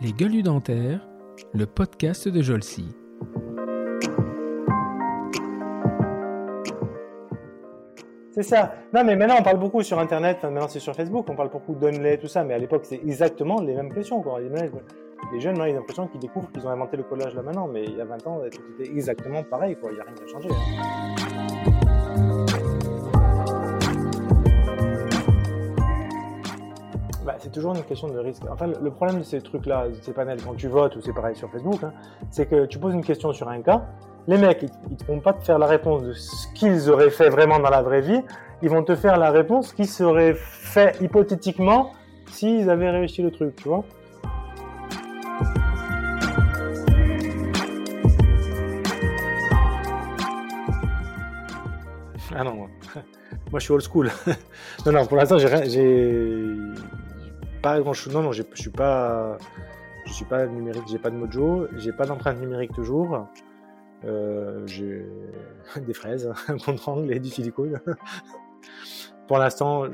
Les gueules dentaires, le podcast de Jolcy. C'est ça. Non, mais maintenant, on parle beaucoup sur Internet. Maintenant, c'est sur Facebook. On parle beaucoup d'onlay, tout ça. Mais à l'époque, c'est exactement les mêmes questions. Les jeunes, ils ont l'impression qu'ils découvrent qu'ils ont inventé le collage là maintenant. Mais il y a 20 ans, tout était exactement pareil. Il n'y a rien qui a changé. C'est toujours une question de risque. Enfin, le problème de ces trucs-là, de ces panels, quand tu votes, ou c'est pareil sur Facebook, hein, c'est que tu poses une question sur un cas, les mecs, ils ne te font pas te faire la réponse de ce qu'ils auraient fait vraiment dans la vraie vie, ils vont te faire la réponse qu'ils seraient fait hypothétiquement s'ils avaient réussi le truc, tu vois. Ah non, moi, moi je suis old school. non, non, pour l'instant, j'ai Non, non, je suis pas, je suis pas numérique, j'ai pas de mojo, j'ai pas d'empreinte numérique toujours. Euh, j'ai des fraises, un contre-angle et du silicone. Pour l'instant,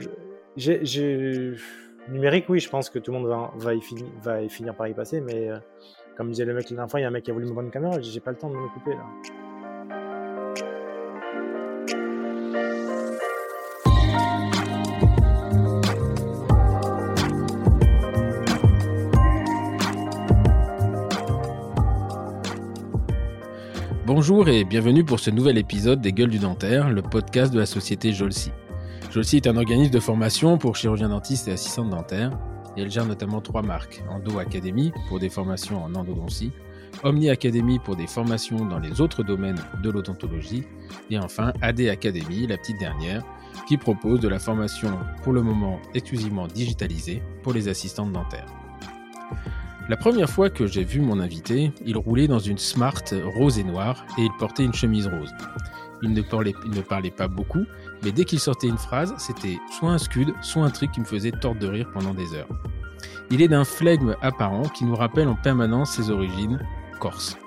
j'ai numérique, oui, je pense que tout le monde va, va, y, finir, va finir par y passer, mais euh, comme disait le mec la dernière fois, il y a un mec qui a voulu me prendre une caméra, j'ai pas le temps de me couper là. Bonjour et bienvenue pour ce nouvel épisode des Gueules du Dentaire, le podcast de la société Jolsi. Jolsi est un organisme de formation pour chirurgiens dentistes et assistants dentaires et elle gère notamment trois marques Endo Academy pour des formations en endodontie, Omni Academy pour des formations dans les autres domaines de l'odontologie et enfin AD Academy, la petite dernière, qui propose de la formation pour le moment exclusivement digitalisée pour les assistantes dentaires. La première fois que j'ai vu mon invité, il roulait dans une Smart rose et noire et il portait une chemise rose. Il ne parlait, pas beaucoup, mais dès qu'il sortait une phrase, c'était soit un scud, soit un truc qui me faisait tordre de rire pendant des heures. Il est d'un flegme apparent qui nous rappelle en permanence ses origines corse.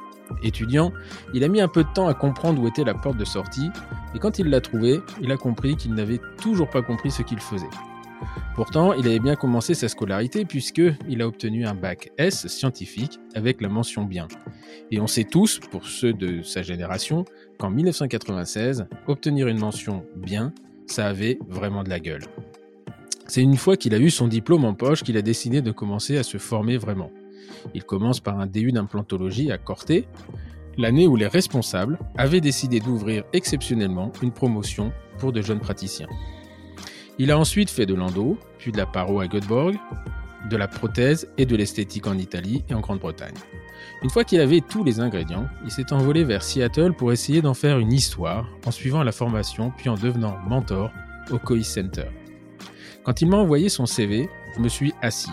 Étudiant, il a mis un peu de temps à comprendre où était la porte de sortie, et quand il l'a trouvée, il a compris qu'il n'avait toujours pas compris ce qu'il faisait. Pourtant, il avait bien commencé sa scolarité puisqu'il a obtenu un bac S scientifique avec la mention bien. Et on sait tous, pour ceux de sa génération, qu'en 1996, obtenir une mention bien, ça avait vraiment de la gueule. C'est une fois qu'il a eu son diplôme en poche qu'il a décidé de commencer à se former vraiment. Il commence par un DU d'implantologie à Corté, l'année où les responsables avaient décidé d'ouvrir exceptionnellement une promotion pour de jeunes praticiens. Il a ensuite fait de l'endo, puis de la paro à Göteborg, de la prothèse et de l'esthétique en Italie et en Grande-Bretagne. Une fois qu'il avait tous les ingrédients, il s'est envolé vers Seattle pour essayer d'en faire une histoire en suivant la formation puis en devenant mentor au COI Center. Quand il m'a envoyé son CV, je me suis assis.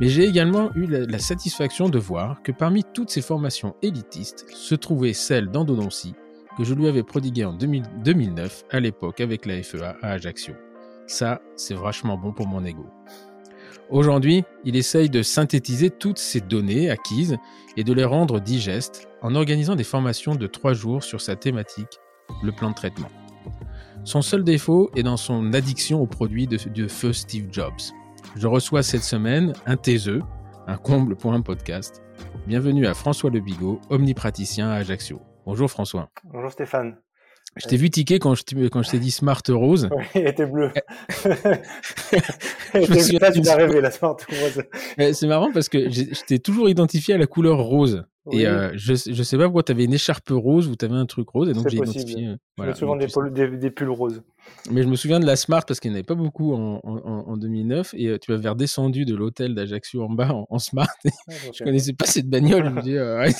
Mais j'ai également eu la, satisfaction de voir que parmi toutes ces formations élitistes se trouvait celle d'endodontie que je lui avais prodiguée en 2009 à l'époque avec la FEA à Ajaccio. Ça, c'est vachement bon pour mon ego. Aujourd'hui, il essaye de synthétiser toutes ces données acquises et de les rendre digestes en organisant des formations de trois jours sur sa thématique, le plan de traitement. Son seul défaut est dans son addiction aux produits de, feu Steve Jobs. Je reçois cette semaine un taiseux, un comble pour un podcast. Bienvenue à François Le Bigot, omnipraticien à Ajaccio. Bonjour François. Bonjour Stéphane. Je t'ai vu tiquer quand je, quand je t'ai dit Smart Rose. Oui, il était bleu. je là, tu m'as rêvé, la Smart Rose. C'est marrant parce que je t'ai toujours identifié à la couleur rose. Et euh, je, je sais pas pourquoi tu avais une écharpe rose ou tu avais un truc rose. Et donc j'ai identifié. Euh, voilà, je me souviens des, des, pulls roses. Mais je me souviens de la Smart parce qu'il n'y en avait pas beaucoup en, en, 2009. Et euh, tu avais redescendu de l'hôtel d'Ajaccio en bas en, Smart. Je je connaissais pas cette bagnole. je me dis,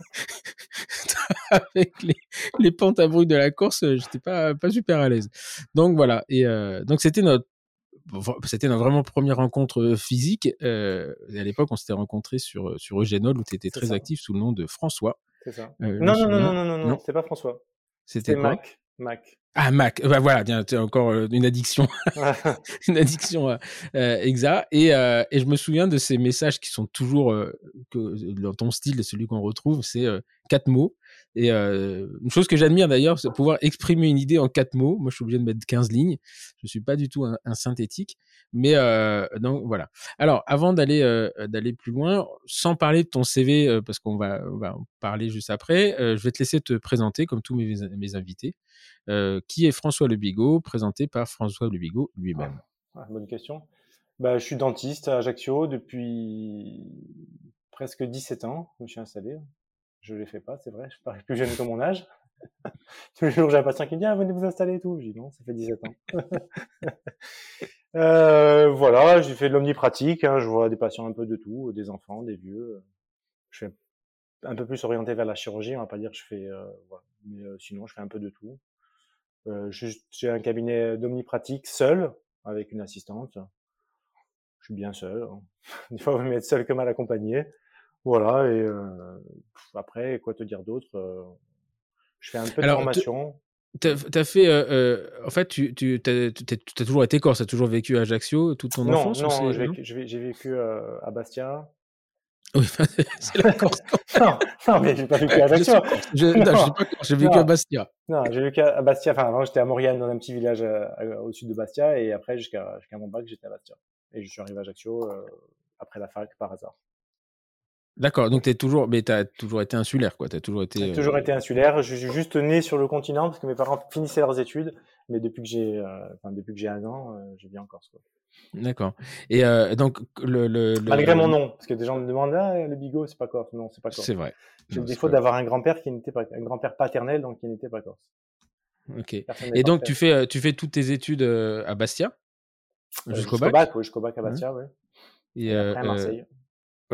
avec les, les, pentes à bruit de la course, euh, j'étais pas, pas super à l'aise. Donc voilà. Et euh, donc c'était notre c'était notre vraiment première rencontre euh, physique. à l'époque, on s'était rencontrés sur, sur Eugénol, où tu étais très actif sous le nom de François. C'est ça. non, non, non, non, non, non, non, c'était pas François. C'était Mac. Mac. Ah Mac, bah voilà, bien, encore euh, une addiction, une addiction euh, euh, exact. Et, et je me souviens de ces messages qui sont toujours que dans ton style, celui qu'on retrouve, c'est quatre mots. Et une chose que j'admire d'ailleurs, c'est pouvoir exprimer une idée en quatre mots. Moi, je suis obligé de mettre 15 lignes. Je suis pas du tout un, synthétique. Mais donc voilà. Alors, avant d'aller d'aller plus loin, sans parler de ton CV, parce qu'on va, en parler juste après, je vais te laisser te présenter comme tous mes, invités. qui est François Le Bigot, présenté par François Le Bigot lui-même. Ah, bonne question. Bah, je suis dentiste à Ajaccio depuis presque 17 ans. Je me suis installé. Je ne les fais pas, c'est vrai. Je parais plus jeune que mon âge. Tous les jours, j'ai un patient qui me dit ah, venez vous installer et tout. Je dis non, ça fait 17 ans. euh, voilà, j'ai fait de l'omnipratique. Hein. Je vois des patients un peu de tout, des enfants, des vieux. Je suis un peu plus orienté vers la chirurgie. On va pas dire que je fais. Euh, voilà. Mais euh, sinon, je fais un peu de tout. Euh, j'ai un cabinet d'omnipratique seul avec une assistante je suis bien seul. Hein. Des fois, mieux être seul que mal accompagné. Voilà, et euh, après, quoi te dire d'autre euh, Je fais un peu de formation. Tu as, fait, euh, euh, en fait, tu, tu as, toujours été corse, tu as toujours vécu à Ajaccio toute ton enfance Non, j'ai vécu, vécu à Bastia. Oui, c'est la Corse. non, non, mais j'ai pas vécu à Ajaccio. J'ai vécu à Bastia. Non, j'ai vécu à Bastia. Enfin, avant, j'étais à Maurienne, dans un petit village au sud de Bastia, et après, jusqu'à mon bac, j'étais à Bastia. Et je suis arrivé à Ajaccio euh, après la fac par hasard. D'accord, donc tu toujours, mais as toujours été insulaire, quoi. As toujours été. J'ai toujours euh, été insulaire. Je suis juste né sur le continent parce que mes parents finissaient leurs études, mais depuis que j'ai, euh, enfin, depuis que j'ai un an, je vis en Corse. D'accord. Et donc le, le, malgré mon nom, parce que des gens me demandent ah, le bigot, c'est pas Corse. Non, c'est pas Corse. C'est vrai. J'ai le défaut d'avoir un grand-père qui n'était pas, un grand-père paternel, donc qui n'était pas Corse. Ok. Et donc tu fais, tu fais toutes tes études à Bastia? Euh, jusqu'au bac, jusqu'au bac à mmh. Bastia, oui. Et, après à euh, Marseille.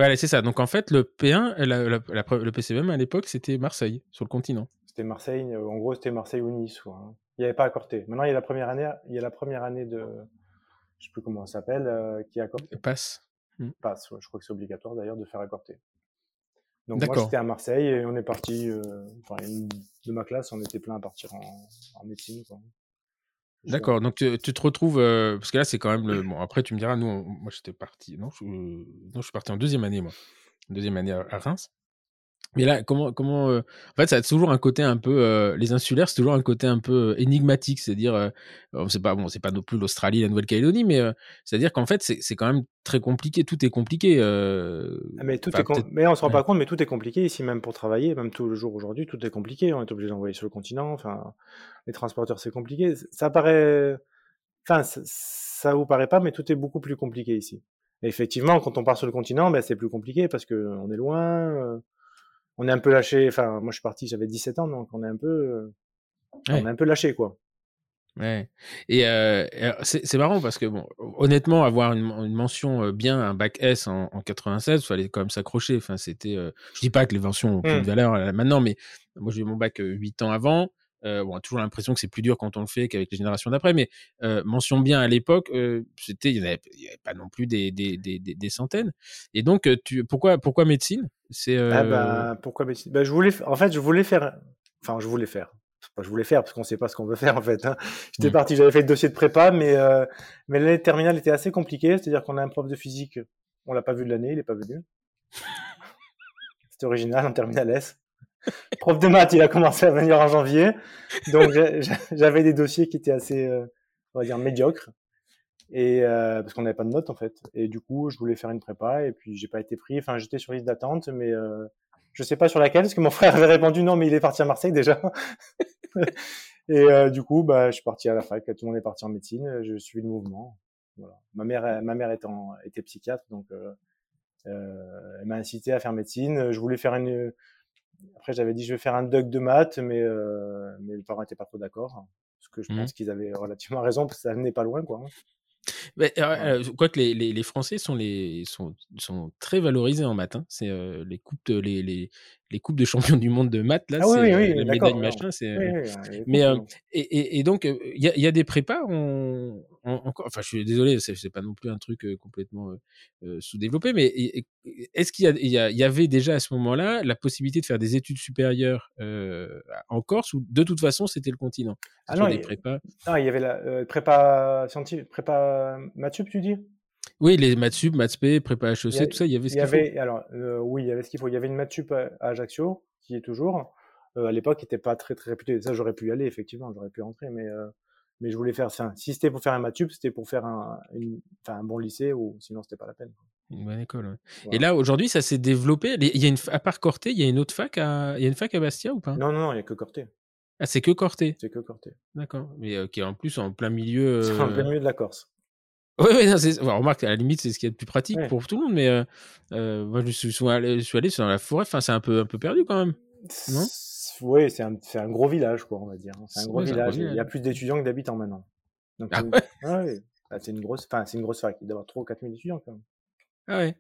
Ouais, c'est ça. Donc en fait, le P1, le PCM à l'époque, c'était Marseille, sur le continent. C'était Marseille, euh, en gros, c'était Marseille ou Nice. Hein. Il n'y avait pas à Corté. Maintenant, il y a la première année, il y a la première année de, je sais plus comment ça s'appelle, qui est à Corté. Passe. Mmh. Passe, je crois que c'est obligatoire d'ailleurs de faire à Corté. Donc moi, j'étais à Marseille et on est parti, de ma classe, on était plein à partir en, en médecine. Quoi. D'accord, donc tu, te retrouves, euh, parce que là c'est quand même le... Bon, après tu me diras, nous, moi j'étais parti, non je, non, je suis parti en deuxième année, moi. Deuxième année à, Reims. Mais là, comment, comment, euh, en fait, ça a toujours un côté un peu, euh, les insulaires, c'est toujours un côté un peu énigmatique, c'est-à-dire, c'est pas bon, c'est pas non plus l'Australie, la Nouvelle-Calédonie, mais c'est-à-dire qu'en fait, c'est quand même très compliqué, tout est compliqué. Ah, mais tout est, mais on se rend pas compte, mais tout est compliqué ici, même pour travailler, même tout le jour aujourd'hui, tout est compliqué. On est obligé d'envoyer sur le continent, enfin, les transporteurs, c'est compliqué. Ça paraît, enfin, ça, vous paraît pas, mais tout est beaucoup plus compliqué ici. effectivement, quand on part sur le continent, ben, c'est plus compliqué parce que on est loin on est un peu lâché. Enfin, moi, je suis parti, j'avais 17 ans, donc on est un peu, on est un peu lâché, quoi. Ouais. Et euh, c'est marrant parce que, bon, honnêtement, avoir une, mention euh, bien, un bac S en, 96, il fallait quand même s'accrocher. Enfin, c'était. Euh, je dis pas que les mentions ont plus de mmh. valeur maintenant, mais moi, j'ai eu mon bac 8 ans avant. Euh, on a toujours l'impression que c'est plus dur quand on le fait qu'avec les générations d'après, mais euh, mention bien à l'époque, euh, c'était il n'y avait, pas non plus des, des, des, des centaines. Et donc, tu, pourquoi, pourquoi médecine? C'est ah bah, pourquoi médecine? Bah, je voulais, en fait, je voulais faire, enfin, je voulais faire. je voulais faire parce qu'on ne sait pas ce qu'on veut faire en fait. Hein. J'étais mmh. parti, j'avais fait le dossier de prépa, mais mais l'année terminale était assez compliquée, c'est-à-dire qu'on a un prof de physique, on l'a pas vu de l'année, il est pas venu. C'était original en terminale S. Prof de maths, il a commencé à venir en janvier. Donc, j'avais des dossiers qui étaient assez, euh, on va dire, médiocres. Et euh, parce qu'on n'avait pas de notes en fait. Et du coup, je voulais faire une prépa et puis j'ai pas été pris. Enfin, j'étais sur liste d'attente, mais euh, je sais pas sur laquelle parce que mon frère avait répondu non, mais il est parti à Marseille déjà. et euh, du coup, bah, je suis parti à la fac. Tout le monde est parti en médecine. Je suis le mouvement. Voilà. Ma mère, ma mère étant, était psychiatre, donc elle m'a incité à faire médecine. Je voulais faire une après, j'avais dit je vais faire un doc de maths, mais, euh, mais les parents n'étaient pas trop d'accord. Hein, parce que je mmh pense qu'ils avaient relativement raison, parce que ça venait pas loin. Quoi. Hein. Mais, euh, quoique les, les, les, Français sont, les, sont, sont très valorisés en maths. Hein. C'est euh, les, coupes les, les coupes de champions du monde de maths, là, ah, c'est oui, oui, la médaille machin. C'est, mais, et, et, et, donc, il y, y, a des prépas, on, encore, enfin, je suis désolé, c'est pas non plus un truc complètement sous-développé, mais est-ce qu'il y, y, avait déjà à ce moment-là la possibilité de faire des études supérieures en Corse ou de toute façon c'était le continent? Ah non, il, prépas... non, il y avait la prépa scientifique, prépa Matsup, tu dis? Oui, les Matsup, Mathsp, prépa HEC, tout ça, il y avait ce qu'il faut. Alors, oui, il y avait ce qu'il faut. Il y avait une Matsup à Ajaccio, qui est toujours. euh, à l'époque, n'était pas très très réputé. Ça, j'aurais pu y aller, effectivement, j'aurais pu rentrer, mais euh, mais je voulais faire ça. Si c'était pour faire un matube, c'était pour faire un, une, un bon lycée, ou sinon c'était pas la peine. Une bonne école. Ouais. Voilà. Et là, aujourd'hui, ça s'est développé. Il y a une, à part Corté, il y a une autre fac à, il y a une fac à Bastia ou pas? Non, non, non, il n'y a que Corté. Ah, c'est que Corté. C'est que Corté. D'accord. Mais euh, qui est en plus en plein milieu. C'est en plein milieu de la Corse. Oui, oui, enfin, remarque, à la limite, c'est ce qui est le plus pratique ouais. pour tout le monde, mais euh, euh, moi, je suis, allé, je suis allé dans la forêt, enfin, c'est un peu, un peu perdu quand même. Non? Oui, c'est un, un, gros village, quoi, on va dire. C'est un, gros, ouais, village. Il y a plus d'étudiants que d'habitants maintenant. Donc, ah ouais, ouais. Bah, c'est une grosse, enfin, c'est une grosse fac. Il doit y avoir 3 ou 4 000 étudiants quand même. Ah ouais.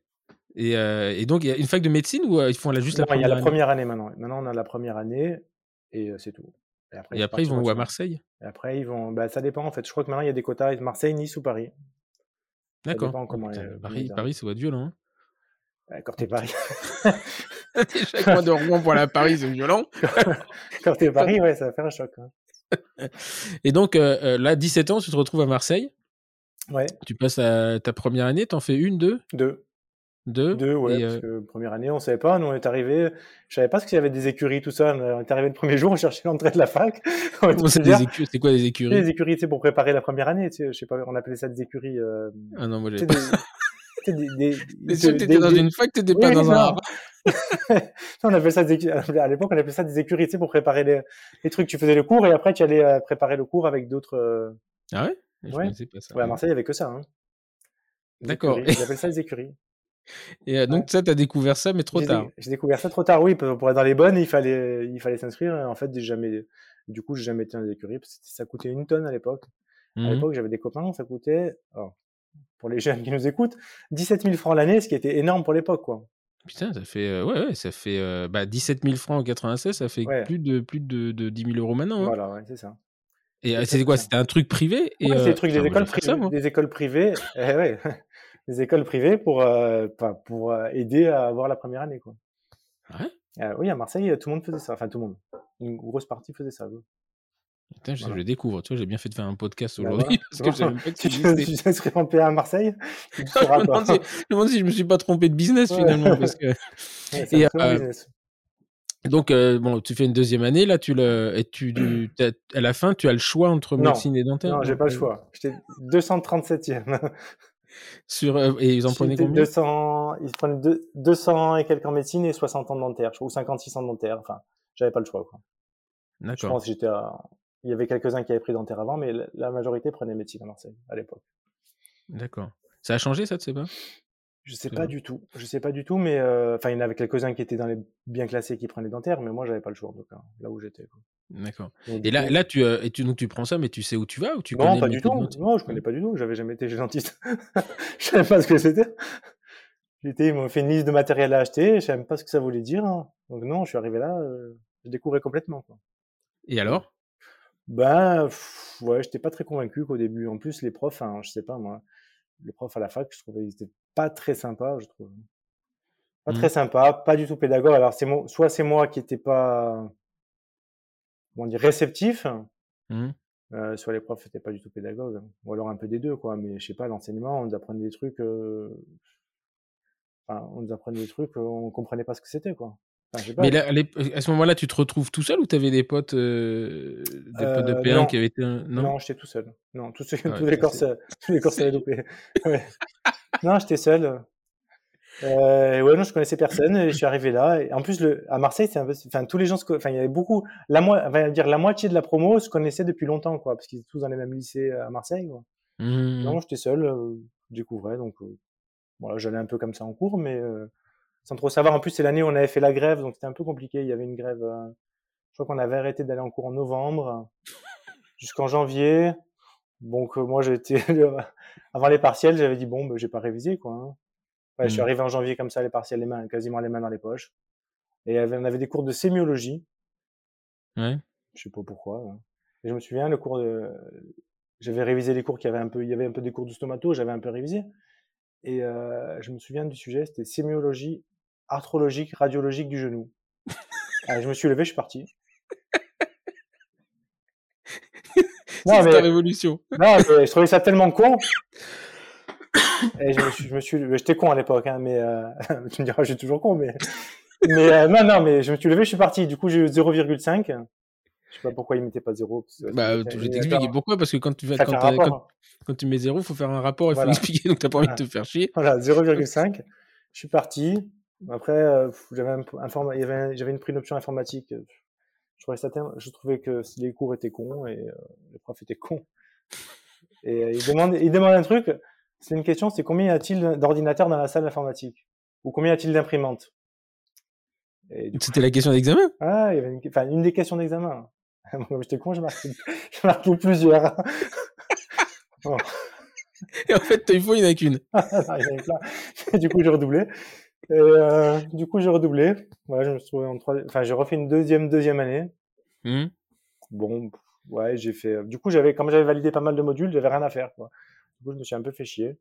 Et, euh, et, donc, il y a une fac de médecine ou ils font la, juste non, la première Il y a la année? première année maintenant. Maintenant, on a la première année et c'est tout. Et après, et après ils vont où? À Marseille? Et Après, ils vont. Bah, ça dépend en fait. Je crois que maintenant, il y a des quotas Marseille, Nice ou Paris. D'accord. Paris, Paris, ça va être violent. Hein. Quand t'es Paris. Chaque mois de Rouen pour à Paris, c'est violent. Quand t'es Paris, ouais, ça va faire un choc. Hein. Et donc, euh, là, 17 ans, tu te retrouves à Marseille. Ouais. Tu passes à ta première année, t'en fais une, deux? Deux. Deux Deux, ouais, et, parce que première année, on savait pas. Nous, on est arrivé. Je savais pas ce qu'il y avait des écuries, tout ça. On est arrivé le premier jour, on cherchait l'entrée de la fac. C'est des écu... quoi des écuries? Des écuries, c'est pour préparer la première année. Tu je sais pas, on appelait ça des écuries. Euh... Ah non, moi j'ai pas. Des, des, des, t'étais dans une fac, t'étais oui, pas dans un. on appelait ça des... à l'époque, on appelait ça des écuries, tu sais, pour préparer les... les, trucs. Tu faisais le cours et après tu allais euh, préparer le cours avec d'autres. Euh... Ah ouais? Je ouais. Pas ça. ouais. À Marseille, il y avait que ça. Hein. D'accord. Ils appellent ça des écuries. Et euh, donc, ça, tu as découvert ça, mais trop tard. J'ai découvert ça trop tard, oui. Pour être dans les bonnes, il fallait, il fallait s'inscrire. En fait, jamais, du coup, j'ai jamais été dans les écuries. Parce que ça coûtait une tonne à l'époque. Mmh. À l'époque, j'avais des copains, ça coûtait, oh, pour les jeunes qui nous écoutent, 17 000 francs l'année, ce qui était énorme pour l'époque, quoi. Putain, ça fait, euh, ouais, ouais, ça fait euh, bah, 17 000 francs en 96, ça fait ouais. plus, de, plus de, de 10 000 euros maintenant. Hein. Voilà, ouais, c'est ça. Et c'était quoi? C'était un truc privé? Et ouais, c'est des trucs des écoles privées. Ça, des écoles privées. eh, ouais. Des écoles privées pour, euh, pour aider à avoir la première année. Quoi. Ouais? Euh, oui, à Marseille, tout le monde faisait ça. Enfin, tout le monde. Une grosse partie faisait ça. Oui. Putain, je, voilà. le découvre. Tu vois, j'ai bien fait de faire un podcast aujourd'hui. Bah, parce que j'avais pas tu t'inscris en PA à Marseille tu je, me demande si, je me demande si je me suis pas trompé de business finalement. Parce que... ouais, et, euh, business. Donc, euh, bon, tu fais une deuxième année, là, tu le, et tu, à la fin, tu as le choix entre médecine et dentaire Non, j'ai pas le choix. J'étais 237e. Sur, euh, et ils en prenaient combien? 200, Ils prenaient deux, 200 et quelques en médecine et 60 ans de dentaire, ou 56 ans de dentaire. Enfin, j'avais pas le choix. D'accord. Je pense que j'étais à... Il y avait quelques-uns qui avaient pris dentaire avant, mais la majorité prenait médecine à Marseille, à l'époque. D'accord. Ça a changé, ça, tu sais pas Je sais pas du tout. Je sais pas du tout, mais euh... enfin, il y en avait quelques-uns qui étaient dans les bien classés qui prenaient dentaire, mais moi, j'avais pas le choix, donc là où j'étais. D'accord. Et là, coup... là tu, euh, et tu, donc, tu prends ça, mais tu sais où tu vas ou tu Non, connais pas du tout. Non, je connais pas du tout. J'avais jamais été chez dentiste. je savais pas ce que c'était. J'étais, ils m'ont fait une liste de matériel à acheter. Je savais même pas ce que ça voulait dire. Hein. Donc non, je suis arrivé là, euh... je découvrais complètement. Quoi. Et alors? Ben, pff, ouais, j'étais pas très convaincu qu'au début. En plus, les profs, hein, je sais pas moi, les profs à la fac, je trouvais ils étaient pas très sympas, je trouve. Pas mmh. très sympa, pas du tout pédagogue. Alors c'est moi, soit c'est moi qui étais pas, comment dire, réceptif, mmh. euh, soit les profs n'étaient pas du tout pédagogues, ou alors un peu des deux, quoi. Mais je sais pas, l'enseignement, on nous apprenait des trucs, euh... enfin, on nous apprenait des trucs, on comprenait pas ce que c'était, quoi. Enfin, mais là, à ce moment-là, tu te retrouves tout seul ou tu avais des potes, euh, des potes de P1 non. qui avaient été. Non, non j'étais tout seul. Non, tous, ouais, tous les corps, tous les avaient dopé. Ouais. non, j'étais seul. Euh, ouais, non, je connaissais personne. Et je suis arrivé là. Et en plus, le, à Marseille, c'est un peu, enfin, tous les gens, enfin, il y avait beaucoup, la mo... enfin, dire la moitié de la promo se connaissait depuis longtemps, quoi, parce qu'ils étaient tous dans les mêmes lycées à Marseille. Quoi. Mmh. Non, j'étais seul, euh, je découvrais, donc euh, voilà, j'allais un peu comme ça en cours, mais euh, sans trop savoir. En plus, c'est l'année où on avait fait la grève, donc c'était un peu compliqué. Il y avait une grève. Euh, je crois qu'on avait arrêté d'aller en cours en novembre jusqu'en janvier. Donc moi, j'étais avant les partiels, j'avais dit bon, ben, j'ai pas révisé quoi. Hein. Ouais, mmh. Je suis arrivé en janvier comme ça, les partiels, les mains, quasiment les mains dans les poches. Et on avait des cours de sémiologie. Ouais. Je sais pas pourquoi. Hein. Et je me souviens, le cours de, j'avais révisé les cours qui avaient un peu, il y avait un peu des cours de stomato, j'avais un peu révisé. Et euh, je me souviens du sujet, c'était sémiologie arthrologique, radiologique du genou. Alors, je me suis levé, je suis parti. non, mais, révolution. non, mais je trouvais ça tellement con. Et je me suis, je me suis, j'étais con à l'époque, hein, mais euh, tu me diras, je suis toujours con, mais mais euh, non, non, mais je me suis levé, je suis parti. Du coup, j'ai eu 0,5. Je sais pas pourquoi il mettait pas 0. Bah, je vais t'expliquer pourquoi, parce que quand tu, quand, quand, quand, tu mets 0, il faut faire un rapport, il faut expliquer, donc tu n'as pas envie de te faire chier. Voilà, 0,5. Je suis parti. Après, euh, j'avais un, un, j'avais une pris une option informatique. Je trouvais, ça, je trouvais que les cours étaient cons et euh, les profs étaient cons. Et euh, il, demande, il demande un truc. C'est une question, c'est combien y a-t-il d'ordinateurs dans la salle informatique? Ou combien y a-t-il d'imprimantes? C'était la question d'examen? Ah, il y avait une, enfin, une des questions d'examen. J'étais con, j'ai marqué, marqué plusieurs. Et en fait, il faut, il n'y en a qu'une. du coup, j'ai redoublé. Et euh, du coup, j'ai redoublé. Ouais, je me suis en trois... Enfin, j'ai refait une deuxième, deuxième année. Mmh. Bon, ouais, j'ai fait. Du coup, j'avais, comme j'avais validé pas mal de modules, j'avais rien à faire. Quoi. Du coup, je me suis un peu fait chier.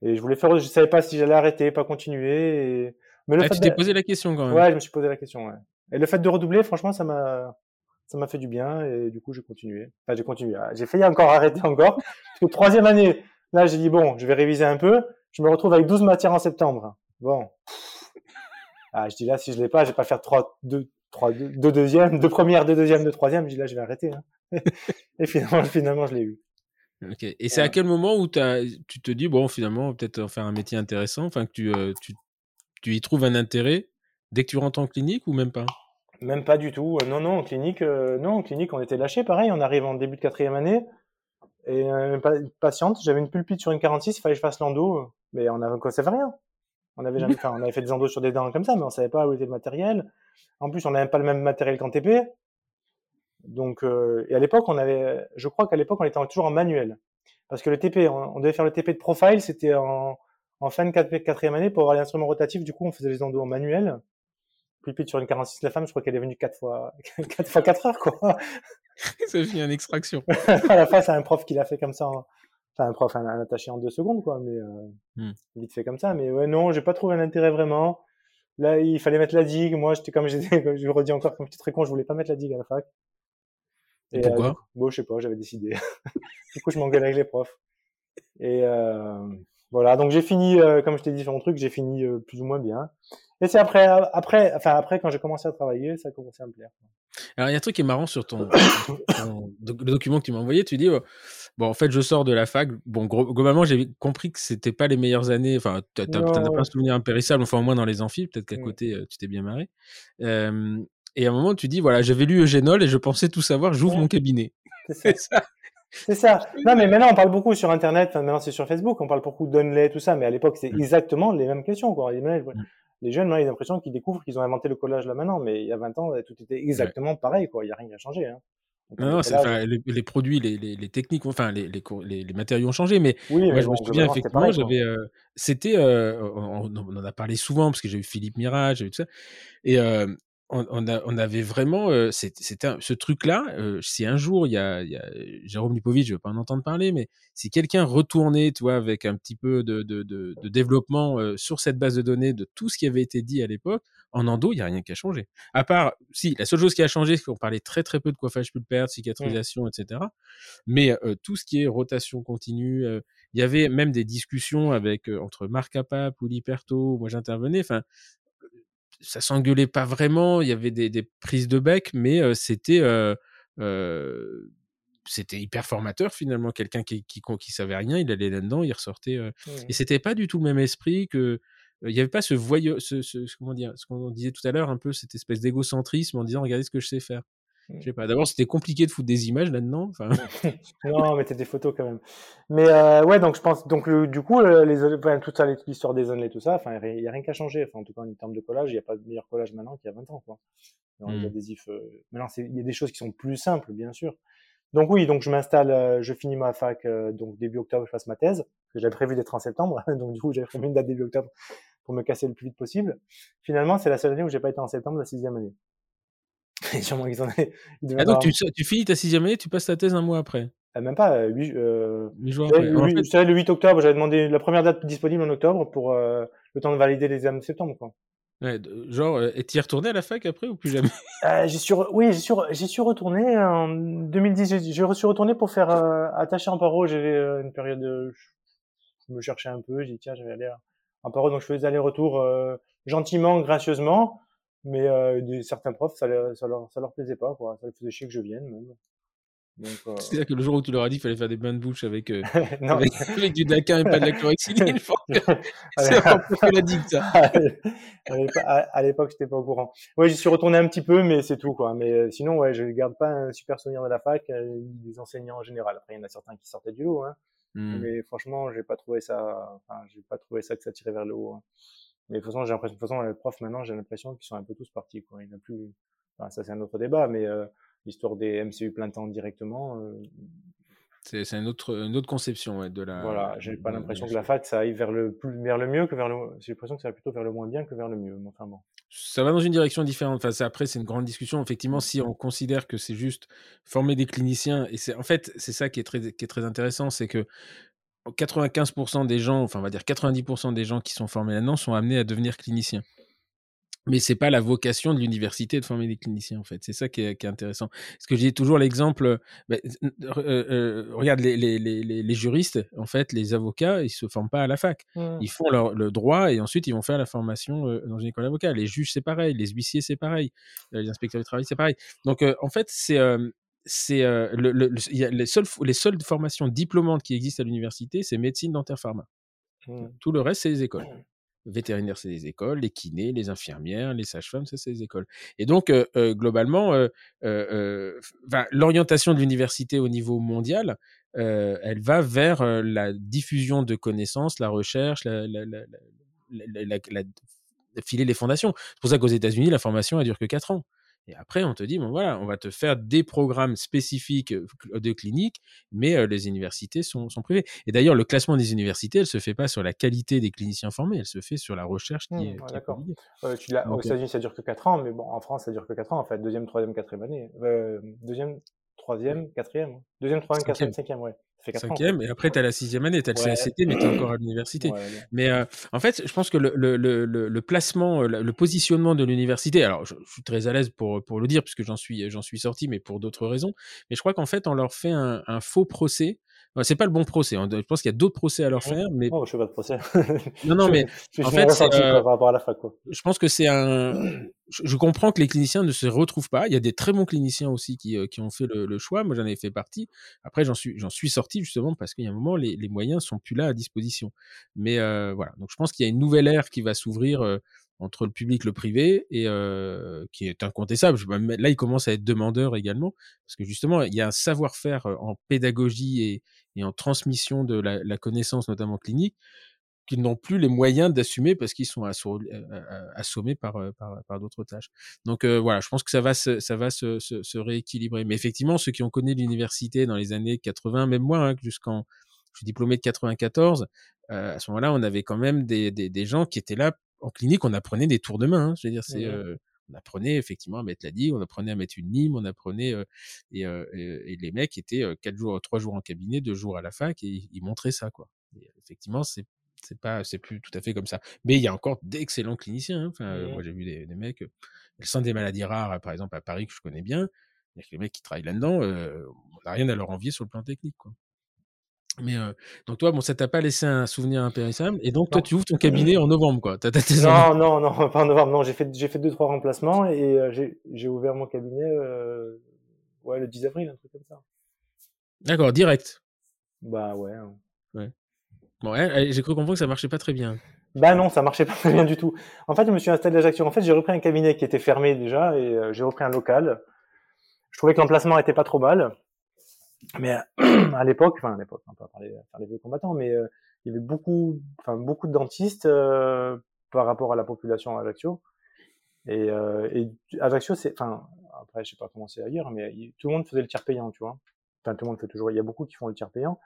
Et je voulais faire. Je savais pas si j'allais arrêter, pas continuer. Et... Mais le ah, fait tu t'es posé la question quand même. Ouais, je me suis posé la question. Ouais. Et le fait de redoubler, franchement, ça m'a, ça m'a fait du bien. Et du coup, j'ai continué. Enfin, j'ai continué. Ah, j'ai failli encore arrêter encore. Parce que troisième année, là, j'ai dit bon, je vais réviser un peu. Je me retrouve avec 12 matières en septembre. Bon. Ah, je dis là, si je l'ai pas, je vais pas faire trois, deux, trois, deux, deuxièmes, deux premières, deux deuxièmes, deux troisièmes. Je dis là, je vais arrêter. Hein. Et finalement, finalement, je l'ai eu. Ok. Et c'est à quel moment où as, tu te dis, bon, finalement, peut-être en faire un métier intéressant, enfin, que tu, euh, tu, tu, y trouves un intérêt dès que tu rentres en clinique ou même pas? Même pas du tout. Non, non, en clinique, euh, non, en clinique, on était lâchés. Pareil, on arrive en début de quatrième année. Et euh, patiente, j'avais une pulpite sur une 46, il fallait que je fasse l'endo, mais on ne savait rien. On avait jamais, on avait fait des endos sur des dents comme ça, mais on savait pas où était le matériel. En plus, on n'avait pas le même matériel qu'en TP. Donc, euh, et à l'époque, on avait, je crois qu'à l'époque, on était toujours en manuel. Parce que le TP, on, devait faire le TP de profile, c'était en, en fin de quatrième année pour avoir l'instrument rotatif. Du coup, on faisait les endos en manuel. Puis, puis sur une 46, la femme, je crois qu'elle est venue quatre fois, quatre fois quatre heures, quoi. Ça fait une extraction. à la fin, c'est un prof qui l'a fait comme ça. Enfin, un prof, un, attaché en deux secondes, quoi, mais euh, hmm. vite fait comme ça. Mais ouais, non, j'ai pas trouvé un intérêt vraiment. Là, il fallait mettre la digue. Moi, j'étais comme j'étais, je le redis encore comme petit très con, je voulais pas mettre la digue à la fac. Et, pourquoi euh, Bon, je sais pas, j'avais décidé. du coup, je m'engueule avec les profs. Et euh, voilà, donc j'ai fini, euh, comme je t'ai dit sur mon truc, j'ai fini euh, plus ou moins bien. Et c'est après, après, enfin après, quand j'ai commencé à travailler, ça a commencé à me plaire. Alors, il y a un truc qui est marrant sur ton, le document que tu m'as envoyé. Tu dis, oh, bon, en fait, je sors de la fac. Bon, globalement, j'ai compris que c'était pas les meilleures années. Enfin, tu n'as pas un souvenir impérissable, enfin, au moins dans les amphis. Peut-être qu'à côté, tu t'es bien marré. Et à un moment, tu dis, voilà, j'avais lu Eugénol et je pensais tout savoir, j'ouvre mon cabinet. C'est ça. C'est ça. Non, mais maintenant, on parle beaucoup sur Internet. maintenant, c'est sur Facebook. On parle beaucoup d'Unlay, tout ça. Mais à l'époque, c'est mmh. exactement les mêmes questions. Quoi. Les, les jeunes, ils ont l'impression qu'ils découvrent qu'ils ont inventé le collage là maintenant. Mais il y a 20 ans, tout était exactement pareil. Quoi. Il n'y a rien qui a changé. Hein. non, les, produits, les, les, techniques, enfin, les, matériaux ont changé. Mais moi, je me souviin, effectivement, j'avais. Euh, c'était. Euh, on, on, en a parlé souvent parce que j'ai eu Philippe Mirage, j'ai eu tout ça. Et euh, on, on, avait vraiment euh, c'était ce truc-là. Euh, si un jour il y a, y a Jérôme Lipovitch, je veux pas en entendre parler, mais si quelqu'un retournait, tu vois, avec un petit peu de, de, de, de développement euh, sur cette base de données de tout ce qui avait été dit à l'époque, en endo, il y a rien qui a changé. À part, si la seule chose qui a changé, c'est qu'on parlait très très peu de coiffage pulpaire, de mmh. cicatrisation, etc. Mais tout ce qui est rotation continue, il y avait même des discussions avec entre Marc Apap ou Liperto, moi j'intervenais. Enfin, ça s'engueulait pas vraiment. Il y avait des, des prises de bec, mais c'était c'était hyper formateur finalement. Quelqu'un qui, qui, qui savait rien, il allait là-dedans, il ressortait. Mmh. Et c'était pas du tout le même esprit que. Il n'y avait pas ce voyou, ce, ce, comment dire, ce qu'on disait tout à l'heure, un peu cette espèce d'égocentrisme en disant regardez ce que je sais faire. Je sais pas. D'abord, c'était compliqué de foutre des images là-dedans. Enfin... non, mais des photos quand même. Mais euh, ouais, donc je pense, donc du coup, les, enfin, toute ça, l'histoire des et tout ça, enfin, il n'y a rien qu'à changer. Enfin, en tout cas, en termes de collage, il n'y a pas de meilleur collage maintenant qu'il y a 20 ans, quoi. Mmh. Euh, maintenant, il y a des choses qui sont plus simples, bien sûr. Donc oui, donc je m'installe, euh, je finis ma fac, euh, donc début octobre, je fasse ma thèse. J'avais prévu d'être en septembre, donc du coup, j'avais prévu une date début octobre pour me casser le plus vite possible. Finalement, c'est la seule année où j'ai pas été en septembre, la sixième année. Sûrement qu'ils en. Ah donc tu, tu, finis ta sixième année, tu passes ta thèse un mois après? Euh, Même pas, 8, euh, jours après. Le, le 8 octobre, j'avais demandé la première date disponible en octobre pour euh, le temps de valider les examens de septembre. Quoi. Ouais, genre, euh, et tu y es retourné à la fac après ou plus jamais? Euh, suis Oui, j'y suis, j'y suis retourné en 2010. Je suis retourné pour faire attacher en paro. J'avais une période, de... je me cherchais un peu. J'ai dit tiens, j'avais aller en paro, donc je faisais aller-retour gentiment, gracieusement, mais des, certains profs, ça, ça, leur, ça leur plaisait pas, quoi. Ça leur faisait chier que je vienne, même. Euh, C'est-à-dire que le jour où tu leur as dit qu'il fallait faire des bains de bouche avec, euh, avec, du daquin et pas de la chlorhexidine, c'est encore plus que la digue, ça. à l'époque, j'étais pas au courant. Ouais, j'y suis retourné un petit peu, mais c'est tout, quoi. Mais euh, sinon, ouais, je garde pas un super souvenir de la fac, des enseignants en général. Après, il y en a certains qui sortaient du lot, hein. Mmh. Mais franchement, j'ai pas trouvé ça, enfin, j'ai pas trouvé ça que ça tirait vers le haut. Hein. Mais de toute façon, j'ai l'impression, de toute façon, les profs maintenant, j'ai l'impression qu'ils sont un peu tous partis, quoi. Il n'y a plus, enfin, ça c'est un autre débat, mais l'histoire des MCU plein temps directement. Euh, c'est une autre, une autre conception de la. Voilà, j'ai pas l'impression que la fac ça aille vers le plus vers le mieux que vers le. J'ai l'impression que ça va plutôt vers le moins bien que vers le mieux. Enfin bon. Ça va dans une direction différente. Enfin, après, c'est une grande discussion. Effectivement, si on considère que c'est juste former des cliniciens, et c'est en fait c'est ça qui est très qui est très intéressant, c'est que 95% des gens, enfin on va dire 90% des gens qui sont formés là-dedans sont amenés à devenir cliniciens mais c'est pas la vocation de l'université de former des cliniciens en fait. C'est ça qui est, qui est, intéressant. Parce que j'ai toujours l'exemple, bah, euh, euh, regarde les, les, les, les, juristes, en fait, les avocats, ils se forment pas à la fac. Mmh. Ils font leur, le droit et ensuite ils vont faire la formation euh, dans une école d'avocat. Les juges c'est pareil, les huissiers c'est pareil, les inspecteurs du travail c'est pareil. Donc en fait c'est c'est le, le, y a les seules les seules formations diplômantes qui existent à l'université, c'est médecine, dentaire, pharma. Mmh. Tout le reste c'est les écoles. Mmh vétérinaires, c'est les écoles, les kinés, les infirmières, les sages-femmes, ça, c'est les écoles. Et donc, euh, euh, globalement, euh, l'orientation de l'université au niveau mondial, elle va vers la diffusion de connaissances, la recherche, la, filer les fondations. C'est pour ça qu'aux États-Unis, la formation, elle dure que 4 ans. Et après, on te dit, bon voilà, on va te faire des programmes spécifiques de clinique, mais les universités sont, sont, privées. Et d'ailleurs, le classement des universités, elle se fait pas sur la qualité des cliniciens formés, elle se fait sur la recherche qui mmh, est. D'accord. tu aux États-Unis, ça dure que 4 ans, mais bon, en France, ça dure que 4 ans, en fait. Deuxième, troisième, quatrième année. deuxième, troisième, quatrième. Deuxième, troisième, quatrième, cinquième, ouais. Cinquième, et après, tu as la sixième année, tu as le CACT, mais tu es encore à l'université. mais euh, en fait, je pense que le, le, le, le placement, le positionnement de l'université, alors je, suis très à l'aise pour, pour le dire, puisque j'en suis, j'en suis sorti, mais pour d'autres raisons, mais je crois qu'en fait, on leur fait un, un faux procès c'est pas le bon procès. Hein. Je pense qu'il y a d'autres procès à leur faire, mais. Non, je fais pas de procès. non, non, mais en fait, euh, par rapport à la fac, quoi. je pense que c'est un. Je comprends que les cliniciens ne se retrouvent pas. Il y a des très bons cliniciens aussi qui, euh, qui ont fait le, choix. Moi, j'en ai fait partie. Après, j'en suis, j'en suis sorti justement parce qu'il y a un moment, les, les moyens sont plus là à disposition. Mais euh, voilà. Donc, je pense qu'il y a une nouvelle ère qui va s'ouvrir entre le public et le privé et euh, qui est incontestable. Là, il commence à être demandeur également parce que justement, il y a un savoir-faire en pédagogie et, et, en transmission de la, la connaissance, notamment clinique, qu'ils n'ont plus les moyens d'assumer parce qu'ils sont assommés par, par, par d'autres tâches. Donc euh, voilà, je pense que ça va, se, ça va se, se, se, rééquilibrer. Mais effectivement, ceux qui ont connu l'université dans les années 80, même moi, hein, jusqu'en je suis diplômé de 94, euh, à ce moment-là, on avait quand même des, des, des gens qui étaient là en clinique, on apprenait des tours de main. Hein. Je veux dire, c'est, euh, on apprenait effectivement à mettre la digue, on apprenait à mettre une lime, on apprenait euh, et, euh, et, les mecs étaient quatre jours, trois jours en cabinet, deux jours à la fac et ils montraient ça quoi. effectivement, c'est c'est pas c'est plus tout à fait comme ça. Mais il y a encore d'excellents cliniciens. Hein. Enfin, moi j'ai vu des, des mecs, le des maladies rares, par exemple à Paris que je connais bien. Il y a les mecs qui travaillent là-dedans, on n'a rien à leur envier sur le plan technique quoi. Mais euh, donc toi, bon, ça t'a pas laissé un souvenir impérissable. Et donc toi, tu ouvres ton cabinet en novembre, quoi. non, non, non, pas en novembre. Non, j'ai fait, j'ai fait deux, trois remplacements et euh, j'ai, ouvert mon cabinet, euh, ouais, le 10 avril, un truc comme ça. D'accord, direct. Bah ouais. Hein. Ouais. Bon, ouais, j'ai cru comprendre que ça marchait pas très bien. Bah non, ça marchait pas très bien du tout. En fait, je me suis installé à Ajaccio. En fait, j'ai repris un cabinet qui était fermé déjà et j'ai repris un local. Je trouvais que l'emplacement était pas trop mal. Mais à l'époque, enfin à l'époque, on peut parler faire les vieux combattants, mais euh, il y avait beaucoup, enfin beaucoup de dentistes euh, par rapport à la population à Ajaccio. Et, euh, et Ajaccio, c'est, enfin après je sais pas comment c'est ailleurs, mais tout le monde faisait le tiers payant, tu vois. Enfin tout le monde fait toujours. Il y a beaucoup qui font le tiers payant.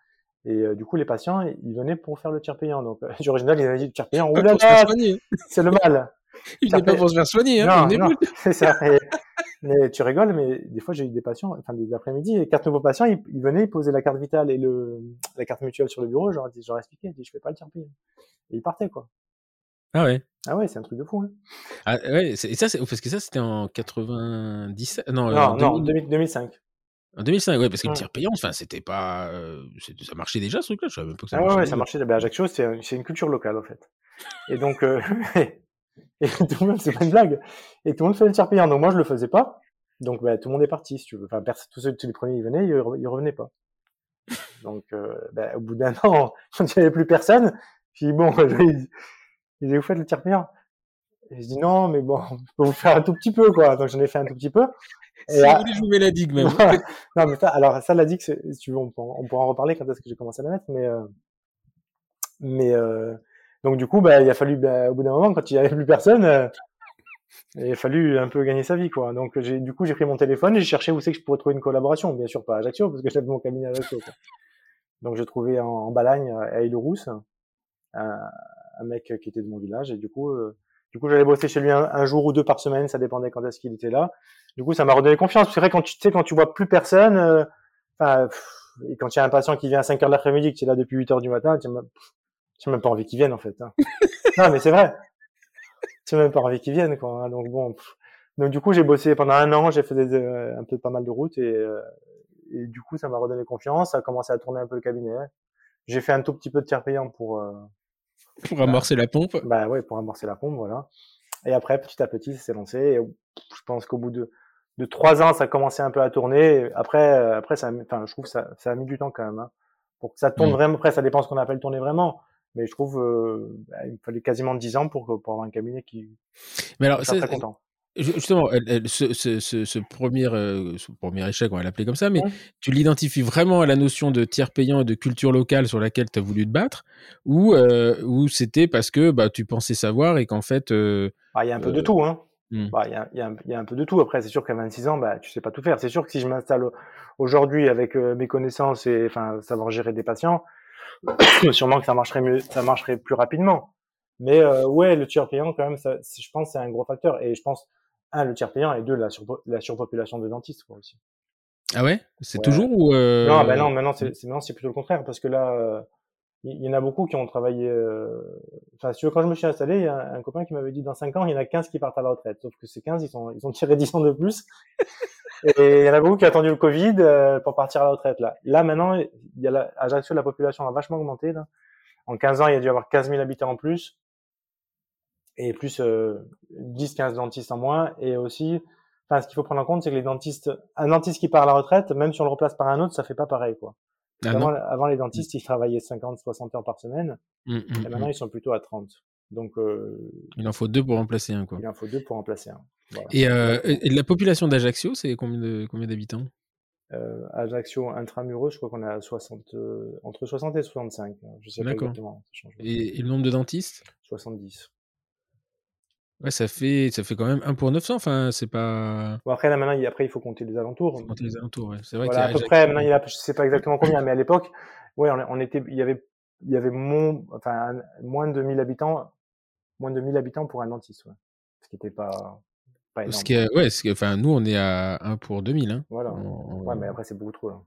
Et euh, du coup, les patients, ils venaient pour faire le tiers payant. Donc, euh, original, ils avaient dit le tiers payant. Oulala, c'est le mal. Ils venaient pas pour se faire soigner, hein. Non, non, c'est ça. Mais tu rigoles, mais des fois j'ai eu des patients, enfin des après-midi, quatre nouveaux patients, ils, venaient, ils posaient la carte vitale et le, la carte mutuelle sur le bureau, j'aurais dit, j'aurais expliqué, je je fais pas le tiers Et ils partaient, quoi. Ah ouais. Ah ouais, c'est un truc de fou. Hein. Ah ouais, et ça, parce que ça, c'était en 97, non, non, non 2005. En 2005, ouais, parce que le tiers payant, enfin, c'était pas, euh, ça marchait déjà ce truc-là. Je savais même pas que ça ah marchait. ouais, ça marchait. Ben, Ajaccio, c'est une culture locale en fait. Et donc, euh, Et tout le monde, c'est pas une blague. Et tout le monde fait le tiers payant. Donc moi, je le faisais pas. Donc bah, tout le monde est parti, si tu veux. Enfin, tous ceux, tous les premiers, ils venaient, ils, ils revenaient pas. Donc euh, bah, au bout d'un an, quand il n'y avait plus personne, puis bon, ils disaient, vous faites le tiers payant Et je dis non, mais bon, on peut vous faire un tout petit peu, quoi. Donc j'en ai fait un tout petit peu. Et si vous voulez jouer la digue même. non, mais ça, alors ça, la digue, si tu veux, on, on pourra en reparler quand est-ce que j'ai commencé à la mettre, mais euh, mais euh, donc du coup, bah, il a fallu, bah, au bout d'un moment, quand il n'y avait plus personne, euh, il a fallu un peu gagner sa vie, quoi. Donc du coup, j'ai pris mon téléphone, j'ai cherché où c'est que je pourrais trouver une collaboration. Bien sûr, pas à Ajaccio, parce que j'avais mon cabinet à Ajaccio. Quoi. Donc j'ai trouvé en, Balagne, à Île-Rousse, un, mec qui était de mon village, et du coup, euh, coup, j'allais bosser chez lui un, jour ou deux par semaine, ça dépendait quand est-ce qu'il était là. Du coup, ça m'a redonné confiance. C'est vrai quand tu sais, quand tu vois plus personne, euh, et quand il y a un patient qui vient à 5 heures de l'après-midi, que tu es là depuis 8 heures du matin, tu j'ai même pas envie qu'ils viennent en fait. Hein. non, mais c'est vrai. J'ai même pas envie qu'ils viennent quoi. Hein. Donc bon. Donc du coup, j'ai bossé pendant un an, j'ai fait des, euh, un peu pas mal de routes et, euh, et du coup, ça m'a redonné confiance. Ça a commencé à tourner un peu le cabinet. J'ai fait un tout petit peu de tiers payant pour euh, pour amorcer la pompe. Bah ouais, pour amorcer la pompe, voilà. Et après, petit à petit, ça s'est lancé. Et je pense qu'au bout de de trois ans, ça a commencé un peu à tourner. Après, après, ça, enfin, je trouve que ça, ça a mis du temps quand même. Hein. Pour que ça tourne mmh. vraiment. Après, ça dépend ce qu'on appelle tourner vraiment. Mais je trouve euh, bah, il fallait quasiment 10 ans pour, pour avoir un cabinet qui. Mais alors, c'est très content. Justement, ce, ce, ce, premier, euh, premier échec, on va l'appeler comme ça, mais tu l'identifies vraiment à la notion de tiers payant et de culture locale sur laquelle tu as voulu te battre, ou, euh, ou c'était parce que bah, tu pensais savoir et qu'en fait. Euh, bah, il y a un peu de tout, hein. Mmh. Bah, y, a, y, a, y, a, un peu de tout. Après, c'est sûr qu'à 26 ans, bah, tu sais pas tout faire. C'est sûr que si je m'installe aujourd'hui avec mes connaissances et enfin savoir gérer des patients, Sûrement que ça marcherait mieux, ça marcherait plus rapidement. Mais euh, ouais, le tiers payant, quand même, ça, je pense c'est un gros facteur. Et je pense, un, le tiers payant, et deux, la, la surpopulation de dentistes quoi, aussi. Ah ouais? C'est toujours ou euh... Non, ben non, maintenant c'est, maintenant c'est plutôt le contraire parce que là, euh, il y, en a beaucoup qui ont travaillé. Euh... Enfin, si veux, quand je me suis installé, il y a un, copain qui m'avait dit dans 5 ans, il y en a 15 qui partent à la retraite. Sauf que ces 15, ils sont, ils ont tiré 10 ans de plus. Et il y en a beaucoup qui ont attendu le Covid euh, pour partir à la retraite. Là, là maintenant, il y a la, à Ajaccio, la population a vachement augmenté. Là. En 15 ans, il y a dû avoir 15 000 habitants en plus. Et plus euh, 10-15 dentistes en moins. Et aussi, enfin, ce qu'il faut prendre en compte, c'est que les dentistes, un dentiste qui part à la retraite, même si on le replace par un autre, ça fait pas pareil. quoi. Ah avant, avant, les dentistes, ils travaillaient 50-60 heures par semaine. Mmh, mmh, et maintenant, mmh. ils sont plutôt à 30. Donc, euh, il en faut deux pour remplacer un. Quoi. Il en faut deux pour remplacer un. Et, euh, et, la population d'Ajaccio, c'est combien d'habitants? Euh, Ajaccio intramuros, je crois qu'on à 60, euh, entre 60 et 65. Hein, je sais pas exactement. Et, et, le nombre de dentistes? 70. Ouais, ça fait, ça fait quand même 1 pour 900. Enfin, c'est pas. Bon, après, là, maintenant, il, après, il faut compter les alentours. Compter les alentours, ouais. C'est vrai voilà, à peu près, maintenant, il a, je sais pas exactement combien, mais à l'époque, ouais, on, on, était, il y avait, il y avait mon, enfin, moins de 1000 habitants moins de 1000 habitants pour un dentiste, ouais. ce qui n'était pas, pas énorme. Ce qui est, ouais, ce enfin, nous, on est à 1 pour 2000. Hein. Voilà. Ouais, mais après, c'est beaucoup trop. Là.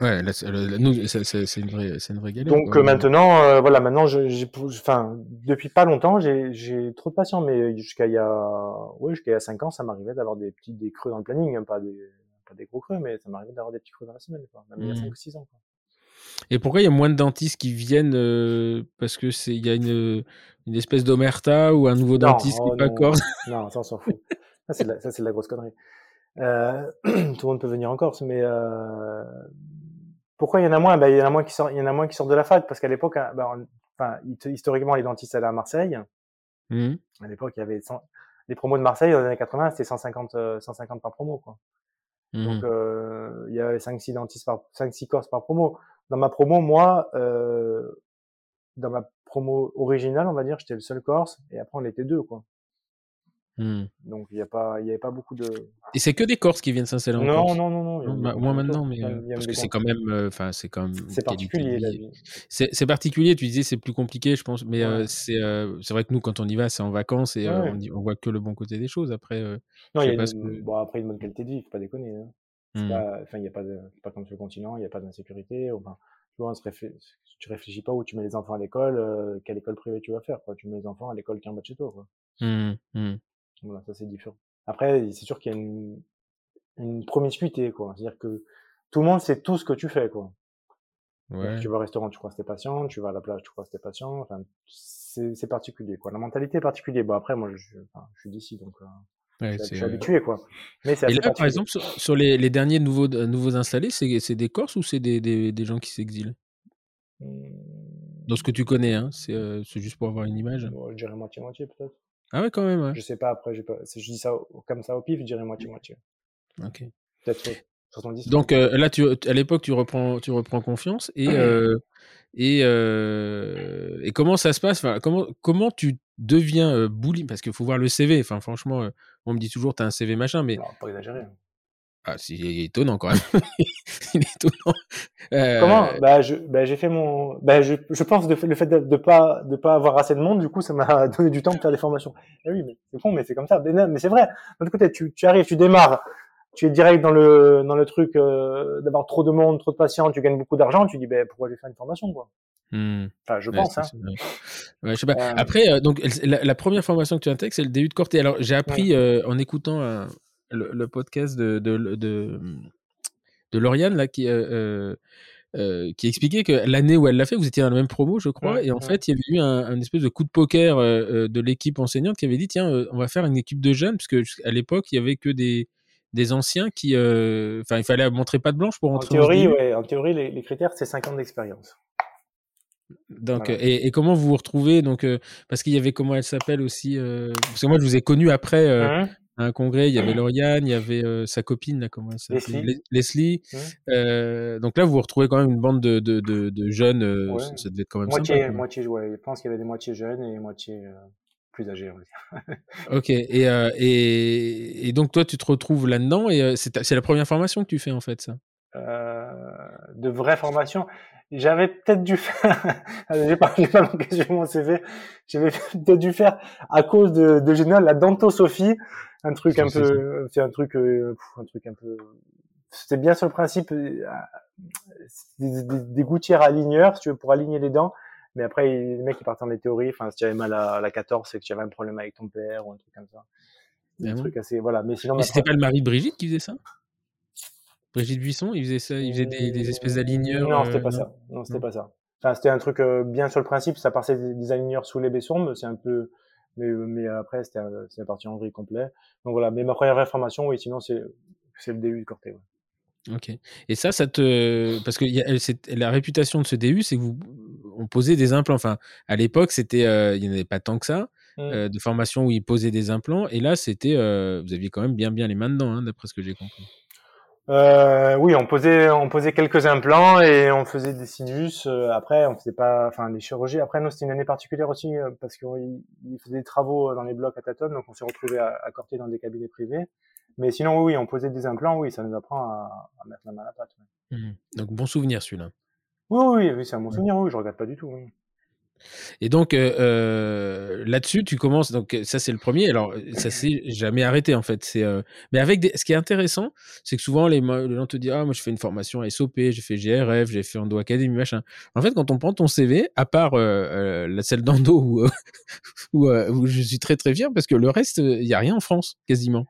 Ouais, c'est une vraie, c'est une vraie galère. Donc euh, maintenant, euh, voilà, maintenant, j'ai, enfin, depuis pas longtemps, j'ai trop de patients, mais jusqu'à il y a, ouais, jusqu'à il y a 5 ans, ça m'arrivait d'avoir des petits, des creux dans le planning, hein, pas des, pas des gros creux, mais ça m'arrivait d'avoir des petits creux dans la semaine, quoi, même il y a 5 ou 6 ans. Quoi. Et pourquoi il y a moins de dentistes qui viennent euh, Parce que c'est il y a une, une espèce d'omerta ou un nouveau dentiste qui n'est pas Corse Non, ça on s'en fout. Ça c'est de, de, la grosse connerie. Euh, tout le monde peut venir en Corse, mais euh, pourquoi il y en a moins? Ben, il y en a moins qui sortent, il y en a moins qui sortent de la fac parce qu'à l'époque, hein, ben, enfin, historiquement les dentistes allaient à Marseille. Mmh. À l'époque, il y avait 100... les promos de Marseille dans les années 80, c'était 150 150 par promo quoi. Donc mmh. il y avait 5 6 dentistes par 5 6 Corses par promo dans ma promo, moi, euh, dans ma promo originale, on va dire, j'étais le seul Corse, et après on était deux, quoi. Mmh. Donc il y a pas, il y avait pas beaucoup de. Et c'est que des Corses qui viennent s'installer en non, Corse. Non, non, non, non. Bah, moi maintenant, mais euh, parce que c'est quand même, euh, enfin c'est quand même. C'est particulier. C'est particulier. Tu disais c'est plus compliqué, je pense, mais ouais. c'est c'est vrai que nous quand on y va, c'est en vacances et ouais. on, on, voit que le bon côté des choses. Après, non, il y a une, que... bon, après une bonne qualité de vie, faut pas déconner. Hein. Mmh. Enfin, il n'y a pas de, pas comme sur le continent, il n'y a pas d'insécurité. Enfin, tu vois, on se tu réfléchis pas où tu mets les enfants à l'école, euh, quelle école privée tu vas faire, quoi. Tu mets les enfants à l'école qui est en bas de chez toi, quoi. Mmh, mmh. Voilà, ça c'est différent. Après, c'est sûr qu'il y a une, une promiscuité, quoi. C'est-à-dire que tout le monde sait tout ce que tu fais, quoi. Ouais. tu vas au restaurant, tu croises tes patients, tu vas à la plage, tu croises tes patients. Enfin, c'est particulier, quoi. La mentalité est particulière. Bon, après, moi, je, enfin, je suis d'ici, donc euh, Ouais, je suis euh, habitué, quoi. Mais Et là, par exemple, sur, sur les, les derniers nouveaux, nouveaux installés, c'est des Corses ou c'est des, des, des gens qui s'exilent? Hmm, Dans ce que tu connais, hein, c'est euh, c'est juste pour avoir une image? bon, je dirais moitié-moitié, peut-être. Ah ouais, quand même, ouais. Je sais pas, après, si je dis ça comme ça au pif, je dirais moitié-moitié. Ok. Peut-être so- 70. Donc euh, là, tu, à l'époque, tu reprends, tu reprends confiance et euh, et, euh, et comment ça se passe? Enfin, comment comment tu deviens euh, bully? Parce qu'il faut voir le CV. Enfin, franchement, euh, on me dit toujours t'as un CV machin, mais Non, pas exagéré. ah, c'est étonnant quand même. il est étonnant. Euh, Comment? Bah, je, bah, j'ai fait mon. Bah, je, je pense que le fait de, de pas de pas avoir assez de monde, du coup, ça m'a donné du temps de faire des formations. Eh oui, mais c'est con, mais c'est comme ça. Mais, non, mais c'est vrai. De l'autre côté, tu, tu arrives, tu démarres, tu es direct dans le dans le truc euh, d'avoir trop de monde, trop de patients, tu gagnes beaucoup d'argent, tu dis, ben pourquoi je vais faire une formation, quoi? hmm. Enfin, je Ouais, pense. Hein. Ouais, je sais pas. Euh, Après, euh, donc la, la première formation que tu intègres, c'est le DU de Corté. Alors, j'ai appris en écoutant le, le podcast de, de, de, de Lauriane là, qui, euh, euh, euh, qui expliquait que l'année où elle l'a fait, vous étiez dans la même promo, je crois, Ouais, et en ouais. fait, il y avait eu un, un espèce de coup de poker euh, de l'équipe enseignante qui avait dit tiens, euh, on va faire une équipe de jeunes, parce que à l'époque, il y avait que des des anciens qui, enfin, il fallait montrer pas de blanche pour En entrer théorie, SDU. ouais, en théorie, les, les critères, c'est 5 ans d'expérience. Donc, Voilà. et, et comment vous vous retrouvez donc euh, parce qu'il y avait comment elle s'appelle aussi euh, parce que moi je vous ai connu après euh, Hein à un congrès il y avait Lauriane il y avait euh, sa copine là comment elle s'appelait? Leslie. Les- Leslie Euh, donc là vous vous retrouvez quand même une bande de de, de, de jeunes euh, Ouais. ça, ça devait être quand même moitié, sympa moitié, ouais. Je pense qu'il y avait des moitiés jeunes et moitié euh, plus âgés. on va dire. ok et, euh, et et donc toi tu te retrouves là dedans et euh, c'est la première formation que tu fais en fait ça? Euh, de vraies formations. J'avais peut-être dû faire, j'ai pas, j'ai pas manqué sur mon CV, j'avais peut-être dû faire à cause de, de Génial la dentosophie, un truc un peu, c'est un truc, euh, un truc un peu, c'était bien sur le principe, euh, des, des, des gouttières aligneurs, si tu veux, pour aligner les dents. Mais après, les mecs, ils partent dans des théories. Enfin, si tu avais mal à, la 14, c'est que tu avais un problème avec ton père ou un truc comme ça. Des Ah bon trucs assez, voilà. Mais sinon, mais ma c'était pas le mari de Brigitte qui faisait ça? Brigitte Buisson il faisait ça il faisait des, des espèces d'aligneurs Non, euh, c'était pas ça. Non, c'était pas ça. Enfin, c'était un truc euh, bien sur le principe. Ça passait des, des aligneurs sous les baissons, mais c'est un peu. Mais, mais après, c'était c'est parti en gris complet. Donc voilà. Mais ma première vraie formation, oui, sinon c'est c'est le début de Corté. Ouais. Ok. Et ça, ça te. Parce que y a- c'est- la réputation de ce DU, c'est que vous. On posait des implants. Enfin, à l'époque, c'était, euh, il n'y en avait pas tant que ça, Mm. euh, de formation où ils posaient des implants. Et là, c'était. euh, vous aviez quand même bien, bien les mains dedans, hein, d'après ce que j'ai compris. Euh, oui, on posait, on posait quelques implants et on faisait des sinus. Euh, après, on faisait pas, enfin, des chirurgies. Après, nous, c'était une année particulière aussi euh, parce qu'ils ils faisaient des travaux dans les blocs à Taton, donc on s'est retrouvés à, à dans des cabinets privés. Mais sinon, oui, on posait des implants. Oui, ça nous apprend à, à mettre la main à la pâte. ouais. Mhm. Donc, bon souvenir celui-là. Oui, oui, oui, c'est un bon souvenir. Oui, je regrette pas du tout. oui. Et donc, euh, euh, là-dessus, tu commences. Donc, euh, ça, c'est le premier. Alors, ça s'est jamais arrêté, en fait. C'est, Mais avec des... ce qui est intéressant, c'est que souvent, les, gens te disent Ah, moi, je fais une formation SOP, j'ai fait GRF, j'ai fait Endo Academy, machin. En fait, quand on prend ton CV, à part la celle d'Endo où, où, je suis très, très fier, parce que le reste, il n'y a rien en France, quasiment.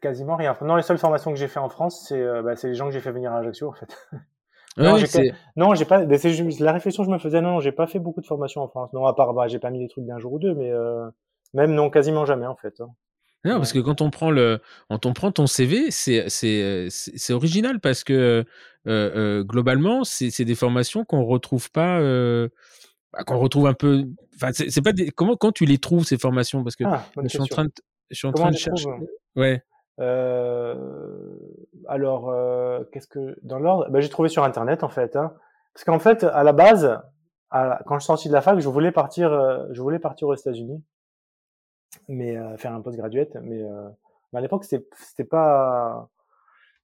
Quasiment rien. Non, les seules formations que j'ai fait en France, c'est bah, les gens que j'ai fait venir à Ajaccio, en fait. Non, j'ai c'est- Non, j'ai pas. la réflexion que je me faisais. Non, j'ai pas fait beaucoup de formations en France. Non, à part, bah, j'ai pas mis des trucs d'un jour ou deux, mais euh, même non, quasiment jamais en fait. hein. Non, parce que quand on prend le, quand on prend ton CV, c'est original parce que euh, euh, globalement, c'est des formations qu'on retrouve pas, euh, bah, qu'on retrouve un peu. Enfin, c'est pas des, comment quand tu les trouves ces formations? Parce que Ah, je suis en train de, je suis en train de chercher. Ouais. Alors, euh, qu'est-ce que dans l'ordre? Bah, J'ai trouvé sur internet en fait. Hein. Parce qu'en fait, à la base, à- quand je suis sorti de la fac, je voulais partir, euh, je voulais partir aux États-Unis, mais euh, faire un postgraduate. Mais, euh, mais à l'époque, c'était c'était pas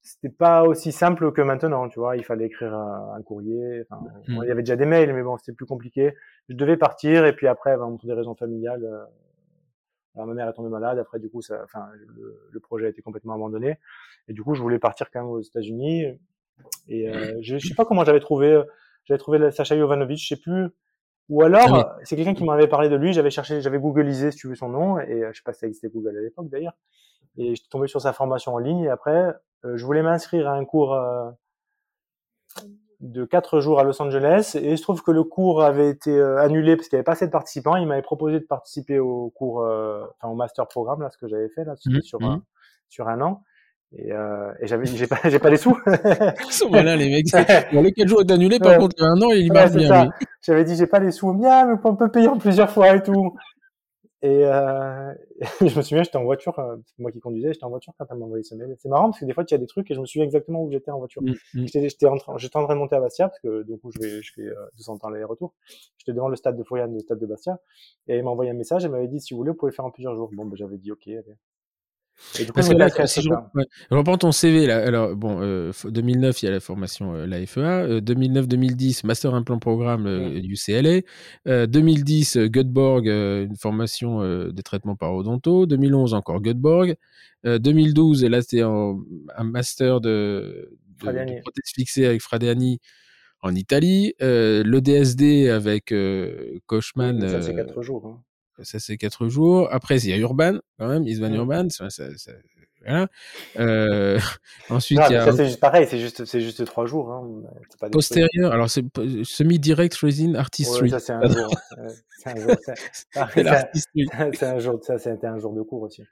c'était pas aussi simple que maintenant, tu vois. Il fallait écrire un, un courrier. Enfin, Mm. bon, il y avait déjà des mails, mais bon, c'était plus compliqué. Je devais partir et puis après, ben, pour des raisons familiales, alors, ma mère est tombée malade. Après, du coup, ça, enfin, le, le projet a été complètement abandonné. Et du coup, je voulais partir quand même aux États-Unis. Et euh, je, je sais pas comment j'avais trouvé. J'avais trouvé Sacha Jovanovic, je sais plus. Ou alors, Ah oui. euh, c'est quelqu'un qui m'avait parlé de lui. J'avais cherché, j'avais googlisé, si tu veux, son nom. Et euh, je sais pas si ça existait Google à l'époque d'ailleurs. Et je suis tombé sur sa formation en ligne. Et après, euh, je voulais m'inscrire à un cours, euh, de 4 jours à Los Angeles et il se trouve que le cours avait été euh, annulé parce qu'il n'y avait pas assez de participants. Il m'avait proposé de participer au cours, euh, enfin au master programme là, ce que j'avais fait là, Mhm, sur mhm. un, sur un an. Et, euh, et j'avais, j'ai pas, j'ai pas les sous. Malins, les mecs. Bon, les 4 jours est annulé, par Ouais. contre, il y a un an, il y Ouais, marche c'est bien. J'avais dit j'ai pas les sous. Bien, mais on peut payer en plusieurs fois et tout. Et euh, je me souviens, j'étais en voiture, euh, c'est moi qui conduisais, j'étais en voiture quand elle m'a envoyé ce mail. C'est marrant parce que des fois, tu as des trucs et je me souviens exactement où j'étais en voiture. Mm, mm. J'étais, en train, j'étais en train de monter à Bastia parce que du coup, je vais, je fais euh, 200 temps l'aller-retour. J'étais devant le stade de Florian, le stade de Bastia, et elle m'a envoyé un message. Elle m'avait dit si vous voulez, vous pouvez faire en plusieurs jours. Bon, ben, j'avais dit ok. allez. Et du coup, là, si je, ouais. reprends ton CV, là. Alors, bon, euh, f- 2009, il y a la formation, euh, la FEA. Euh, 2009-2010, Master Implant Programme euh, Mm. du CLA. Euh, 2010, euh, Göteborg, euh, une formation euh, de traitement parodonto. 2011, encore Göteborg. Euh, 2012, et là, c'était un Master de, de, de prothèse fixée avec Fradiani en Italie. Euh, le DSD avec euh, Kochman. Ça, c'est euh, quatre jours. hein. Ça c'est quatre jours. Après, il y a Urban, quand même, Isvan Mm. Urban. Ça, ça, ça- voilà. Euh, ensuite, Non, il y a ça, c'est juste pareil, c'est juste, c'est juste trois jours. Hein. Postérieur. Alors, c'est semi-direct resin artistry. Ouais, ça, c'est un jour. c'est un jour. c'est- un- un ça, c'était un jour de cours aussi.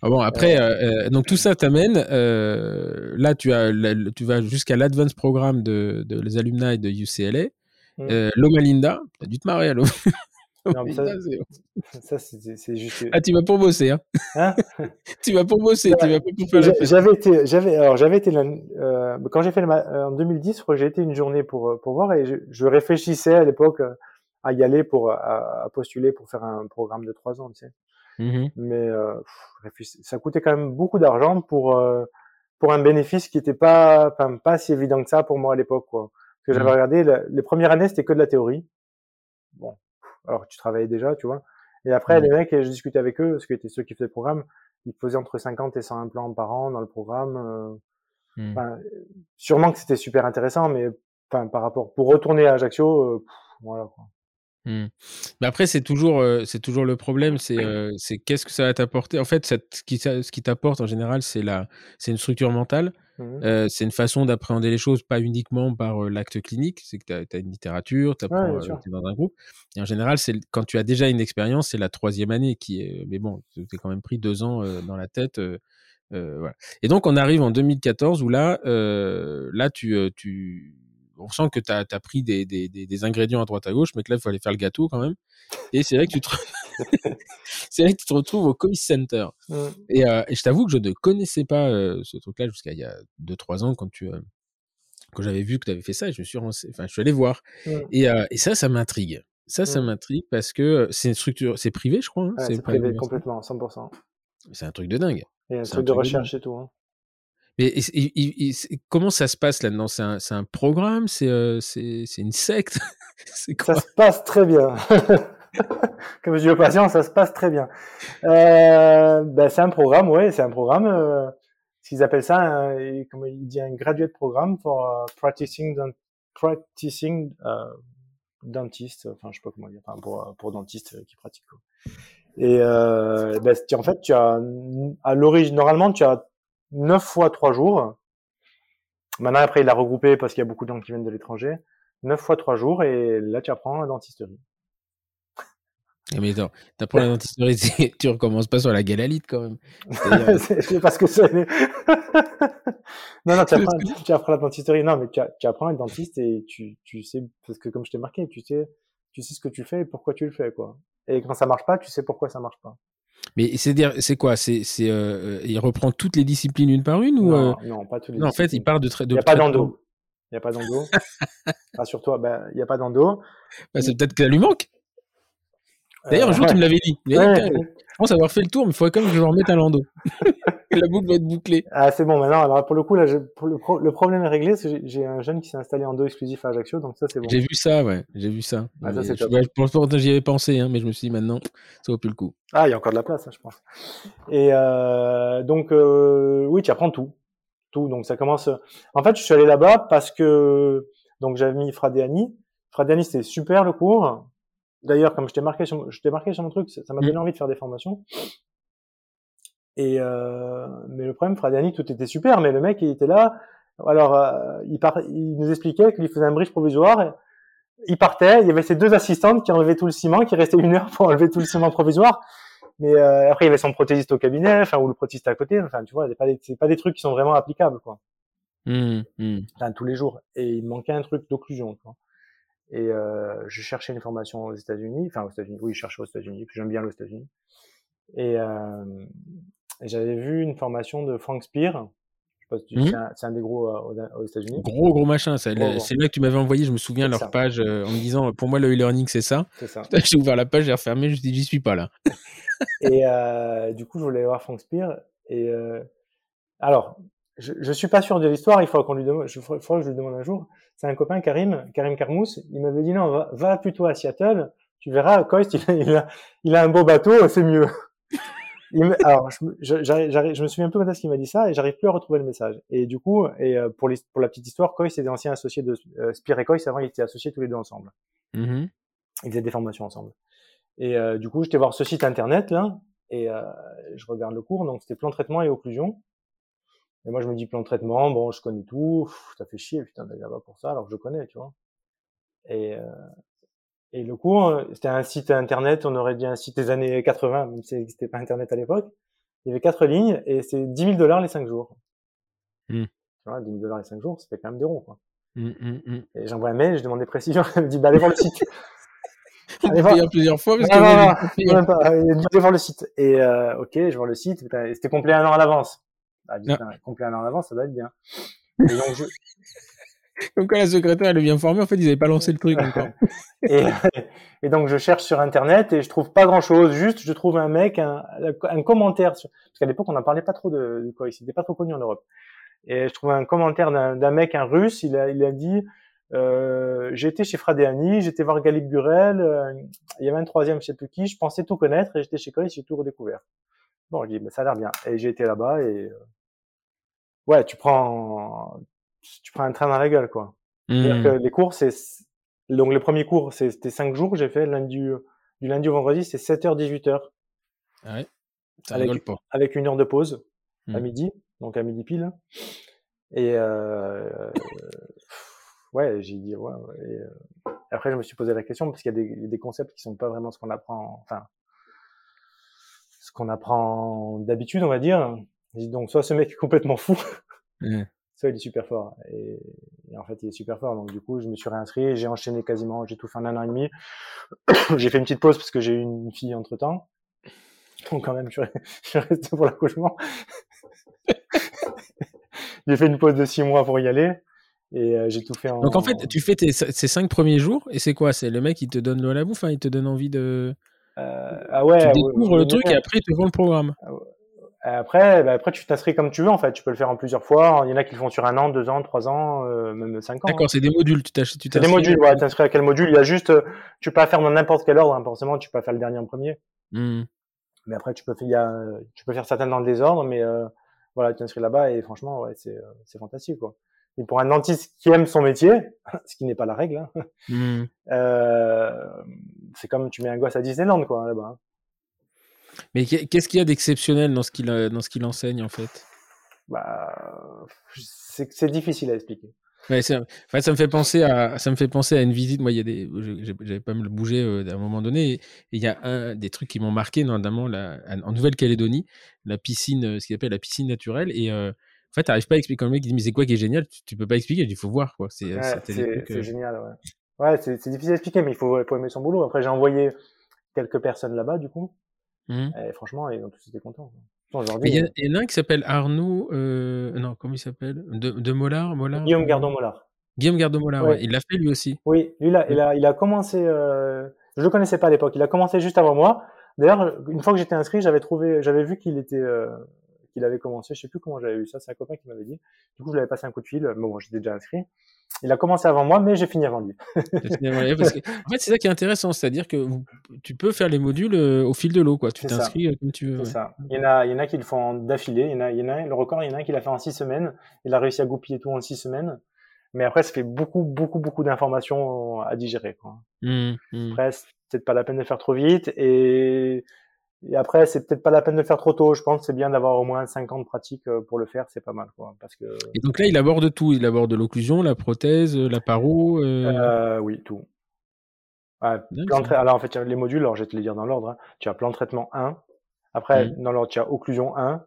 Ah bon, après, euh, euh, donc tout ça t'amène. Là, tu as, tu vas jusqu'à l'advance programme de, de les alumni de UCLA. Mm. Euh, Loma Linda, t'as dû te marrer à Loma Non, mais ça- Ça, c'est juste. Ah, tu vas pour bosser, hein Hein? Tu vas pour bosser, tu vas pas pour faire. J'avais été, j'avais, alors j'avais été là, euh, quand j'ai fait le, euh, en 2010, je crois que j'ai été une journée pour euh, pour voir et je, je réfléchissais à l'époque euh, à y aller pour à, à postuler pour faire un programme de trois ans, tu sais. Mhm. Mais euh, pff, ça coûtait quand même beaucoup d'argent pour euh, pour un bénéfice qui était pas, pas si évident que ça pour moi à l'époque, quoi. Parce que j'avais Mhm. regardé, la- les premières années c'était que de la théorie. Alors tu travaillais déjà, tu vois. Et après, les mecs, je discutais avec eux, parce que étaient ceux qui faisaient le programme, ils faisaient entre 50 et 100 implants par an dans le programme. euh. Enfin, sûrement que c'était super intéressant, mais enfin, par rapport pour retourner à Ajaccio, euh, pff, voilà. Quoi. Hmm. Mais après, c'est toujours, euh, c'est toujours le problème, c'est, euh, c'est qu'est-ce que ça va t'apporter? En fait, ce qui, ce qui t'apporte en général, c'est la, c'est une structure mentale, Euh, c'est une façon d'appréhender les choses, pas uniquement par euh, l'acte clinique. C'est que tu as, une littérature, tu Ouais, es dans un groupe. Et en général, c'est quand tu as déjà une expérience, c'est la troisième année qui est. Mais bon, tu quand même pris deux ans dans la tête. voilà. Et donc, on arrive en 2014 où là, euh, là, tu, tu, on sent que tu as, pris des, des, des, des ingrédients à droite à gauche, mais que là, il faut aller faire le gâteau quand même. Et c'est là que tu te, c'est là que tu te retrouves au Cois Center. Et, euh, et je t'avoue que je ne connaissais pas euh, ce truc-là jusqu'à il y a 2-3 ans quand tu, euh, quand j'avais vu que tu avais fait ça, je me suis renseigné, enfin, je suis allé voir. Et, et ça, ça m'intrigue. Ça, ça m'intrigue parce que c'est une structure, c'est privé, je crois. hein, Ouais, c'est privé complètement, 100%. C'est un truc de dingue. Et un un truc de truc de recherche et tout. Hein. Mais et- et- et- et c'est- comment ça se passe là-dedans? C'est un, programme? C'est euh, c'est une secte? Quoi Ça se passe très bien. Comme je dis aux patients, ça se passe très bien. Euh, ben, c'est un programme, ouais, c'est un programme. Euh, ce qu'ils appellent ça, un, et comment il dit, un graduate programme for uh, practicing, dent- practicing uh, dentist. Enfin, je sais pas comment dire, enfin, pour, pour dentiste qui pratique. Quoi. Et euh, ben, en fait, tu as à l'origine, normalement, tu as 9 fois 3 jours. Maintenant, après, il a regroupé parce qu'il y a beaucoup de gens qui viennent de l'étranger. 9 fois 3 jours et là, tu apprends la dentisterie. Eh, Mais attends, t'apprends la dentisterie, tu recommences pas sur la galalite quand même. Je sais pas ce que c'est. mais- non, non, tu apprends, tu apprends la dentisterie. Non, mais tu apprends à être dentiste et tu, tu sais, parce que comme je t'ai marqué, tu sais, tu sais ce que tu fais et pourquoi tu le fais, quoi. Et quand ça marche pas, tu sais pourquoi ça marche pas. Mais c'est dire, c'est quoi? C'est, c'est, euh, il reprend toutes les disciplines une par une ou Non, euh, non, pas tous les Non, en fait, il disciplines. part de très. Il n'y a pas d'endo. Il n'y a pas d'endo. Rassure-toi, ben, il n'y a pas d'endo. Bah, c'est peut-être que ça lui manque. D'ailleurs, un Euh, jour, tu me l'avais dit. Je pense avoir fait le tour, mais il faudrait quand même que je remette à l'endo. la boucle va être bouclée. Ah, c'est bon, maintenant, alors pour le coup, là, je- pour le, pro- le problème est réglé, j'ai- un jeune qui s'est installé en dos exclusif à Ajaccio, donc ça, c'est bon. J'ai vu ça, ouais. J'ai vu ça. Ah, ça, je, ouais, pour pourtant, j'y avais pensé, hein, mais je me suis dit maintenant, ça vaut plus le coup. Ah, il y a encore de la place, hein, je pense. Et euh, donc, euh, oui, tu apprends tout. Tout. Donc, ça commence. En fait, je suis allé là-bas parce que donc j'avais mis Fradiani. Fradiani, c'était super le cours. D'ailleurs, comme je t'ai marqué sur, je t'ai marqué sur mon truc, ça ça m'a Mm. donné envie de faire des formations. Et euh, mais le problème, Fradiani, tout était super, mais le mec, il était là. Alors, euh, il, part, il nous expliquait qu'il faisait un bridge provisoire. Il partait, il y avait ses deux assistantes qui enlevaient tout le ciment, qui restaient une heure pour enlever tout le ciment provisoire. Mais euh, après, il y avait son prothésiste au cabinet, enfin, ou le prothésiste à côté. Enfin, tu vois, c'est pas des, c'est pas des trucs qui sont vraiment applicables, quoi. Mmh, mmh. Enfin, tous les jours. Et il manquait un truc d'occlusion, quoi. Et euh, je cherchais une formation aux États-Unis, enfin aux États-Unis. Oui, je cherchais aux États-Unis, puis j'aime bien les États-Unis. Et, euh, et j'avais vu une formation de Frank Spear. Je sais pas si tu- Mhm. c'est, un, des gros euh, aux, aux États-Unis. Gros, gros machin. C'est là que tu m'avais envoyé, je me souviens, leur ça. page euh, en me disant, pour moi, le e-learning, c'est ça. Ça. J'ai ouvert la page, j'ai refermé, je me suis dit, j'y suis pas là. Et euh, du coup, je voulais voir Frank Spear. Et alors, je, je suis pas sûr de l'histoire. Il faudra qu'on lui demande. Il faudra que je lui demande un jour. C'est un copain, Karim, Karim Karmous. Il m'avait dit non, va, va plutôt à Seattle. Tu verras, Coist, il, a- il a, il a un beau bateau, c'est mieux. Me- alors, je, me- je, me souviens plus quand est-ce qu'il m'a dit ça et j'arrive plus à retrouver le message. Et du coup, et euh, pour, les, pour la petite histoire, Coist était ancien associé de euh, Spear et Coist. Avant, ils étaient associés tous les deux ensemble. Mhm. Ils faisaient des formations ensemble. Et euh, du coup, j'étais voir ce site internet là, et euh, je regarde le cours. Donc, c'était plan de traitement et occlusion. Et moi, je me dis plan de traitement, bon, je connais tout, pff, ça fait chier, putain, d'aller là-bas pour ça, alors que je connais, tu vois. Et, euh, et le cours, c'était un site internet, on aurait dit un site des années 80, même si n'existait pas internet à l'époque. Il y avait quatre lignes et c'est 10 000 dollars les cinq jours. Hmm. Tu vois, 10 000 dollars les cinq jours, ça fait quand même des ronds, quoi. Mm, mm, mm. Et j'envoie un mail, je demande des précisions, elle me dit, bah, allez voir le site. Allez voir. plusieurs fois parce Non, que non, non, même pas. Euh, allez voir le site. Et euh, ok, je vois le site. C'était complet un an à l'avance. Ah, Ah. complet un an à l'avance, ça doit être bien. Et donc, je, Comme quoi la secrétaire elle bien formée, en fait ils avaient pas lancé le truc encore. et, donc je cherche sur internet et je trouve pas grand chose. Juste, je trouve un mec, un, un commentaire sur, parce qu'à l'époque on n'en parlait pas trop de, de quoi. Il n'était pas trop connu en Europe. Et je trouve un commentaire d'un mec, un russe. Il a, il a dit. Euh, j'étais chez Fradeani, j'étais voir Galip Gurel, euh, il y avait un troisième, je sais plus qui, je pensais tout connaître et j'étais chez Coy, j'ai tout redécouvert. Bon, je dis, bah, ça a l'air bien. Et j'ai été là-bas et euh, ouais, tu prends, tu prends un train dans la gueule, quoi. Mm. que les cours, c'est donc le premier cours, c'était cinq jours. J'ai fait lundi, du lundi au vendredi, c'est 7h 18h Ah ouais, ça avec- pas. avec une heure de pause à Mm. midi, donc à midi pile. Et euh, ouais, j'ai dit ouais. ouais, et, euh, après, je me suis posé la question parce qu'il y a des, concepts qui sont pas vraiment ce qu'on apprend, enfin ce qu'on apprend d'habitude, on va dire. Dit, donc soit ce mec est complètement fou, Ouais. Il est super fort. Et, et en fait, il est super fort. Donc du coup, je me suis réinscrit, j'ai enchaîné quasiment, j'ai tout fait en un an et demi. j'ai fait une petite pause parce que j'ai eu une fille entre temps. Donc quand même, je suis resté pour l'accouchement. j'ai fait une pause de six mois pour y aller. Et euh, j'ai tout fait en... Donc en fait, tu fais tes, ces cinq premiers jours et c'est quoi? C'est le mec qui te donne l'eau à la bouffe, hein, il te donne envie de. Euh, ah ouais, tu découvres ouais, le truc et après il te vend le programme. Après, bah, après, tu t'inscris comme tu veux, en fait. Tu peux le faire en plusieurs fois. Il y en a qui le font sur un an, deux ans, trois ans, euh, même cinq ans. hein. D'accord, c'est des modules. Tu t'achètes. tu C'est des modules, ouais. T'inscris à quel module? Il y a juste, euh, tu peux pas faire dans n'importe quel ordre. Hein. Forcément, tu peux pas faire le dernier en premier. Mm. Mais après, tu peux faire, il y a, euh, tu peux faire certaines dans le désordre, mais euh, voilà, tu t'inscris là-bas et franchement, ouais, c'est, euh, c'est fantastique, quoi. Et pour un dentiste qui aime son métier, ce qui n'est pas la règle, hein, Mm. euh, c'est comme tu mets un gosse à Disneyland, quoi, là-bas. Mais qu'est- qu'est-ce qu'il y a d'exceptionnel dans ce qu'il dans ce qu'il enseigne en fait? Bah, c'est, difficile à expliquer. Ouais, c'est- en fait, ça me fait penser à ça me fait penser à une visite. Moi, il y a des j'avais pas mal bougé euh, à un moment donné et il y a un des trucs qui m'ont marqué, notamment la, en Nouvelle-Calédonie, la piscine, euh, ce qu'il appelle la piscine naturelle. Et euh, en fait, t'arrives pas à expliquer quand le mec dit mais c'est quoi qui est génial? Tu, tu peux pas expliquer. Il faut voir quoi. C'est Ouais, euh, génial, ouais. Ouais, c'est, difficile à expliquer, mais il faut, faut aimer son boulot. Après, j'ai envoyé quelques personnes là-bas, du coup. Et franchement, ils ont tous été contents. Il y, a- il y en a un qui s'appelle Arnaud. euh, non, comment il s'appelle? De, de Mollard, Mollard Guillaume euh, Gardon-Mollard. Guillaume Gardon-Mollard, Ouais. ouais. Il l'a fait lui aussi. Oui, lui, là, il a, il a commencé, euh, je le connaissais pas à l'époque, il a commencé juste avant moi. D'ailleurs, une fois que j'étais inscrit, j'avais trouvé, j'avais vu qu'il était, euh, qu'il avait commencé, je sais plus comment j'avais eu ça, c'est un copain qui m'avait dit. Du coup, je lui avais passé un coup de fil, mais bon, j'étais déjà inscrit. Il a commencé avant moi, mais j'ai fini avant lui. Ouais, parce que- en fait, c'est ça qui est intéressant, c'est-à-dire que vous- tu peux faire les modules euh, au fil de l'eau, quoi. Tu t'inscris euh, comme tu veux. C'est ouais. ça. Il y en a, il y en a qui le font d'affilée. Il y en a, il y en a, le record, il y en a un qui l'a fait en six semaines. Il a réussi à goupiller tout en six semaines. Mais après, ça fait beaucoup, beaucoup, beaucoup d'informations à digérer, quoi. Hum, hum. Après, c'est peut-être pas la peine de faire trop vite. Et et après, c'est peut-être pas la peine de le faire trop tôt. Je pense que c'est bien d'avoir au moins 5 ans de pratique euh, pour le faire, c'est pas mal. Quoi, parce que... Et donc là, il aborde tout. Il aborde l'occlusion, la prothèse, la paro. Euh... Euh, oui, tout. Ouais, alors en fait, les modules, alors je vais te les dire dans l'ordre. Hein. Tu as plan de traitement 1. Après, mmh. dans l'ordre, tu as occlusion 1.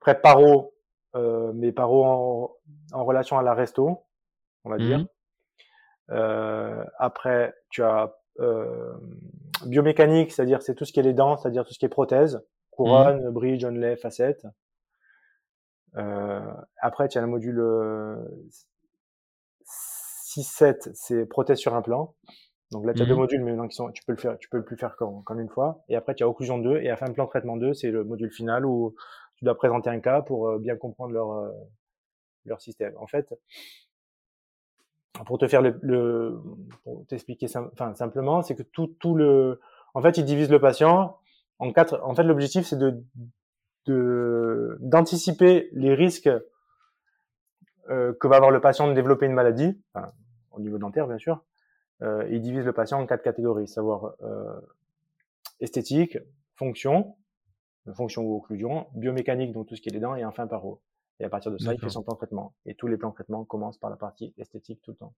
Après, paro, euh, mais paro en, en, relation à la resto, on va dire. Mmh. Euh, après, tu as euh, biomécanique, c'est-à-dire c'est tout ce qui est les dents, c'est-à-dire tout ce qui est prothèse, couronne, mmh. bridge, onlay, facette. Euh, après, tu as le module 6-7, euh, c'est prothèse sur implant. Donc là, tu as deux mmh. modules, mais qui sont, tu peux le faire, tu peux plus faire comme, comme une fois. Et après, tu as occlusion 2 et à fin plan traitement 2, c'est le module final où tu dois présenter un cas pour bien comprendre leur, leur système. En fait, pour te faire le, le pour t'expliquer enfin, simplement, c'est que tout, tout le, en fait, il divise le patient en quatre. En fait, l'objectif, c'est de, d'anticiper les risques euh, que va avoir le patient de développer une maladie, enfin, au niveau dentaire, bien sûr. Euh, il divise le patient en quatre catégories, savoir euh, esthétique, fonction, fonction ou occlusion, biomécanique, donc tout ce qui est les dents, et enfin paro. Et à partir de ça, il fait son plan de traitement. Et tous les plans de traitement commencent par la partie esthétique tout le temps.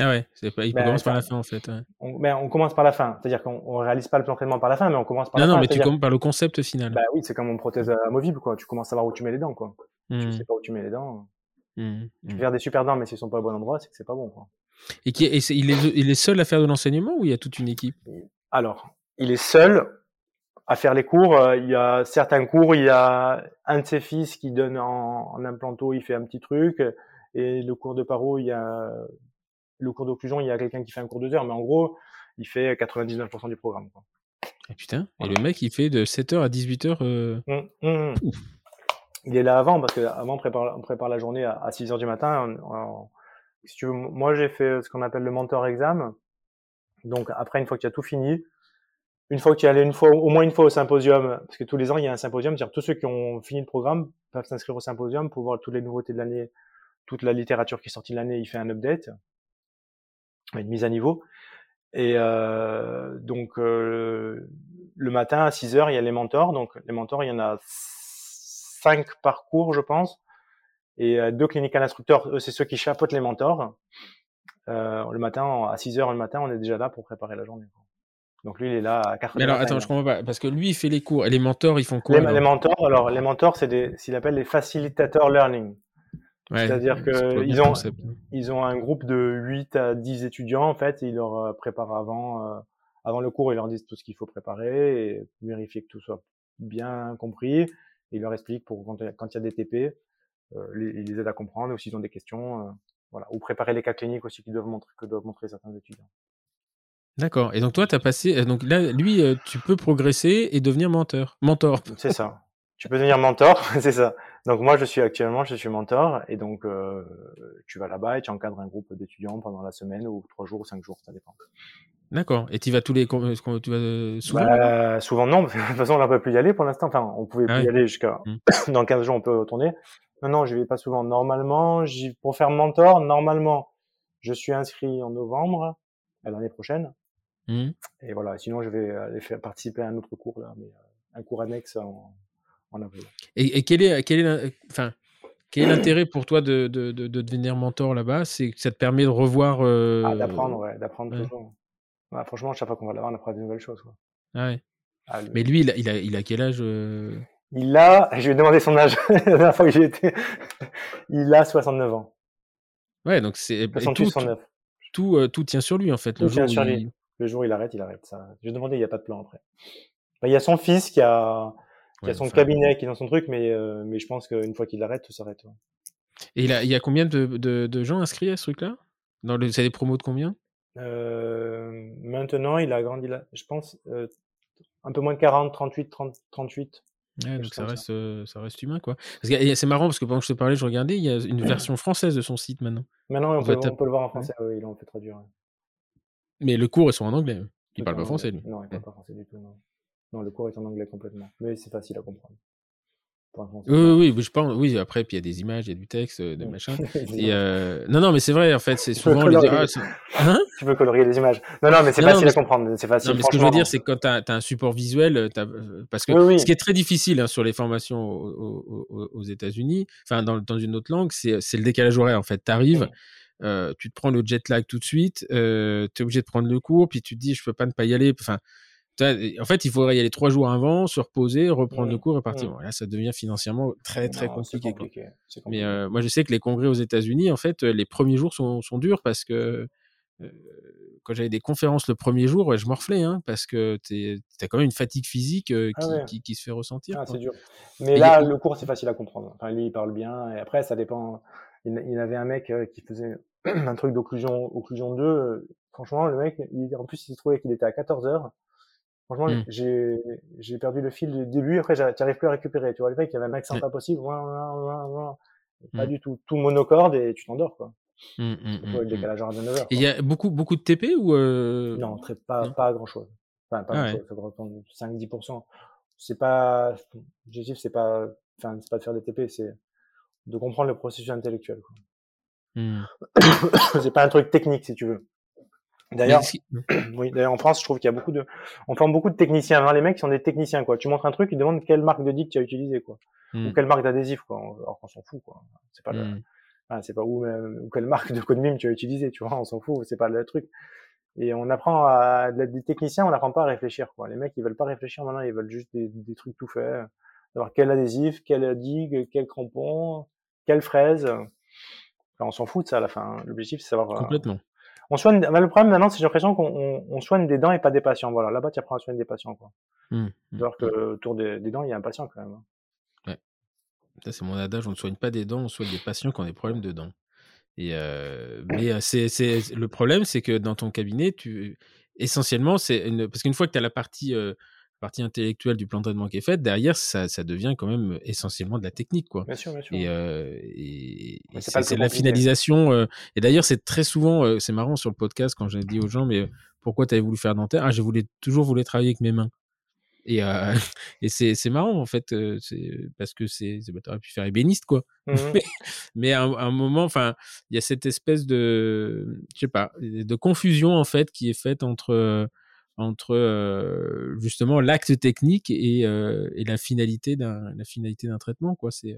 Ah ouais, c'est pas, il commence par la fin en fait. On, mais on commence par la fin, c'est-à-dire qu'on ne réalise pas le plan de traitement par la fin, mais on commence par non, la non, fin. Non, mais tu commences par le concept final. Bah oui, c'est comme une prothèse amovible, quoi. Tu commences à savoir où tu mets les dents, quoi. Tu Tu mmh. sais pas où tu mets les dents. Mmh. Tu peux mmh. faire des super dents, mais s'ils sont pas au bon endroit, c'est que c'est pas bon, quoi. Et, qui est, il, est, il est seul à faire de l'enseignement ou il y a toute une équipe? Alors, il est seul, à faire les cours. Euh, il y a certains cours, il y a un de ses fils qui donne en, en implanto, il fait un petit truc. Et le cours de paro, il y a le cours d'occlusion, il y a quelqu'un qui fait un cours de deux heures. Mais en gros, il fait 99% du programme. Quoi. Ah, putain, et le mec, il fait de 7h à 18h. Euh... Mmh, mmh, mmh. Il est là avant, parce qu'avant, on prépare, on prépare la journée à, 6h du matin. si tu veux, moi, j'ai fait ce qu'on appelle le mentor exam. Donc, après, une fois que tu as tout fini, une fois que tu es allé une fois, au moins une fois au symposium, parce que tous les ans il y a un symposium, c'est-à-dire tous ceux qui ont fini le programme peuvent s'inscrire au symposium pour voir toutes les nouveautés de l'année, toute la littérature qui est sortie de l'année, il fait un update, une mise à niveau. Et euh, donc euh, le matin à 6 heures, il y a les mentors. Donc les mentors, il y en a cinq parcours, je pense, et euh, deux cliniques à l'instructeur. c'est ceux qui chapeautent les mentors. Euh, le matin, à 6 heures le matin, on est déjà là pour préparer la journée. Donc lui, il est là à 4 Mais alors, attends, je comprends pas. Parce que lui, il fait les cours. Et les mentors, ils font quoi Les, mentors, alors, les mentors, c'est des, s'il appelle les facilitateurs learning. C'est-à-dire qu'ils ont, ils ont un groupe de 8 à 10 étudiants, en fait, et ils leur euh, préparent avant, euh, avant le cours, ils leur disent tout ce qu'il faut préparer et vérifier que tout soit bien compris. Et ils leur expliquent pour quand, il y a des TP, euh, ils les aident à comprendre, ou s'ils ont des questions, euh, voilà. Ou préparer les cas cliniques aussi qu'ils doivent montrer, que doivent montrer certains étudiants. D'accord. Et donc toi, tu as passé. Euh, donc là, lui, euh, tu peux progresser et devenir mentor. Mentor. C'est ça. Tu peux devenir mentor, c'est ça. Donc moi, je suis actuellement, je suis mentor, et donc euh, tu vas là-bas et tu encadres un groupe d'étudiants pendant la semaine ou trois jours ou cinq jours, ça dépend. D'accord. Et tu vas tous les, tu vas souvent bah, Souvent non, de toute façon on n'a pas pu y aller pour l'instant. Enfin, on pouvait ah plus y aller jusqu'à mmh. dans 15 jours, on peut retourner. Non, non, je vais pas souvent. Normalement, pour faire mentor, normalement, je suis inscrit en novembre l'année prochaine. Mmh. Et voilà, sinon je vais aller faire participer à un autre cours là, mais euh, un cours annexe en, en avril. Et, quel est, quel est, enfin, quel est l'intérêt pour toi de, de, de, devenir mentor là-bas? C'est que ça te permet de revoir. Euh... Ah, d'apprendre, ouais, d'apprendre toujours. franchement, chaque fois qu'on va là-bas, on apprend des nouvelles choses. Quoi. Ah ouais. Ah, mais lui, il a, il a, il a quel âge euh? Il a, je vais demander son âge la dernière fois que j'ai été. il a 69 ans. Ouais, donc c'est. Tout, tout, euh, tout, tient sur lui en fait. Tout tient sur lui. Le jour où il arrête, il arrête. Ça. J'ai demandé, il n'y a pas de plan après. Bah, il y a son fils qui a, qui a son cabinet, qui est dans son truc, mais, euh, mais je pense qu'une fois qu'il l'arrête, tout s'arrête. Et il, a, il y a combien de, de, de gens inscrits à ce truc-là? Dans le, C'est des promos de combien? Euh, Maintenant, il a grandi, là, je pense, euh, un peu moins de 40, 38, 30, 38. Ouais, donc ça reste, ça. ça reste humain, quoi. C'est marrant parce que pendant que je te parlais, je regardais, il y a une version française de son site maintenant. Maintenant, on, peut, on peut, le voir en français. Oui, ils l'ont fait traduire. Mais le cours, ils sont en anglais. Il parle pas français, lui. Non, il parle pas français du tout. Non. non, le cours est en anglais complètement. Mais c'est facile à comprendre. Oui, oui, je pense. Oui, après, puis il y a des images, il y a du texte, des machins. Et non, non, mais c'est vrai. En fait, c'est souvent les. Ah, hein? Tu peux colorier les images. Non, non, mais c'est facile à comprendre. C'est facile. Non, mais ce que je veux dire, c'est que quand tu as, un support visuel, parce que ce qui est très difficile hein, sur les formations aux, États-Unis, enfin dans, dans, une autre langue, c'est le décalage horaire. En fait, tu arrives. Tu te prends le jet lag tout de suite, tu es obligé de prendre le cours, puis tu te dis je peux pas ne pas y aller. Enfin, en fait, il faudrait y aller trois jours avant, se reposer, reprendre le mmh. cours et partir. Mmh. là, ça devient financièrement très très compliqué. Mais euh, moi, je sais que les congrès aux États-Unis, en fait, les premiers jours sont, sont durs parce que euh, quand j'avais des conférences le premier jour, je morflais, hein, parce que tu as quand même une fatigue physique euh, ah qui, qui, se fait ressentir. Ah, c'est dur. Mais là, le cours, c'est facile à comprendre. Enfin, lui, il parle bien. Et après, ça dépend. Il, y avait un mec qui faisait un truc d'occlusion occlusion 2. Franchement, le mec, il, en plus, il se trouvait qu'il était à 14 heures. Franchement, mmh. j'ai, j'ai perdu le fil du début. Après, j'arrive plus à récupérer. Tu vois, le mec, il y avait un accent pas possible. Pas mmh. du tout. Tout monocorde et tu t'endors, quoi. Mmh, le décalage de 9 heures. il y a beaucoup, beaucoup de TP ou euh... Non, très, pas, pas grand chose. Enfin, pas ah grand chose. 5-10%. C'est pas, l'objectif, c'est pas, enfin, c'est pas de faire des TP, c'est de comprendre le processus intellectuel, quoi. c'est pas un truc technique, si tu veux. D'ailleurs, oui, d'ailleurs en France, je trouve qu'il y a beaucoup de, on forme beaucoup de techniciens. Hein, les mecs sont des techniciens, quoi. Tu montres un truc, ils demandent quelle marque de dick tu as utilisé, quoi, ou mmh. quelle marque d'adhésif, quoi. Alors qu'on s'en fout, quoi. C'est pas le... Mmh. c'est pas où, ou quelle marque de code mime tu as utilisé, tu vois. On s'en fout, c'est pas le truc. Et on apprend à des techniciens, on n'apprend pas à réfléchir, quoi. Les mecs, ils veulent pas réfléchir maintenant, ils veulent juste des, des trucs tout faits. Alors quel adhésif, quel digue, quel crampon, quelle fraise. Enfin, on s'en fout de ça à la fin. L'objectif, c'est savoir. Euh, Complètement. On soigne, bah, le problème maintenant, c'est j'ai l'impression qu'on soigne des dents et pas des patients. Voilà, là-bas, tu apprends à soigner des patients, quoi. Mmh, mmh, Alors que mmh. autour des, dents, il y a un patient quand même. Hein. Ouais. Ça, c'est mon adage, on ne soigne pas des dents, on soigne des patients qui ont des problèmes de dents. Et euh, mais c'est, le problème, c'est que dans ton cabinet, tu essentiellement, c'est parce qu'une fois que tu as la partie partie intellectuelle du plan de traitement qui est faite, derrière, ça, ça, devient quand même essentiellement de la technique. Quoi. Bien sûr, bien sûr. Et, euh, c'est la finalisation. Euh, et d'ailleurs, c'est très souvent, euh, c'est marrant sur le podcast quand j'ai dit aux gens, mais pourquoi tu avais voulu faire dentaire? Ah, j'ai voulu, toujours voulu travailler avec mes mains. Et, et c'est marrant, en fait, parce que c'est. Bah, tu aurais pu faire ébéniste, quoi. Mmh mais, à, un, moment, enfin, il y a cette espèce de. Je sais pas, de confusion, en fait, qui est faite entre entre justement l'acte technique et, et, la finalité d'un la finalité d'un traitement quoi. C'est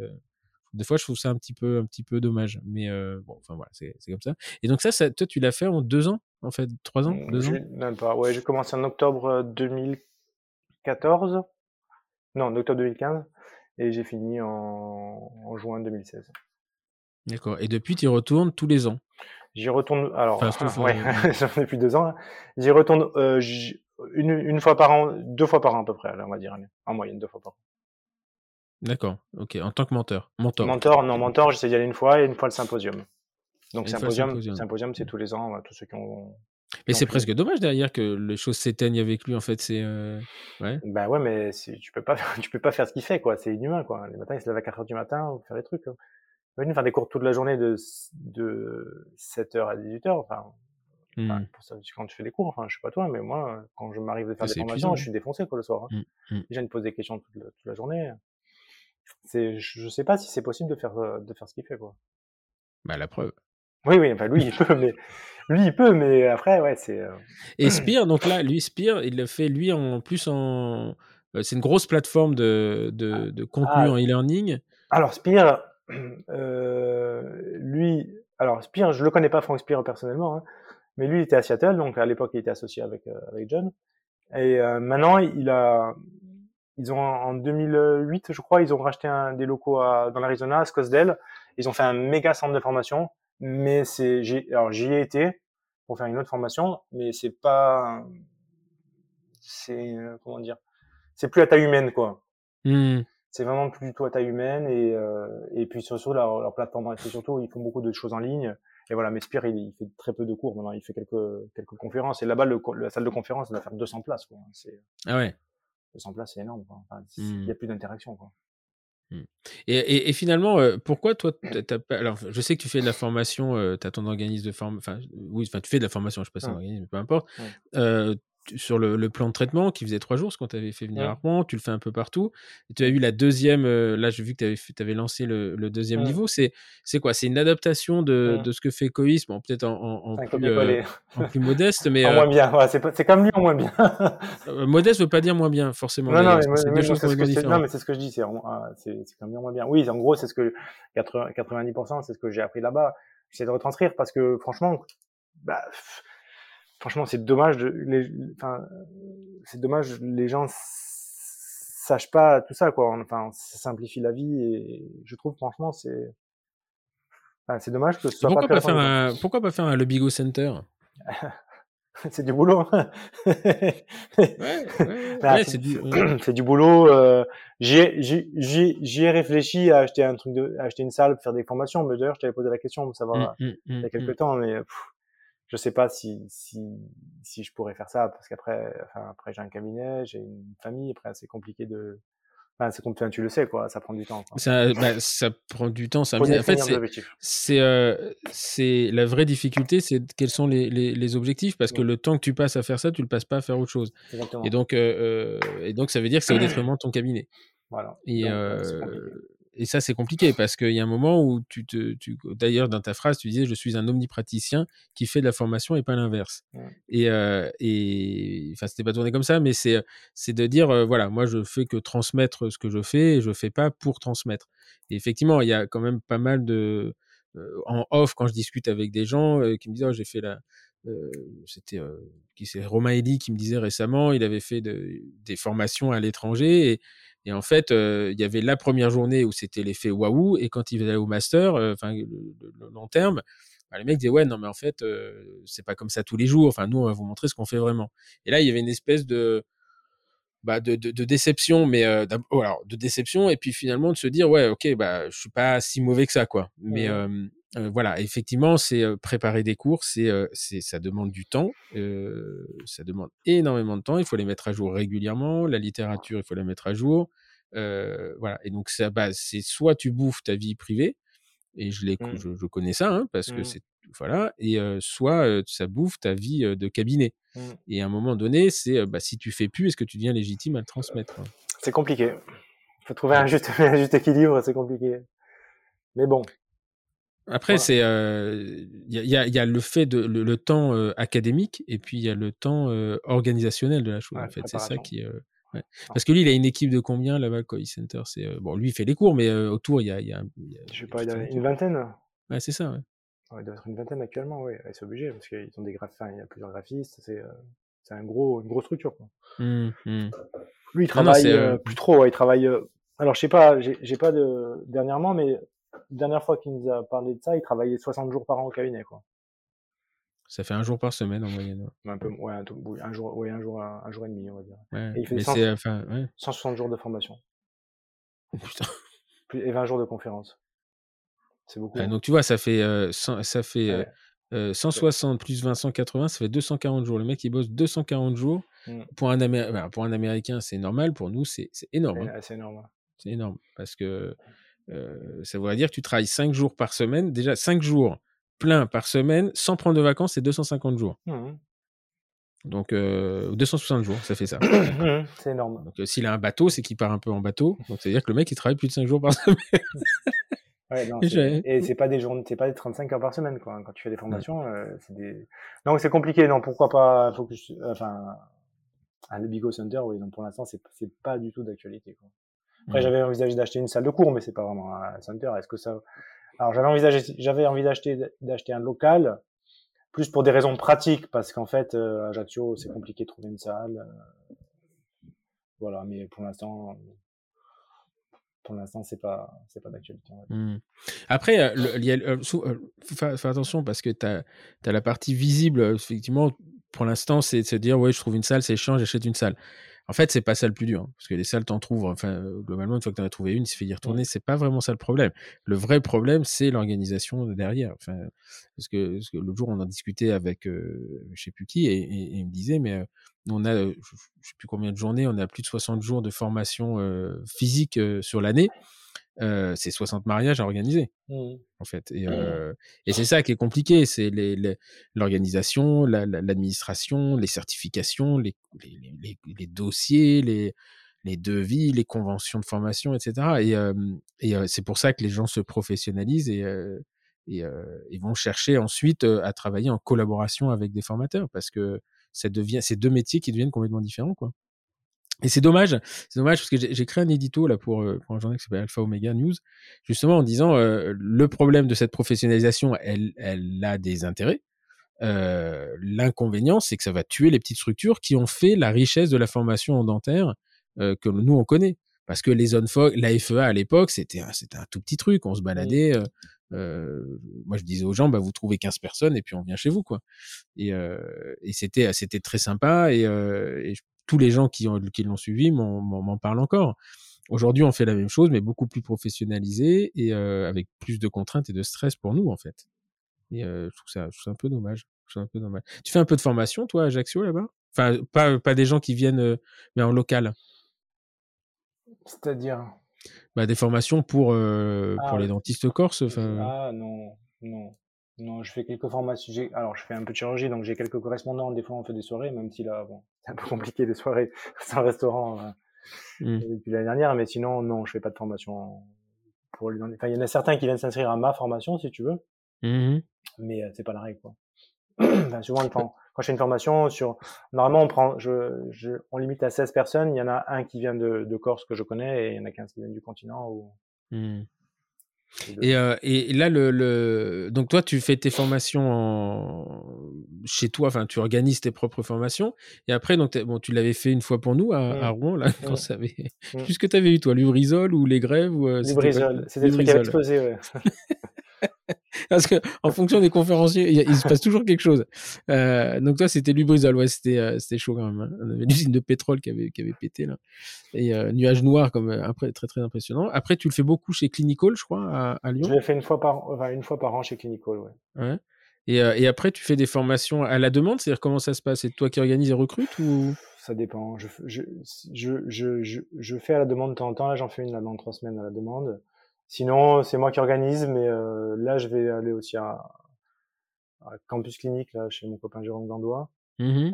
des fois je trouve ça un petit peu un petit peu dommage mais bon enfin voilà c'est comme ça. Et donc ça, ça toi tu l'as fait en deux ans en fait trois ans mmh, deux ans? même pas. Ouais j'ai commencé en octobre 2014 non en octobre 2015 et j'ai fini en, en juin 2016 d'accord. Et depuis tu y retournes tous les ans? J'y retourne. Alors, enfin, ouais, depuis deux ans. J'y retourne euh, une, une, fois par an, deux fois par an à peu près, on va dire, en moyenne, deux fois par an. D'accord, ok. En tant que menteur. Mentor. Mentor, non, mentor, j'essaie d'y aller une fois et une fois le symposium. Donc, symposium, symposium, c'est tous les ans, tous ceux qui ont. Mais c'est presque dommage derrière que les choses s'éteignent avec lui, en fait. C'est. Euh... Ouais. Ben ouais, mais tu peux pas, tu peux pas faire ce qu'il fait, quoi. C'est inhumain, quoi. Les matins, il se lève à 4 h du matin, pour faire des trucs. Hein venu faire des cours toute la journée de, de 7h à 18h. Enfin, mmh. pour ça, quand tu fais des cours, enfin, je sais pas toi, mais moi, quand je m'arrive de faire des formations, je suis défoncé quoi, le soir. Hein. Mmh, mmh. Déjà, ils me posent des questions toute la, toute la journée. C'est, je sais pas si c'est possible de faire, de faire ce qu'il fait. Quoi. Bah, la preuve. Oui, oui, enfin, lui, il peut, mais lui, il peut, mais après, ouais, c'est. Euh, Et Spire, donc là, lui, Spire, il le fait, lui, en plus, en. Euh, c'est une grosse plateforme de, de, de contenu ah. en e-learning. Alors, Spire, euh, lui, alors Spear, je le connais pas Frank Spear personnellement, hein, mais lui il était à Seattle, donc à l'époque il était associé avec euh, avec John. Et euh, maintenant il a, ils ont en 2008 je crois, ils ont racheté un, des locaux à, dans l'Arizona, à Scottsdale. Ils ont fait un méga centre de formation, mais c'est, alors j'y ai été pour faire une autre formation, mais c'est pas, c'est comment dire, c'est plus à taille humaine quoi. Mmh c'est vraiment plus du tout à taille humaine et, euh, et puis surtout leur, leur plateforme et surtout ils font beaucoup de choses en ligne. Et voilà mais Spire il, fait très peu de cours maintenant il fait quelques quelques conférences. Et là-bas le, la salle de conférence elle va faire 200 places quoi. C'est ah ouais. 200 places c'est énorme il n'y mmh. a plus d'interaction quoi. Mmh. et, et, finalement, euh, pourquoi toi, alors je sais que tu fais de la formation, euh, tu as ton organisme de formation, enfin oui, enfin tu fais de la formation, je sais pas si c'est un organisme, peu importe. Sur le, plan de traitement qui faisait trois jours, ce qu'on t'avait fait venir Ouais. à Rouen, tu le fais un peu partout. Et tu as eu la deuxième, euh, là j'ai vu que tu avais, lancé le, le deuxième Ouais. niveau. C'est, c'est quoi? C'est une adaptation de, Ouais. de ce que fait Cois, bon, peut-être en, en- en plus, euh, en plus modeste, mais En euh, moins bien, c'est comme lui en moins bien. modeste veut pas dire moins bien, forcément. Non, non, mais, c'est mais ce que ce je dis, c'est en- ah, c'est c'est quand même moins bien. Oui, en gros, c'est ce que 80 90%, c'est ce que j'ai appris là-bas. J'essaie de retranscrire parce que franchement, bah, pff, franchement, c'est dommage de, les, enfin, c'est dommage les gens sachent pas tout ça, quoi. Enfin, ça simplifie la vie et je trouve, franchement, c'est, enfin, c'est dommage que ce soit Pourquoi pas, faire un, pourquoi pas faire un Lobigo Center? Quoi. c'est du boulot. Ouais, ouais, ouais, c'est du. boulot. Euh, j'y ai, réfléchi à acheter un truc de, à acheter une salle, faire des formations. Mais d'ailleurs, je t'avais posé la question pour savoir Mm, mm, il y a quelques mm. temps, mais pff, je sais pas si, si, si je pourrais faire ça parce qu'après, enfin, après j'ai un cabinet, j'ai une famille. Après, c'est compliqué de, enfin, c'est compliqué. Tu le sais, quoi. Ça prend du temps. Quoi. Ça, bah, ça prend du temps. ça En fait, c'est, euh, c'est la vraie difficulté, c'est quels sont les, les, les objectifs, parce que le temps que tu passes à faire ça, tu le passes pas à faire autre chose. Exactement. Et donc, euh, euh, et donc, ça veut dire que c'est au détriment de ton cabinet. voilà. Et, Donc, euh. Et ça, c'est compliqué parce qu'il y a un moment où tu te. Tu, D'ailleurs, dans ta phrase, tu disais Je suis un omnipraticien qui fait de la formation et pas l'inverse. Ouais. Et, euh, et. Enfin, c'était pas tourné comme ça, mais c'est, c'est de dire euh, Voilà, moi, je fais que transmettre ce que je fais et je fais pas pour transmettre. Et effectivement, il y a quand même pas mal de. euh, en off, quand je discute avec des gens euh, qui me disent Oh, j'ai fait la. c'était qui c'est Romain Eli qui me disait récemment il avait fait de- des formations à l'étranger et, et en fait, euh, il y avait la première journée où c'était l'effet waouh, et quand il allait au master, euh, enfin le, long terme, bah, les mecs disaient ouais non mais en fait euh, c'est pas comme ça tous les jours. Enfin nous on va vous montrer ce qu'on fait vraiment. Et là il y avait une espèce de bah, de, de, de déception, mais euh, oh, alors de déception et puis finalement de se dire ouais ok bah je suis pas si mauvais que ça quoi. Mais euh, euh, voilà effectivement c'est préparer des cours, c'est euh, ça demande du temps, euh, ça demande énormément de temps. Il faut les mettre à jour régulièrement. La littérature il faut la mettre à jour. Euh, voilà et donc ça bah, c'est soit tu bouffes ta vie privée et je l'ai Mm. je, je connais ça hein, parce que Mm. c'est voilà et euh, soit euh, ça bouffe ta vie euh, de cabinet. Mm. Et à un moment donné, c'est bah, si tu fais plus, est-ce que tu deviens légitime à le transmettre quoi. C'est compliqué. Faut trouver un juste, un juste équilibre. C'est compliqué. Mais bon. Après, Voilà. c'est il y, a, y a- y a le fait de le, le temps euh, académique et puis il y a le temps euh, organisationnel de la chose. Ouais, en fait, c'est ça qui. euh, ouais. Parce que lui, il a une équipe de combien là-bas, le Koi Center? C'est euh, bon, lui, il fait les cours, mais euh, autour, il y a, il y a, il y a- Je sais il y a pas, il y toute a une vingtaine? Ouais, c'est ça. Ouais. Ouais, il doit être une vingtaine actuellement, oui. C'est obligé parce qu'ils ont des graphistes, il y a plusieurs graphistes. C'est, euh, c'est un gros, une grosse structure. Quoi. Hum, hum. Lui, il Non, non, travaille euh, euh, plus trop. ouais, il travaille. euh, Alors, je sais pas, j'ai pas de dernièrement, mais dernière fois qu'il nous a parlé de ça, il travaillait 60 jours par an au cabinet, quoi. Ça fait un jour par semaine en moyenne. ouais. Ouais, Un peu, ouais, un, tout- oui, un jour, ouais, un jour, un, jour et demi, on va dire. Ouais, Et il fait mais 100 c'est enfin ouais. 160 jours de formation Putain. plus- et 20 jours de conférence. C'est beaucoup. Hein. donc tu vois, ça fait euh, cent- ça fait euh, Ouais. euh, 160 plus 20, 180, ça fait 240 jours. Le mec, il bosse 240 jours. Mm. Pour un, pour un Américain, c'est normal. Pour nous, c'est énorme. hein. C'est c'est énorme. C'est énorme. Parce que euh, ça voudrait dire que tu travailles 5 jours par semaine. Déjà, 5 jours pleins par semaine, sans prendre de vacances, c'est 250 jours. Mhm. Donc, euh, 260 jours, ça fait ça. Mhm, c'est énorme. Donc, euh, s'il a un bateau, c'est qu'il part un peu en bateau. Donc, ça veut dire que le mec, il travaille plus de 5 jours par semaine. Ouais, non, Et c'est- pas des journées, c'est pas des 35 heures par semaine, quoi. Quand tu fais des formations, euh, c'est des. Donc c'est compliqué. Non, pourquoi pas. Enfin, un le Bigo Center, oui. Donc pour l'instant, c'est c'est pas du tout d'actualité. Après, Mhm. j'avais envisagé d'acheter une salle de cours, mais c'est pas vraiment un center. Est-ce que ça Alors j'avais envisagé, j'avais envie d'acheter un local, plus pour des raisons pratiques, parce qu'en fait, euh, à Ajaccio, c'est compliqué de trouver une salle. euh, Voilà, mais pour l'instant, pour l'instant, c'est pas, c'est pas d'actualité. Hmm. Après, euh, le- faire, faire attention parce que tu as, la partie visible. Effectivement, pour l'instant, c'est de se dire ouais, je trouve une salle, c'est chiant, j'achète une salle. En fait, c'est pas ça le plus dur, hein, parce que les salles, t'en trouves. Enfin, euh, globalement, une fois que t'en as trouvé une, il suffit d'y retourner. C'est pas vraiment ça le problème. Le vrai problème, c'est l'organisation de derrière. Enfin, parce que, parce que l'autre jour, on en discutait avec, euh, je sais plus qui, et, et- et il me disait, mais euh, on a, euh, je je sais plus combien de journées, on a plus de 60 jours de formation euh, physique euh, sur l'année. C'est 60 mariages à organiser, Mmh. en fait. Et, et c'est ça qui est compliqué, c'est l'organisation, l'administration, les certifications, les, les, les, dossiers, les, les devis, les conventions de formation, etc. Et, et c'est pour ça que les gens se professionnalisent et, et, vont chercher ensuite à travailler en collaboration avec des formateurs parce que ça devient, c'est deux métiers qui deviennent complètement différents, quoi. Et c'est dommage, c'est dommage parce que j'ai créé un édito là pour, pour un journal qui s'appelle Alpha Omega News, justement en disant le problème de cette professionnalisation, elle, elle a des intérêts. L'inconvénient, c'est que ça va tuer les petites structures qui ont fait la richesse de la formation en dentaire que nous on connaît. Parce que les zones la FEA à l'époque, c'était un, tout petit truc, on se baladait. Euh, moi, je disais aux gens, bah, vous trouvez 15 personnes et puis on vient chez vous, quoi. Et, et c'était, c'était très sympa et, et tous les gens qui, ont, qui l'ont suivi m'en parlent encore. Aujourd'hui, on fait la même chose, mais beaucoup plus professionnalisé et euh, avec plus de contraintes et de stress pour nous, en fait. Et euh, je, trouve ça, je trouve ça un peu dommage. Je un peu dommage. Tu fais un peu de formation, toi, à Ajaccio, là-bas? Enfin, pas, pas des gens qui viennent, euh, mais en local. C'est-à-dire? Bah, Des formations pour, euh, ah, pour les dentistes corses. Ah non, non. Non, je fais quelques formations. Alors, je fais un peu de chirurgie, donc j'ai quelques correspondants. Des fois, on fait des soirées, même si là, bon, un peu compliqué les soirées. C'est un restaurant euh, mmh. depuis l'année dernière, mais sinon, non, je fais pas de formation pour les. Enfin, il y en a certains qui viennent s'inscrire à ma formation, si tu veux, mmh mais euh, c'est pas la règle, quoi. enfin, souvent, quand je fais une formation sur, normalement, on prend, je, je, on limite à 16 personnes. Il y en a un qui vient de, de Corse que je connais, et il y en a 15 qui viennent du continent. Ou... Mmh. Et, euh, et, là, le, le, donc toi, tu fais tes formations en... chez toi, enfin, tu organises tes propres formations. Et après, donc, bon, tu l'avais fait une fois pour nous à, à mmh. Rouen, là, quand mmh. ça avait. Mmh. Qu'est-ce que tu avais eu, toi Lubrizol ou les grèves ou, euh, Lubrizol, c'est des trucs qui avaient explosé, ouais. Parce que en fonction des conférenciers, il, se passe toujours quelque chose. Euh, donc toi, c'était Lubrizol, ouais, c'était euh, c'était chaud quand même. Hein. On avait une usine de pétrole qui avait qui avait pété là, et euh, nuage noir comme après très très impressionnant. Après, tu le fais beaucoup chez Clinical, je crois, à, à Lyon. Je l'ai fait une fois par enfin, une fois par an chez Clinical, ouais. ouais. Et, et après, tu fais des formations à la demande, c'est-à-dire comment ça se passe? C'est toi qui organises et recrutes ou? Ça dépend. Je, je, je, je, je, fais à la demande de temps en temps. Là, j'en fais une là, dans trois semaines à la demande. Sinon, c'est moi qui organise, mais euh, là, je vais aller aussi à, Campus Clinique, là, chez mon copain Jérôme Gandois, mmh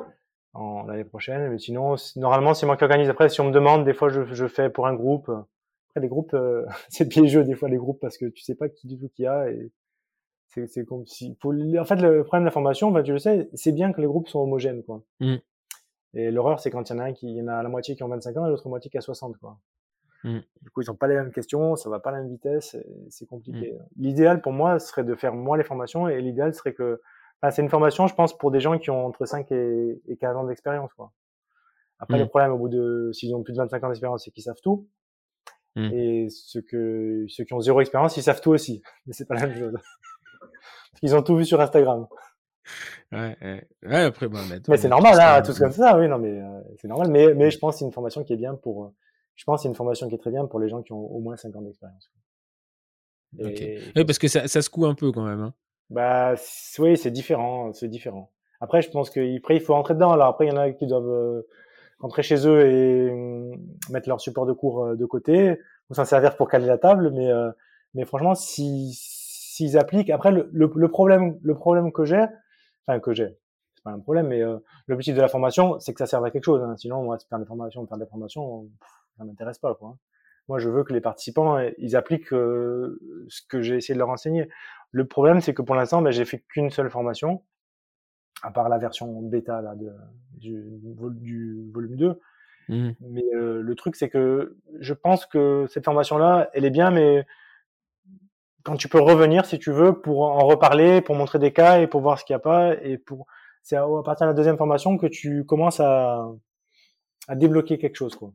en l'année prochaine. Mais sinon, normalement, c'est moi qui organise. Après, si on me demande, des fois, je, je fais pour un groupe. Après, les groupes, euh, c'est piégeux, des fois, les groupes, parce que tu sais pas qui du tout qu'il y a. Et c'est comme si... Pour, en fait, le problème de la formation, ben, tu le sais, c'est bien que les groupes sont homogènes, quoi. Mmh. Et l'horreur, c'est quand il y en a un qui, il y en a la moitié qui ont 25 ans et l'autre moitié qui a 60, quoi. Mmh. Du coup, ils n'ont pas les mêmes questions, ça va pas à la même vitesse, c'est compliqué. Mmh. L'idéal pour moi serait de faire moins les formations et l'idéal serait que, enfin, c'est une formation, je pense, pour des gens qui ont entre 5 et, et 15 ans d'expérience, quoi. Après, le mmh. problème, au bout de, s'ils ont plus de 25 ans d'expérience, c'est qu'ils savent tout. Et ceux que, ceux qui ont zéro expérience, ils savent tout aussi. Mais c'est pas la même chose. Parce qu'ils ont tout vu sur Instagram. Ouais, ouais. après, bon, mais c'est normal, là, hein, tout comme ça, oui, non, mais euh, c'est normal. Mais, mais je pense que c'est une formation qui est bien pour, euh, je pense que c'est une formation qui est très bien pour les gens qui ont au moins 5 ans d'expérience. Oui, parce que ça, ça, se coud un peu quand même. Hein. Bah, oui, c'est différent, c'est différent. Après, je pense qu'après, il faut rentrer dedans. Alors après, il y en a qui doivent euh, rentrer chez eux et hum, mettre leur support de cours euh, de côté, ou s'en servir pour caler la table. Mais, euh, mais franchement, s'ils si, appliquent, après, le, le, problème, le problème que j'ai, enfin que j'ai, c'est pas un problème, mais l'objectif de la formation, c'est que ça serve à quelque chose. Hein. Sinon, moi, faire des formations, faire des formations, ça m'intéresse pas quoi. Moi, je veux que les participants ils appliquent euh, ce que j'ai essayé de leur enseigner. Le problème, c'est que pour l'instant, ben, j'ai fait qu'une seule formation, à part la version bêta là, de, du, du, volume 2. Mmh. Mais euh, le truc, c'est que je pense que cette formation-là, elle est bien, mais quand tu peux revenir, si tu veux, pour en reparler, pour montrer des cas et pour voir ce qu'il n'y a pas, et pour c'est à, partir de la deuxième formation que tu commences à, à débloquer quelque chose, quoi.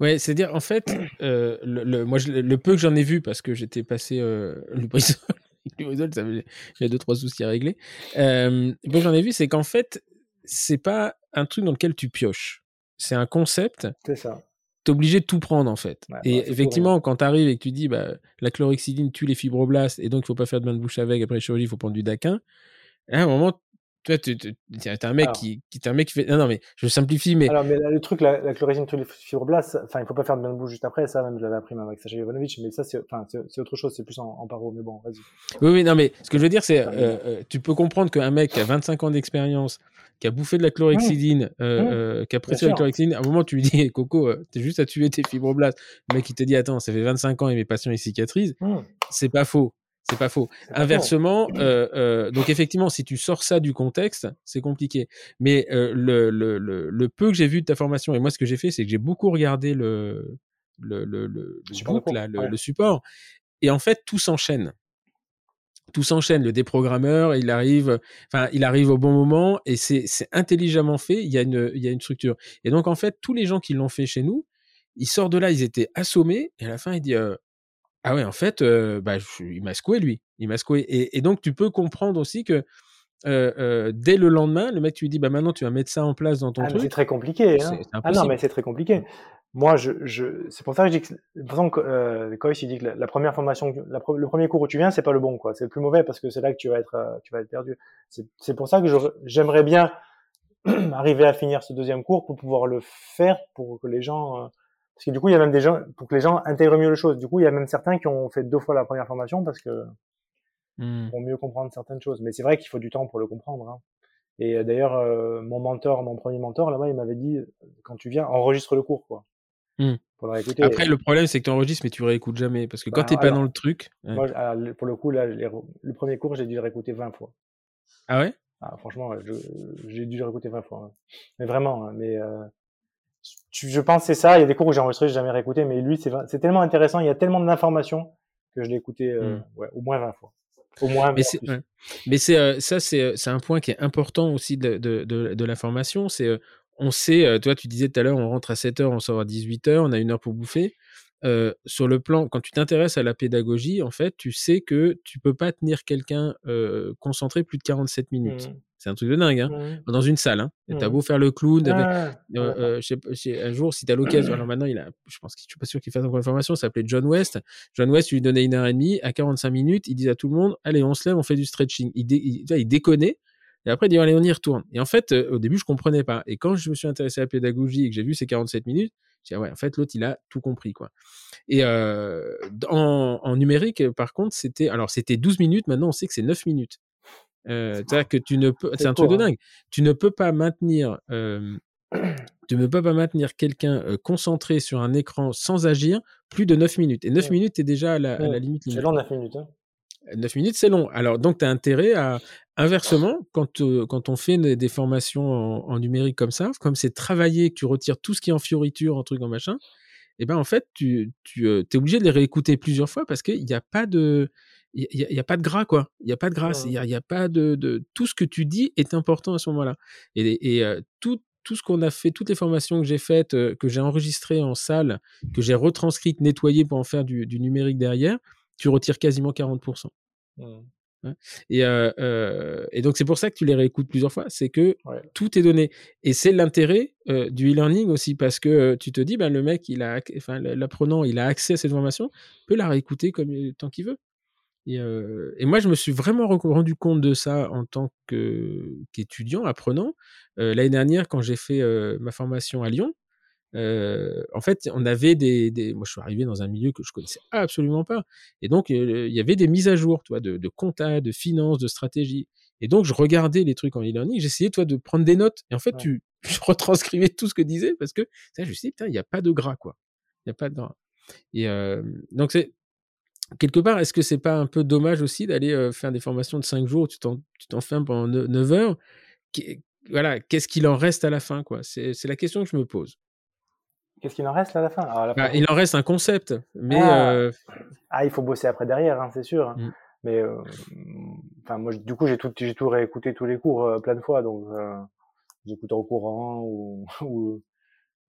Ouais, c'est-à-dire, en fait, euh, le, moi, le peu que j'en ai vu, parce que j'étais passé euh, le brisol, le j'ai deux, trois soucis à régler. Euh, le peu que j'en ai vu, c'est qu'en fait, c'est pas un truc dans lequel tu pioches. C'est un concept. C'est ça. T'es obligé de tout prendre, en fait. et effectivement, quand tu arrives et que tu dis, bah, la chlorhexidine tue les fibroblastes, et donc il faut pas faire de bain de bouche avec, après chirurgie, il faut prendre du daquin. À un moment, toi, tu es un mec qui, qui un mec qui fait. Non, non, mais je simplifie, mais. Alors, mais le truc, la, la chlorésine fibroblaste, enfin, il faut pas faire de bain de bouche juste après. Ça, même, je l'avais appris avec Sacha Jovanovic, mais ça, c'est, autre chose, c'est plus en, en paro. Mais bon, vas-y. Oui, oui, non, mais ce que je veux dire, c'est, euh, euh, tu peux comprendre qu'un mec qui a 25 ans d'expérience, qui a bouffé de la chlorhexidine, euh, mmh. euh, qui a pressé la chlorhexidine, à un moment, tu lui dis, Coco, t'es juste à tuer tes fibroblastes. Le mec, il te dit, attends, ça fait 25 ans et mes patients, ils cicatrisent. Mmh. C'est pas faux. C'est pas faux. Inversement, euh, euh, donc effectivement, si tu sors ça du contexte, c'est compliqué. Mais euh, le, le, le, le, peu que j'ai vu de ta formation, et moi ce que j'ai fait, c'est que j'ai beaucoup regardé le, le, le, le, support, là, le, support. Et en fait, tout s'enchaîne. Tout s'enchaîne. Le déprogrammeur, il arrive, enfin, il arrive au bon moment et c'est intelligemment fait. Il y, a une, il y a une structure. Et donc, en fait, tous les gens qui l'ont fait chez nous, ils sortent de là, ils étaient assommés. Et à la fin, il dit ah ouais, en fait, bah, il m'a secoué lui. Il m'a secoué. Et, donc, tu peux comprendre aussi que dès le lendemain, le mec, tu lui dis, bah maintenant, tu vas mettre ça en place dans ton ah, truc. C'est très compliqué. Hein. Ah non, mais c'est très compliqué. Moi, je, je... c'est pour ça que je dis que, par exemple, euh, il dit que la, première formation, le premier cours où tu viens, c'est pas le bon, quoi. C'est le plus mauvais parce que c'est là que tu vas être, tu vas être perdu. C'est pour ça que j'aimerais bien arriver à finir ce deuxième cours pour pouvoir le faire pour que les gens parce que du coup, il y a même des gens, pour que les gens intègrent mieux les choses. Du coup, il y a même certains qui ont fait deux fois la première formation parce que mmh. pour mieux comprendre certaines choses. Mais c'est vrai qu'il faut du temps pour le comprendre. Hein. Et euh, d'ailleurs, euh, mon mentor, mon premier mentor, là-bas, il m'avait dit, quand tu viens, enregistre le cours, quoi. Mmh. Pour le réécouter. Après, le problème, c'est que tu enregistres, mais tu réécoutes jamais. Parce que quand bah, tu n'es pas dans le truc. Moi, ah, pour le coup, là, le premier cours, j'ai dû le réécouter 20 fois. Ah ouais? Ah, Franchement, j'ai dû le réécouter 20 fois. Mais vraiment, hein, mais euh, je pense c'est ça. Il y a des cours où j'ai enregistré, j'ai jamais réécouté, mais lui, c'est tellement intéressant. Il y a tellement d'informations que je l'ai écouté euh, mmh. ouais, au moins 20 fois. Au moins. Mais c'est mais c'est euh, ça, euh, c'est un point qui est important aussi de, de, de, de la formation. C'est on sait, toi, tu disais tout à l'heure, on rentre à 7 heures, on sort à 18 heures, on a une heure pour bouffer. Sur le plan, quand tu t'intéresses à la pédagogie, en fait, tu sais que tu peux pas tenir quelqu'un concentré plus de 47 minutes. Mmh. C'est un truc de dingue, hein mmh. Dans une salle, hein. Mmh. T'as beau faire le clown, euh, euh, un jour, si t'as l'occasion, alors maintenant, il a, je pense que je suis pas sûr qu'il fasse encore une formation, ça s'appelait John West. John West, lui donnais une heure et demie, à 45 minutes, il disait à tout le monde, allez, on se lève, on fait du stretching. Il, il, il déconnait. Et après, il dit, allez, on y retourne. Et en fait, au début, je comprenais pas. Et quand je me suis intéressé à la pédagogie et que j'ai vu ces 47 minutes, j'ai dit, ouais, en fait, l'autre, il a tout compris, quoi. Et euh, en, en, numérique, par contre, c'était, alors c'était 12 minutes, maintenant on sait que c'est 9 minutes. Euh, c'est-à-dire que tu ne peux, c'est un truc de hein. dingue. Tu ne peux pas maintenir, euh, tu ne peux pas maintenir quelqu'un euh, concentré sur un écran sans agir plus de 9 minutes. Et 9 minutes est déjà à la, à la limite. C'est long 9 minutes. Hein. 9 minutes, c'est long. Alors, donc, tu as intérêt à, inversement, quand, euh, quand on fait des formations en, numérique comme ça, comme c'est travaillé, que tu retires tout ce qui est en fioriture, en truc, en machin, et eh ben en fait, tu, tu euh, es obligé de les réécouter plusieurs fois parce qu'il n'y a pas de. Il y, a, pas de gras, quoi. Il n'y a pas de grâce. Il n'y a, a, pas de, de, Tout ce que tu dis est important à ce moment-là. Et, et euh, tout, tout ce qu'on a fait, toutes les formations que j'ai faites, que j'ai enregistrées en salle, que j'ai retranscrites, nettoyées pour en faire du, du numérique derrière, tu retires quasiment 40%. Hein, et, euh, et, donc c'est pour ça que tu les réécoutes plusieurs fois, c'est que tout est donné. Et c'est l'intérêt du e-learning aussi, parce que tu te dis, ben, le mec, il a, enfin, l'apprenant, il a accès à cette formation, peut la réécouter comme tant qu'il veut. Et, et, moi, je me suis vraiment rendu compte de ça en tant qu'étudiant, apprenant. L'année dernière, quand j'ai fait ma formation à Lyon, en fait, on avait des, des, Moi, je suis arrivé dans un milieu que je connaissais absolument pas. Et donc, il y avait des mises à jour, toi, de, de compta, de finance, de stratégie. Et donc, je regardais les trucs en e-learning, j'essayais, toi, de prendre des notes. Et en fait, tu, je retranscrivais tout ce que disait parce que, ça, je me suis dit, putain, il n'y a pas de gras, quoi. Il n'y a pas de gras. Et donc, c'est. Quelque part, est-ce que c'est pas un peu dommage aussi d'aller faire des formations de 5 jours, tu t'enfermes pendant 9 heures? Voilà, qu'est-ce qu'il en reste à la fin, quoi? C'est la question que je me pose. Qu'est-ce qu'il en reste à la fin, bah, Il en reste un concept, mais ah, euh, ah il faut bosser après derrière, hein, c'est sûr. Hein. Mm. Mais euh, moi, du coup, j'ai tout, tout réécouté tous les cours euh, plein de fois, donc j'écoute en courant ou, ou,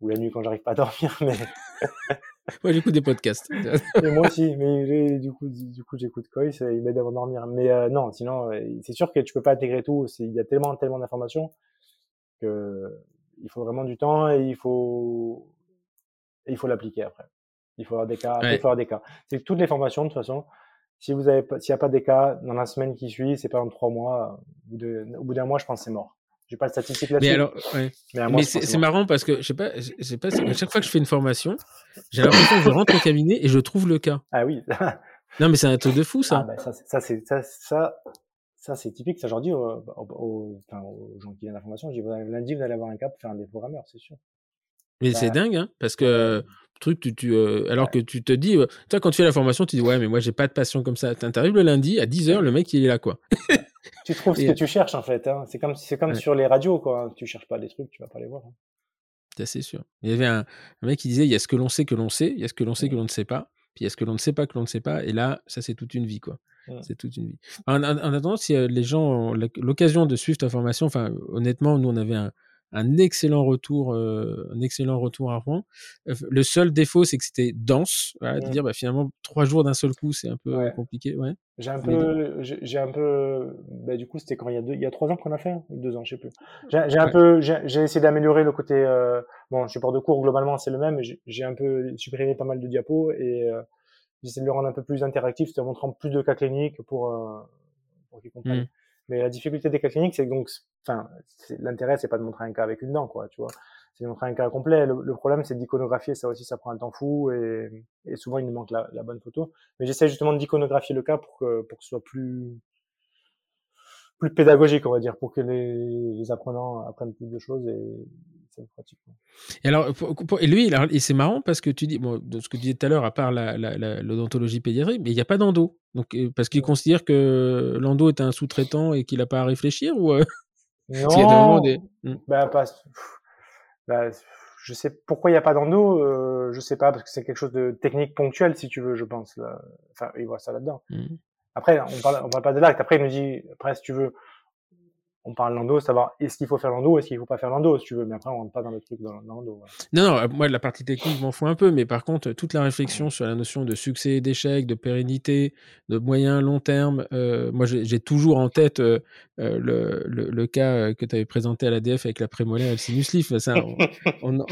ou, la nuit quand j'arrive pas à dormir. Mais moi, j'écoute des podcasts. moi aussi, mais du coup, du coup, j'écoute Coy, il m'aide à dormir. Mais non, sinon, c'est sûr que tu peux pas intégrer tout. Il y a tellement, tellement d'informations que il faut vraiment du temps et il faut et il faut l'appliquer après. Il faut avoir des cas. il faut avoir des cas. C'est toutes les formations de toute façon. Si vous avez, s'il n'y a pas des cas dans la semaine qui suit, c'est pas dans trois mois. Au bout d'un mois, je pense que c'est mort. J'ai pas de statistiques là-dessus. Mais alors, mais, c'est marrant parce que je sais pas, je sais pas, à chaque fois que je fais une formation, j'ai l'impression que je rentre au cabinet et je trouve le cas. Ah oui. non, mais c'est un truc de fou ça. Ah, bah, ça, ça c'est ça, ça, ça c'est typique. Ça, je dis aux, aux, enfin, aux, gens qui viennent à la formation, je dis lundi vous allez avoir un cas pour faire un déprogrammeur, c'est sûr. Mais c'est bah, dingue, hein, parce que truc, tu, tu euh, alors que tu te dis, euh, toi, quand tu fais la formation, tu dis, ouais, mais moi, j'ai pas de passion comme ça. T'arrives le lundi, à 10h, le mec, il est là, quoi. tu trouves ce que tu cherches, en fait. Hein. C'est comme, c'est comme sur les radios, quoi. Tu cherches pas des trucs, tu vas pas les voir. Hein. C'est sûr. Il y avait un, mec qui disait, il y a ce que l'on sait que l'on sait, il y a ce que l'on sait que l'on ne sait pas, puis il y a ce que l'on ne sait pas que l'on ne sait pas, et là, ça, c'est toute une vie, quoi. C'est toute une vie. En, en attendant, si euh, les gens ont l'occasion de suivre ta formation, enfin, honnêtement, nous, on avait un, un excellent retour, euh, un excellent retour à Rouen. Le seul défaut, c'est que c'était dense. Voilà, De dire, bah, finalement, trois jours d'un seul coup, c'est un peu compliqué. Ouais. J'ai un peu, j'ai un peu, bah, du coup, c'était quand il y a deux, il y a trois ans qu'on a fait, hein, deux ans, je sais plus. J'ai un peu, j'ai essayé d'améliorer le côté, euh, bon, support de cours globalement c'est le même, j'ai un peu supprimé pas mal de diapos et euh, j'essaie de le rendre un peu plus interactif, en montrant plus de cas cliniques pour, pour qu'ils comprennent. Mmh. Mais la difficulté des cas cliniques, c'est donc, enfin, l'intérêt, c'est pas de montrer un cas avec une dent, quoi, tu vois. C'est de montrer un cas complet. Le, problème, c'est d'iconographier. Ça aussi, ça prend un temps fou et, et souvent, il nous manque la, la bonne photo. Mais j'essaie justement d'iconographier le cas pour que, pour que ce soit plus, plus pédagogique, on va dire, pour que les, les apprenants apprennent plus de choses et Et alors, et lui, et c'est marrant parce que tu dis, bon, de ce que tu disais tout à l'heure, à part l'odontologie pédiatrique, mais il n'y a pas d'endo. Donc, euh, parce qu'il considère que l'endo est un sous-traitant et qu'il n'a pas à réfléchir ou euh, Non. Des... Hmm. Bah, pas... bah, je sais pourquoi il n'y a pas d'endo, euh, je sais pas parce que c'est quelque chose de technique ponctuel si tu veux, je pense. Là. Enfin, il voit ça là-dedans. Hmm. Après, on parle, on parle pas de l'acte. Après, il nous dit, après, si tu veux, on parle l'endo, savoir est-ce qu'il faut faire l'endo, est-ce qu'il faut pas faire l'endo, si tu veux. Mais après, on rentre pas dans le truc dans l'endo. Non, non, euh, moi, la partie technique, je m'en fous un peu. Mais par contre, toute la réflexion sur la notion de succès, d'échec, de pérennité, de moyen, long terme, euh, moi, j'ai toujours en tête euh, le, le, cas que tu avais présenté à l'ADF avec la prémolaire et le sinus. Ça, non,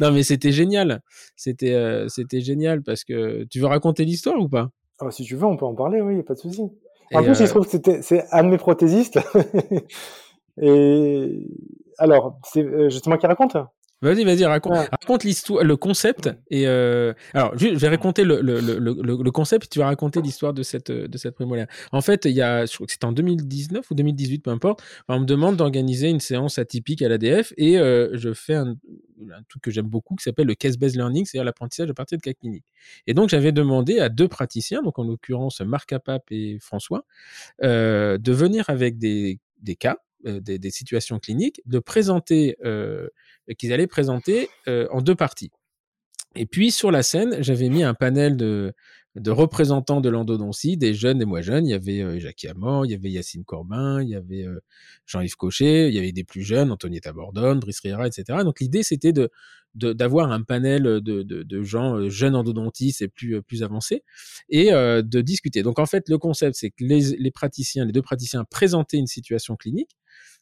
mais c'était génial. C'était c'était génial parce que tu veux raconter l'histoire ou pas? Ah, si tu veux, on peut en parler, oui, pas de souci. En plus, il se trouve que c'est un de mes prothésistes. et alors, c'est euh, justement qui raconte Vas-y, vas-y, raconte, raconte l'histoire, le concept. Et euh, alors, je vais raconter le, le, le, le, concept. Tu vas raconter l'histoire de cette de cette. En fait, il y a, je crois que c'était en 2019 ou 2018, peu importe. On me demande d'organiser une séance atypique à l'ADF et euh, je fais un, un truc que j'aime beaucoup qui s'appelle le case-based learning, c'est-à-dire l'apprentissage à partir de cas cliniques. Et donc, j'avais demandé à deux praticiens, donc en l'occurrence Marc Apap et François, euh, de venir avec des des cas euh, des, situations cliniques, de présenter, euh, qu'ils allaient présenter euh, en deux parties. Et puis sur la scène, j'avais mis un panel de, de représentants de l'endodontie, des jeunes et moins jeunes. Il y avait euh, Jacques Amand, il y avait Yacine Corbin, il y avait Jean-Yves Cochet, il y avait des plus jeunes, Antonietta Bordone, Brice Riera, etc. Donc l'idée, c'était de d'avoir un panel de, de, de, gens jeunes endodontistes et plus plus avancés et de discuter. Donc en fait, le concept, c'est que les, les praticiens, les deux praticiens présentaient une situation clinique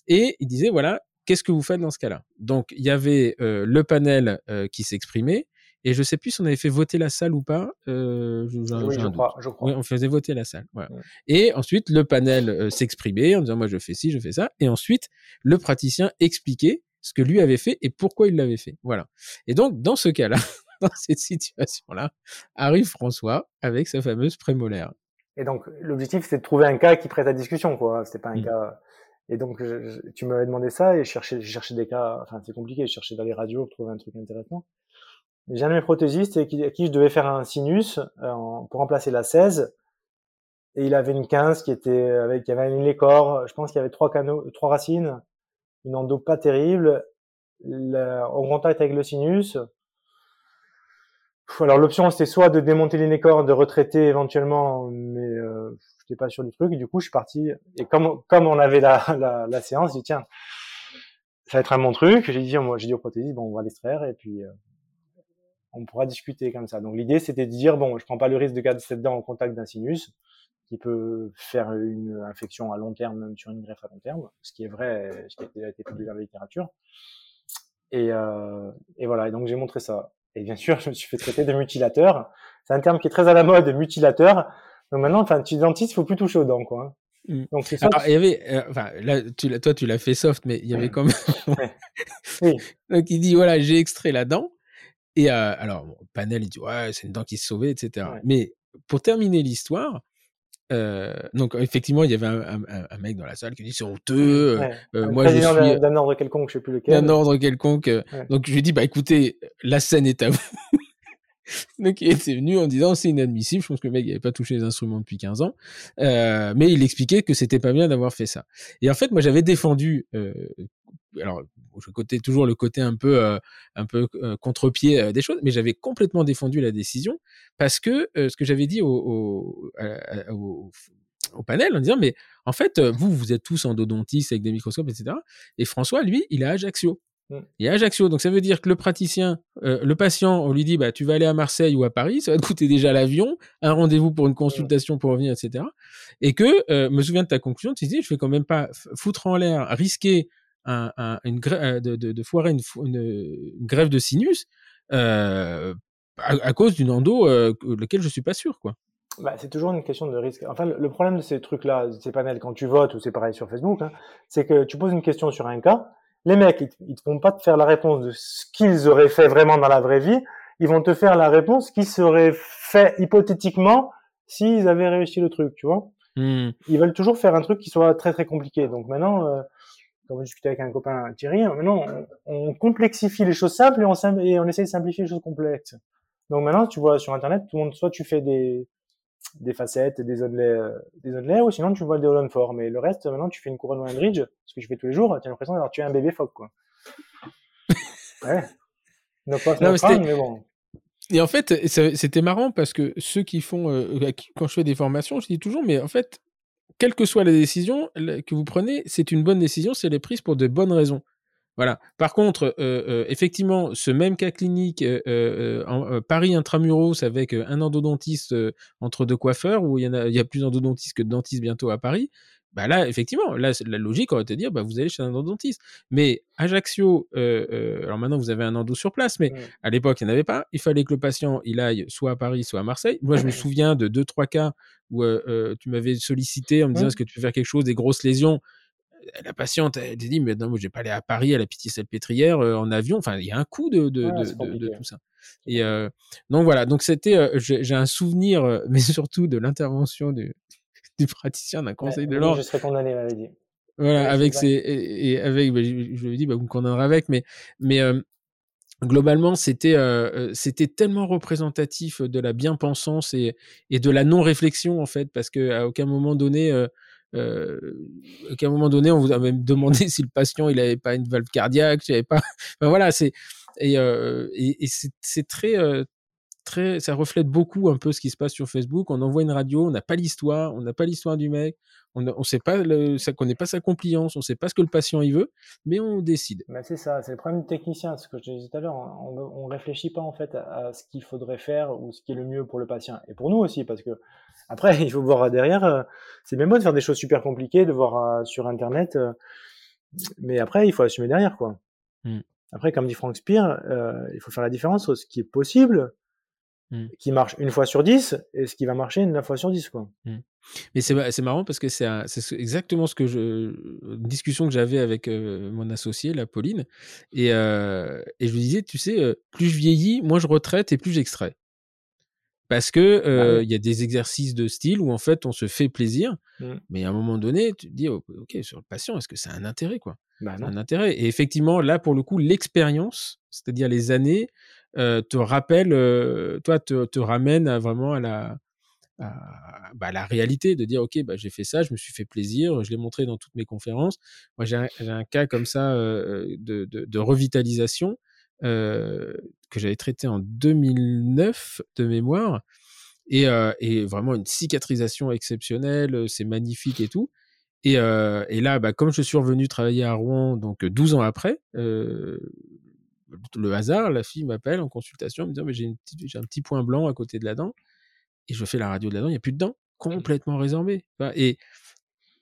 et il disait, voilà, qu'est-ce que vous faites dans ce cas-là? Donc, il y avait euh, le panel euh, qui s'exprimait, et je sais plus si on avait fait voter la salle ou pas. Euh, oui, je crois, je crois. Oui, on faisait voter la salle. Voilà. Et ensuite, le panel s'exprimait en disant, moi, je fais ci, je fais ça. Et ensuite, le praticien expliquait ce que lui avait fait et pourquoi il l'avait fait. Voilà. Et donc, dans ce cas-là, dans cette situation-là, arrive François avec sa fameuse prémolaire. Et donc, l'objectif, c'est de trouver un cas qui prête à discussion, quoi. C'était pas un mmh. cas et donc, tu m'avais demandé ça et je cherchais, j'ai cherché des cas, enfin, c'est compliqué, je cherchais dans les radios pour trouver un truc intéressant. J'ai un de mes prothésistes à qui, je devais faire un sinus euh, pour remplacer la 16. Et il avait une 15 qui était avec, il y avait un lécor, je pense qu'il y avait trois canaux, trois racines, une endo pas terrible, en contact avec le sinus. Alors l'option c'était soit de démonter l'inécor, de retraiter éventuellement, mais euh, pas sûr du truc. du coup, je suis parti. Et comme, comme on avait la, la, séance, j'ai dit, tiens, ça va être un bon truc. J'ai dit, moi, j'ai dit au prothésiste, bon, on va l'extraire et puis, euh, on pourra discuter comme ça. Donc, l'idée, c'était de dire, bon, je prends pas le risque de garder cette dent en contact d'un sinus qui peut faire une infection à long terme, même sur une greffe à long terme, ce qui est vrai, ce qui a été publié dans la littérature. Et, euh, et voilà. Et donc, j'ai montré ça. Et bien sûr, je me suis fait traiter de mutilateur. C'est un terme qui est très à la mode, mutilateur Donc maintenant, enfin, tu dentiste, faut plus toucher aux dents, quoi. Hein. Mmh. Donc ça. Alors, il y avait, euh, enfin, là, tu, toi, tu l'as fait soft, mais il y avait quand même. oui. Donc il dit voilà, j'ai extrait la dent. Et euh, alors, Panel, il dit ouais, c'est une dent qui se sauvait, etc. Mais pour terminer l'histoire, euh, donc effectivement, il y avait un, un, mec dans la salle qui dit c'est honteux. moi, je suis d'un ordre quelconque, je sais plus lequel. D'un ordre quelconque. Donc je lui dis bah écoutez, la scène est à vous. Donc il était venu en disant c'est inadmissible. Je pense que le mec n'avait pas touché les instruments depuis 15 ans, euh, mais il expliquait que c'était pas bien d'avoir fait ça. Et en fait, moi j'avais défendu. Euh, alors, je côté toujours le côté un peu, euh, un peu contre-pied des choses, mais j'avais complètement défendu la décision parce que ce que j'avais dit au, au, au, panel en disant mais en fait vous vous êtes tous endodontistes avec des microscopes etc. Et François lui il à Ajaccio. Mm. Il y a Ajaccio, donc ça veut dire que le praticien, euh, le patient, on lui dit bah tu vas aller à Marseille ou à Paris, ça va te coûter déjà l'avion, un rendez-vous pour une consultation pour revenir, etc. Et que euh, me souviens de ta conclusion, tu dis je vais quand même pas foutre en l'air, risquer un, une euh, de, de, de, foirer une, une, grève de sinus à, à, cause d'une endo lequel je suis pas sûr quoi. Bah, c'est toujours une question de risque. Enfin, le, problème de ces trucs-là, ces panels, quand tu votes ou c'est pareil sur Facebook, hein, c'est que tu poses une question sur un cas, les mecs, ils, te font pas te faire la réponse de ce qu'ils auraient fait vraiment dans la vraie vie. Ils vont te faire la réponse qui serait fait hypothétiquement s'ils avaient réussi le truc, tu vois. Hmm. Ils veulent toujours faire un truc qui soit très très compliqué. Donc maintenant, euh, comme je discutais avec un copain Thierry, maintenant on, complexifie les choses simples et on, et on essaie de simplifier les choses complexes. Donc maintenant, tu vois sur Internet, tout le monde, soit tu fais des, des facettes, des onlets, euh, des onlets, ou sinon tu vois des all fort. Mais le reste, maintenant, tu fais une couronne ou un bridge, ce que je fais tous les jours, tu as l'impression d'avoir tué un bébé phoque, quoi. ouais. Pas, non, mais, bon. Et en fait, c'était marrant parce que ceux qui font, euh, quand je fais des formations, je dis toujours, mais en fait, quelle que soit la décision que vous prenez, c'est une bonne décision si elle est prise pour de bonnes raisons. Voilà. Par contre, euh, euh, effectivement, ce même cas clinique, euh, en, Paris intramuros avec un endodontiste entre deux coiffeurs, où il y, en a, il y a plus d'endodontistes que de dentistes bientôt à Paris, bah là, effectivement, là, la logique aurait été de dire, bah, vous allez chez un endodontiste. Mais Ajaccio, alors maintenant vous avez un endo sur place, mais à l'époque il n'y en avait pas. Il fallait que le patient il aille soit à Paris, soit à Marseille. Moi, je me souviens de deux trois cas où tu m'avais sollicité en me disant est-ce que tu peux faire quelque chose, des grosses lésions? La patiente, elle dit, mais non, moi, je vais pas aller à Paris à la pitié salpêtrière euh, en avion. Enfin, il y a un coût de, de, de, tout ça. Et euh, donc voilà, donc c'était, euh, j'ai un souvenir, mais surtout de l'intervention du, du, praticien d'un conseil de l'ordre. Je serais condamné, m'avait dit. Voilà, avec ses, et, avec, bah, je, lui ai dit, bah, vous me condamnerez avec, mais, mais globalement, c'était c'était tellement représentatif de la bien-pensance et, et de la non-réflexion en fait, parce que à aucun moment donné, euh, qu'à un moment donné, on vous a même demandé si le patient il avait pas une valve cardiaque, il avait pas. voilà, c'est et, euh, et c'est très euh, très, ça reflète beaucoup un peu ce qui se passe sur Facebook. On envoie une radio, on n'a pas l'histoire, on n'a pas l'histoire du mec, on ne sait pas, le, ça connaît pas sa compliance, on sait pas ce que le patient il veut, mais on décide. C'est ça, c'est le problème du technicien, ce que je disais tout à l'heure. On, on réfléchit pas en fait à, ce qu'il faudrait faire ou ce qui est le mieux pour le patient et pour nous aussi, parce que après il faut voir derrière. Euh, c'est même bon de faire des choses super compliquées, de voir euh, sur internet, euh, mais après il faut assumer derrière quoi. Mmh. Après, comme dit Frank Spear, il faut faire la différence entre ce qui est possible Mmh. qui marche une fois sur 10 et ce qui va marcher neuf fois sur 10. Quoi. Mmh. Mais c'est marrant parce que c'est exactement ce que je. Une discussion que j'avais avec mon associé, la Pauline. Et, et, je lui disais, tu sais, plus je vieillis, moins je retraite et plus j'extrais. Parce que bah il y a des exercices de style où en fait on se fait plaisir, mmh. mais à un moment donné, tu te dis, ok, sur le patient, est-ce que ça a un intérêt quoi? Bah Un intérêt. Et effectivement, là pour le coup, l'expérience, c'est-à-dire les années, euh, te rappelle, euh, toi, te, ramène vraiment à la, bah, la réalité, de dire, OK, bah, j'ai fait ça, je me suis fait plaisir, je l'ai montré dans toutes mes conférences. Moi, j'ai un, cas comme ça euh, de, de, revitalisation euh, que j'avais traité en 2009 de mémoire. Et, euh, et, vraiment une cicatrisation exceptionnelle, c'est magnifique et tout. Et, euh, et là, bah, comme je suis revenu travailler à Rouen, donc 12 ans après, euh, le hasard, la fille m'appelle en consultation, me dit mais j'ai, un petit point blanc à côté de la dent, et je fais la radio de la dent, il n'y a plus de dents, complètement résorbé. Et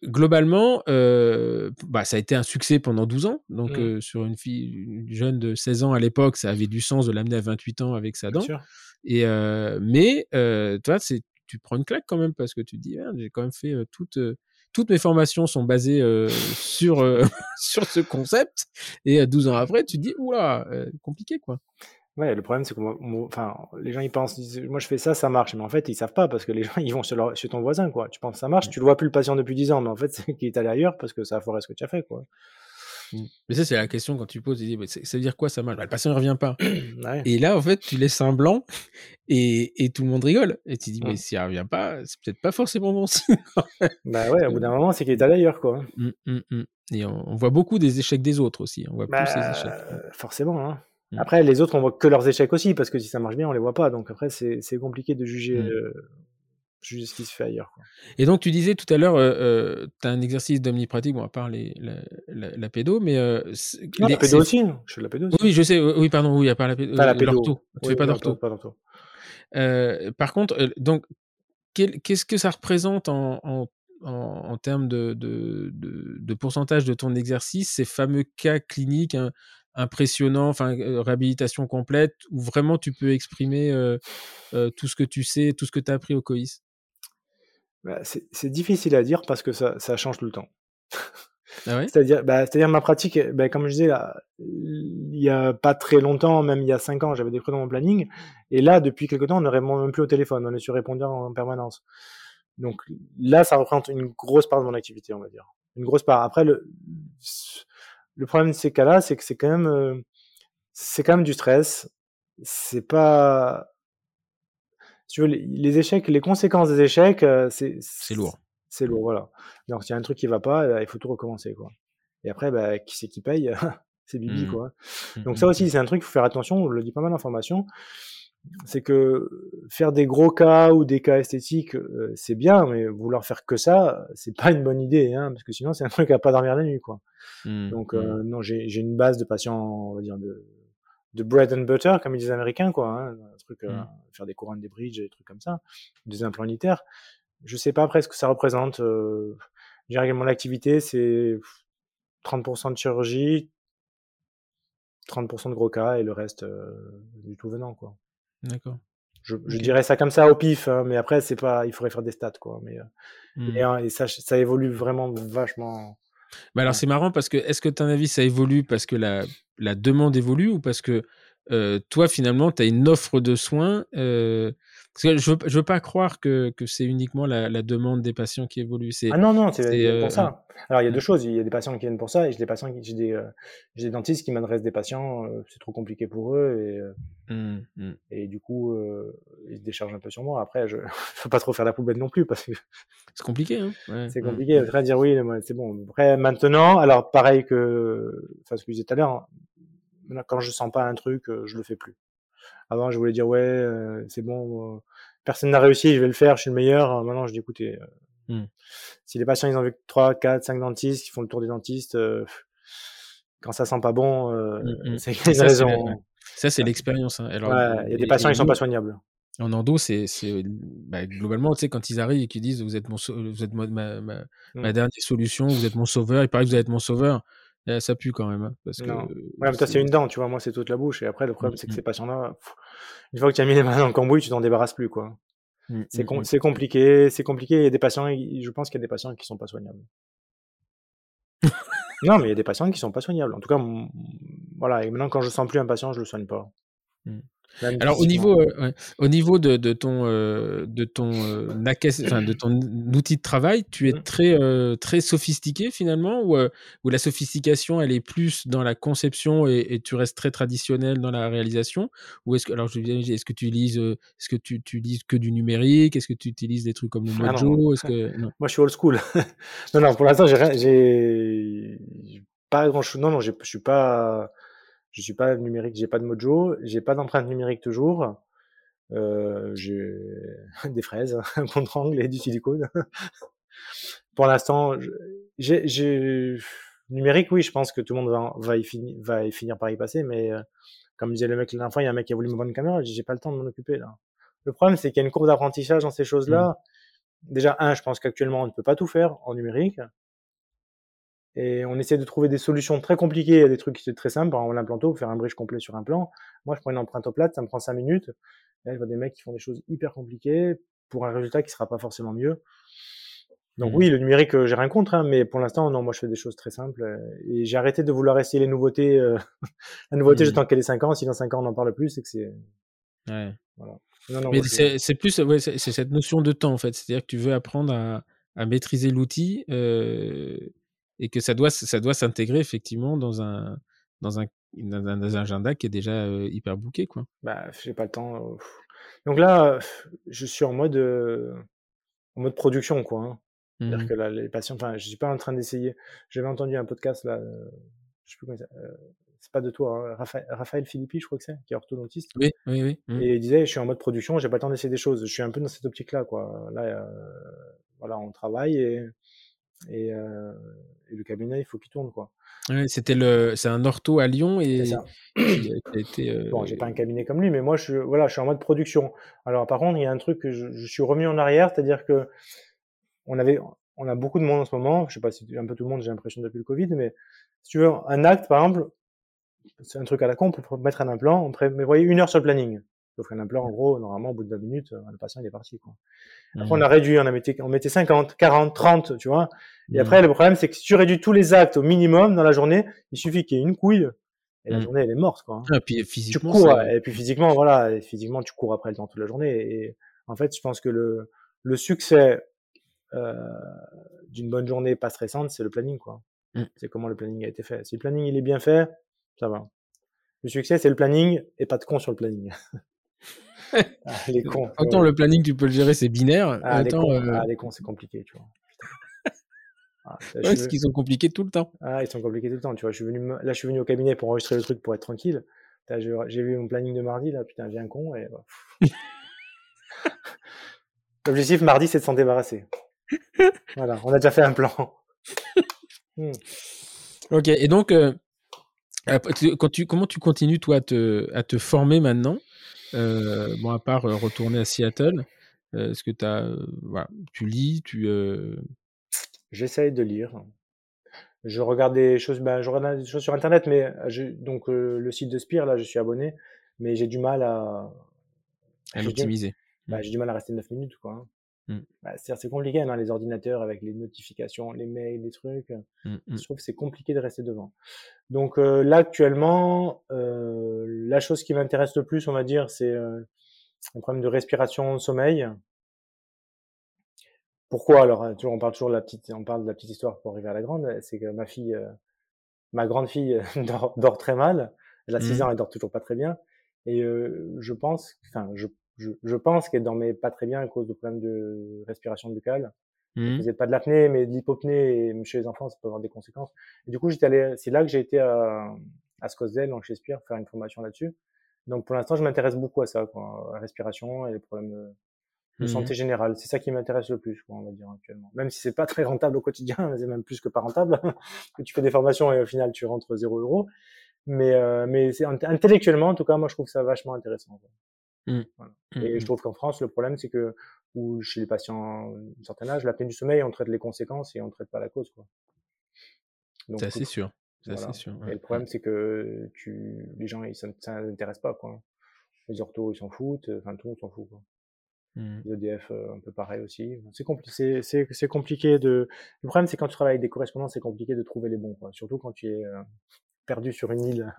globalement, euh, bah, ça a été un succès pendant 12 ans. Donc, mmh. euh, sur une fille, une jeune de 16 ans à l'époque, ça avait du sens de l'amener à 28 ans avec sa dent. Et, euh, mais, toi, c'est, tu prends une claque quand même parce que tu te dis, ah, j'ai quand même fait toutes, toutes mes formations sont basées sur, sur ce concept. Et 12 ans après, tu te dis, oula, compliqué quoi. Ouais, le problème, c'est que enfin, les gens, ils pensent, moi, je fais ça, ça marche. Mais en fait, ils savent pas parce que les gens, ils vont chez, ton voisin, quoi. Tu penses que ça marche, tu le vois plus le patient depuis 10 ans, mais en fait, c'est qu'il est allé ailleurs parce que ça a foiré ce que tu as fait, quoi. Mmh. Mais ça, c'est la question quand tu poses, tu dis, ça veut dire quoi ça marche bah, Le patient ne revient pas. Et là, en fait, tu laisses un blanc et, et tout le monde rigole. Et tu dis, mais mmh. s'il ne revient pas, c'est peut-être pas forcément bon signe. bah ouais, au bout d'un moment, c'est qu'il est allé ailleurs, quoi. Mmh, et on, voit beaucoup des échecs des autres aussi. On voit plus ces bah, échecs. Forcément, hein. Après, les autres, on voit que leurs échecs aussi, parce que si ça marche bien, on les voit pas. Donc après, c'est compliqué de juger, euh, juger ce qui se fait ailleurs. Quoi. Et donc, tu disais tout à l'heure, euh, euh tu as un exercice d'omnipratique, bon, à part les, la, la, pédo, mais. Euh, non, la pédo aussi, je fais de la pédo aussi. Oui, je sais, oui, pardon, oui, à part la pédo. Pas la pédo. Tu oui, fais pas d'ortho. par contre, donc, qu'est-ce que ça représente en, en en, termes de, de, de, de, pourcentage de ton exercice, ces fameux cas cliniques, hein, impressionnant, enfin réhabilitation complète, où vraiment tu peux exprimer tout ce que tu sais, tout ce que tu as appris au COIS? Bah, C'est difficile à dire parce que ça, ça change tout le temps. Ah c'est-à-dire, bah, c'est-à-dire ma pratique, bah, comme je disais, là, il y a pas très longtemps, même il y a cinq ans, j'avais des creux dans mon planning, et là, depuis quelque temps, on ne répond même plus au téléphone, on est sur répondeur en permanence. Donc là, ça représente une grosse part de mon activité, on va dire. Une grosse part. Après, le, le problème de ces cas-là, c'est que c'est quand même, euh, c'est quand même du stress. C'est pas, tu veux, les, échecs, les conséquences des échecs, euh, c'est, c'est lourd. C'est lourd, voilà. Donc, s'il y a un truc qui va pas, euh, il faut tout recommencer, quoi. Et après, bah, qui c'est qui paye? C'est Bibi, mmh. quoi. Mmh, Donc, ça mmh, aussi, c'est un truc, il faut faire attention. On le dit pas mal en formation c'est que faire des gros cas ou des cas esthétiques, euh, c'est bien, mais vouloir faire que ça, c'est pas une bonne idée, hein, parce que sinon c'est un truc à pas dormir la nuit, quoi. Mmh, Donc euh, non, j'ai une base de patients, on va dire de, de bread and butter, comme ils disent les Américains, quoi. Hein, un truc, euh, mmh. faire des couronnes, des bridges, des trucs comme ça, des implants unitaires. Je sais pas après ce que ça représente. Euh, j'ai mon activité, c'est 30% de chirurgie, 30% de gros cas et le reste du tout venant, quoi. D'accord. Je, dirais ça comme ça au pif, hein, mais après, c'est pas, il faudrait faire des stats, quoi. Mais, euh, mmh. et, ça, ça évolue vraiment vachement. Mais alors, c'est marrant parce que, est-ce que, ton avis, ça évolue parce que la, la demande évolue ou parce que euh, toi, finalement, tu as une offre de soins euh, parce que je veux, veux pas croire que, que c'est uniquement la, demande des patients qui évolue. Ah non, non, c'est pour euh, ça. Alors, il y a deux choses. Il y a des patients qui viennent pour ça et j'ai des patients qui, j'ai des, des, dentistes qui m'adressent des patients, c'est trop compliqué pour eux et, mmh, mmh. et du coup, ils se déchargent un peu sur moi. Après, je ne veux pas trop faire la poubelle non plus parce que. C'est compliqué, hein C'est compliqué. Mmh. dire oui, c'est bon. Après, maintenant, alors pareil que, enfin, ce que je disais tout à l'heure, quand je sens pas un truc, je le fais plus. Avant, je voulais dire ouais, euh, c'est bon, euh, personne n'a réussi, je vais le faire, je suis le meilleur. Maintenant, je dis écoutez, euh, mmh. si les patients ils ont vu 3, 4, 5 dentistes, qui font le tour des dentistes, quand ça sent pas bon, mmh, mmh. c'est une raison. Ça, c'est l'expérience. Hein. Il y a des patients qui sont pas soignables. En endo, c'est bah, globalement, tu sais, quand ils arrivent et qu'ils disent vous êtes, mon, vous êtes ma, ma, dernière solution, vous êtes mon sauveur, il paraît que vous êtes mon sauveur. Eh, ça pue quand même. Hein, parce non. que, ouais, mais toi, c'est une dent, tu vois. Moi, c'est toute la bouche. Et après, le problème, mmh, c'est que mmh. ces patients-là, une fois que tu as mis les mains dans le cambouis, tu t'en débarrasses plus, quoi. Mmh, c'est compliqué. C'est compliqué. Il y a des patients, je pense qu'il y a des patients qui sont pas soignables. non, mais il y a des patients qui sont pas soignables. En tout cas, voilà. Et maintenant, quand je sens plus un patient, je le soigne pas. Alors au niveau, euh, au niveau de, de ton, euh, de ton, euh, enfin, de ton outil de travail, tu es mmh. très, très sophistiqué finalement, ou, ou la sophistication, elle est plus dans la conception et, tu restes très traditionnel dans la réalisation, ou est-ce que, alors je est-ce que tu utilises, est-ce que tu, utilises que du numérique, est-ce que tu utilises des trucs comme le ah Mojo, est-ce que moi je suis old school. non non, pour l'instant j'ai, j'ai pas grand chose. Non non, je suis pas je suis pas numérique, j'ai pas de Mojo, j'ai pas d'empreinte numérique toujours. Euh, j'ai des fraises, un contre-angle et du silicone. Pour l'instant, j'ai numérique, oui, je pense que tout le monde va, va, y, finir, va y finir par y passer, mais euh, comme disait le mec la dernière fois, il y a un mec qui a voulu me vendre une caméra, j'ai pas le temps de m'en occuper là. Le problème, c'est qu'il y a une courbe d'apprentissage dans ces choses-là. Mmh. Déjà, un, je pense qu'actuellement, on ne peut pas tout faire en numérique. Et on essaie de trouver des solutions très compliquées à des trucs qui sont très simples. Par exemple, l'implanto, faire un bridge complet sur un plan. Moi, je prends une empreinte au plate, ça me prend 5 minutes. Là, je vois des mecs qui font des choses hyper compliquées. pour un résultat qui sera pas forcément mieux. Donc Mhm. oui, le numérique, euh, j'ai rien contre, hein, mais pour l'instant, non, moi je fais des choses très simples. euh, et j'ai arrêté de vouloir essayer les nouveautés. euh, la nouveauté, Mhm. j'attends qu'elle ait 5 ans. Si dans 5 ans on n'en parle plus, c'est que c'est. Ouais. Non, non, Mais c'est c'est plus ouais, c'est c'est cette notion de temps en fait. C'est-à-dire que tu veux apprendre à, à maîtriser l'outil euh, et que ça doit ça doit s'intégrer effectivement dans un dans un dans un, dans un agenda qui est déjà euh, hyper booké quoi. Bah, j'ai pas le temps. Donc là, je suis en mode, euh, en mode production, quoi. hein. C'est-à-dire Mhm. que là, les patients, enfin, je suis pas en train d'essayer. J'avais entendu un podcast là, euh, je sais plus comment ça, c'est pas de toi, hein, Raphaël, Raphaël Philippi, je crois que c'est, qui est orthodontiste. Oui, oui, oui. Mhm. Et il disait, je suis en mode production, j'ai pas le temps d'essayer des choses. Je suis un peu dans cette optique-là, quoi. Là, voilà, on travaille et, et, euh, et le cabinet, il faut qu'il tourne, quoi. Ouais, c'était le c'est un ortho à Lyon et ça. été euh, Bon, j'ai pas un cabinet comme lui, mais moi, je, voilà, je suis en mode production. Alors, par contre, il y a un truc que je, je suis revenu en arrière, c'est-à-dire que on avait, on a beaucoup de monde en ce moment. Je sais pas si un peu tout le monde, j'ai l'impression depuis le Covid, mais si tu veux, un acte, par exemple, c'est un truc à la con pour mettre un implant, on prévoyait une heure sur le planning. Sauf qu'un implant, en gros, normalement, au bout de 20 minutes, euh, le patient, il est parti, quoi. Après, on mhm. a réduit, on a mettait, on mettait 50, 40, 30, tu vois. Et Mhm. après, le problème, c'est que si tu réduis tous les actes au minimum dans la journée, il suffit qu'il y ait une couille, et la Mhm. journée, elle est morte, quoi. Ah, puis Tu physiquement cours, ça- et puis physiquement, voilà, et physiquement, tu cours après le temps toute la journée. Et en fait, je pense que le, le succès euh, d'une bonne journée pas stressante, c'est le planning, quoi. Mm. C'est comment le planning a été fait. Si le planning il est bien fait, ça va. Le succès, c'est le planning et pas de con sur le planning. ah, les cons. Autant ouais. le planning tu peux le gérer c'est binaire, Ah, les cons, euh, ah, les cons, c'est compliqué, tu vois. Ah, ouais, parce qu'ils sont compliqués tout le temps. Ah, ils sont compliqués tout le temps, tu vois. Je suis venu, là, je suis venu au cabinet pour enregistrer le truc pour être tranquille. J'ai vu mon planning de mardi, là, putain, viens con, et bah. L'objectif mardi, c'est de s'en débarrasser. Voilà, on a déjà fait un plan. Hmm. Ok, et donc, euh, après, tu- quand tu, comment tu continues, toi, à te, à te former maintenant? Bon, à part retourner à Seattle, est-ce que as, voilà, tu lis, tu... J'essaye de lire. Je regarde des choses, ben, je regarde des choses sur Internet, mais je, donc le site de Spire, là, je suis abonné, mais j'ai du mal à, à l'optimiser bah, j'ai du mal à rester 9 minutes, quoi. Hein. Mm. Bah, c'est-à-dire, c'est compliqué dans les ordinateurs avec les notifications, les mails, les trucs. Mm, mm. Je trouve que c'est compliqué de rester devant. Donc euh, là, actuellement, euh, la chose qui m'intéresse le plus, on va dire, c'est euh, un problème de respiration, de sommeil. Pourquoi? Alors hein, toujours, On parle toujours de la petite, on parle de la petite histoire pour arriver à la grande. C'est que ma fille, euh, ma grande fille dort, dort très mal. Elle a 6 Mhm. ans, elle dort toujours pas très bien. Et euh, je pense, enfin, je, je, je pense qu'elle dormait pas très bien à cause de problèmes de respiration buccale. Mhm. faisait pas de l'apnée, mais de l'hypopnée, et chez les enfants, ça peut avoir des conséquences. Et du coup, j'étais allé, c'est là que j'ai été à, à Scottsdale, chez Spire, faire une formation là-dessus. Donc, pour l'instant, je m'intéresse beaucoup à ça, quoi, à la respiration et les problèmes de, de Mhm. santé générale. C'est ça qui m'intéresse le plus, quoi, on va dire, actuellement. Même si c'est pas très rentable au quotidien, c'est même plus que pas rentable, que tu fais des formations et au final, tu rentres 0 euros. Mais, euh, mais c'est int- intellectuellement, en tout cas, moi, je trouve ça vachement intéressant. quoi. Voilà. Mhm. Et je trouve qu'en France, le problème, c'est que, ou chez les patients d'un certain âge, l'apnée du sommeil, on traite les conséquences et on traite pas la cause, quoi. Donc, C'est assez sûr. C'est voilà. assez sûr. Et le problème, c'est que tu, les gens, ils ça les intéresse pas, quoi. Les orthos, ils s'en foutent, enfin, tout le monde s'en fout, quoi. Les EDF, euh, un peu pareil aussi. C'est compli- c'est- c'est- c'est compliqué de, le problème, c'est quand tu travailles avec des correspondants, c'est compliqué de trouver les bons, quoi. Surtout quand tu es euh, perdu sur une île.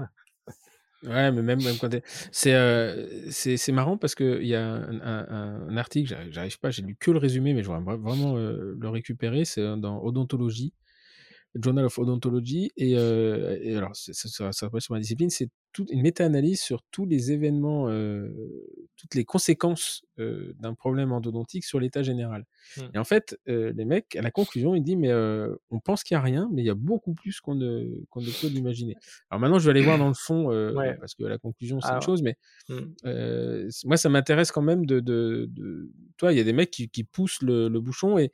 Ouais, mais même, même quand t'es- c'est euh, c'est c'est marrant parce que il y a un, un- un article, j'arrive pas, j'ai lu que le résumé, mais je voudrais vraiment euh, le récupérer. C'est euh, dans Odontologie, Journal of Odontology, et, euh, et alors ça ça ça s'appelle sur ma discipline, c'est toute une méta-analyse sur tous les événements, euh, toutes les conséquences euh, d'un problème endodontique sur l'état général. Mm. Et en fait, euh, les mecs, à la conclusion, ils disent mais on pense qu'il y a rien, mais il y a beaucoup plus qu'on ne qu'on ne peut l'imaginer. Alors maintenant, je vais aller voir dans le fond, Ouais. parce que la conclusion, c'est une chose, mais Mm. euh, c- moi, ça m'intéresse quand même de, de, de... Toi, il y a des mecs qui, qui poussent le, le bouchon et,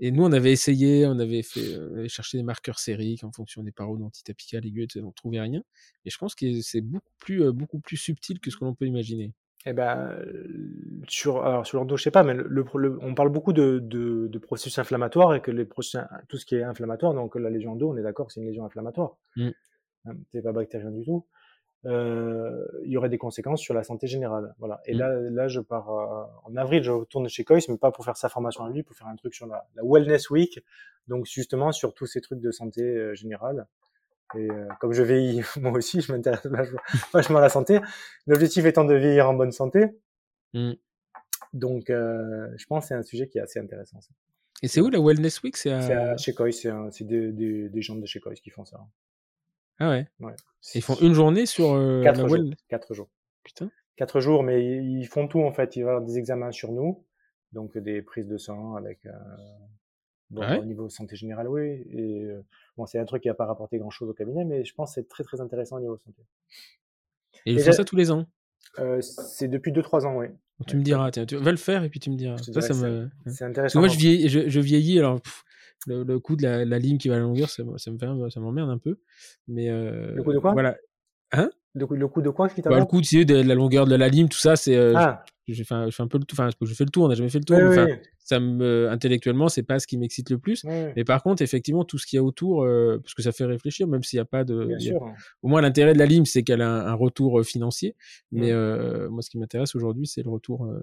et nous, on avait essayé, on avait fait, euh, on avait cherché des marqueurs sériques en fonction des parodontites apicales aiguës, on trouvait rien. Et je pense que c'est beaucoup plus, euh, beaucoup plus subtil que ce que l'on peut imaginer. Eh ben, sur, alors sur l'endo, je sais pas, mais le, le- le- on parle beaucoup de, de, de processus inflammatoires et que les processus, tout ce qui est inflammatoire, donc la lésion d'eau, on est d'accord que c'est une lésion inflammatoire. Mm. C'est pas bactérien du tout. Euh, il y aurait des conséquences sur la santé générale. Voilà. Et Mm. là, là, je pars euh, en avril, je retourne chez Coyce, mais pas pour faire sa formation à lui, pour faire un truc sur la, la Wellness Week, donc justement sur tous ces trucs de santé euh, générale. Et euh, comme je vieillis moi aussi, je m'intéresse vachement, à la santé. L'objectif étant de vieillir en bonne santé. Mm. Donc, euh, je pense que c'est un sujet qui est assez intéressant. ça. Et c'est où la Wellness Week? C'est à... à chez Coyce, c'est des, des, des gens de chez Coyce qui font ça. Ah ouais. Ouais. Ils font une journée sur euh, quatre la jours. Quatre jours. Putain. quatre jours, mais ils ils font tout en fait. Il va y avoir des examens sur nous, donc des prises de sang avec euh, bon, Ah ouais? au niveau santé générale, oui. Et euh, bon, c'est un truc qui n'a pas rapporté grand chose au cabinet, mais je pense que c'est très très intéressant au niveau santé. Et ils font ça tous les ans? Euh, c'est depuis 2-3 ans, oui. Tu me diras, tiens, tu vas le faire et puis tu me diras. Ça, ça me... C'est intéressant. moi, je vieillis, je, je vieillis alors pff, le, le coup de la, la ligne qui va à la longueur, ça, ça me fait, un- ça m'emmerde un peu. Mais euh, Le coup de quoi? Voilà. Le, coup- le coup de quoi qui Bah, le coup, sais, de la longueur de la lime, tout ça, c'est. euh, Ah, je, je fais un, je fais un peu le tour. Enfin, je fais le tour. On n'a jamais fait le tour. oui, oui, ça me intellectuellement, c'est pas ce qui m'excite le plus. oui, Mais par contre, effectivement, tout ce qu'il y a autour, euh, parce que ça fait réfléchir, même s'il n'y a pas de. bien a- sûr. Au moins, l'intérêt de la lime, c'est qu'elle a un, un retour euh, financier. Mais Mm. euh, moi, ce qui m'intéresse aujourd'hui, c'est le retour euh,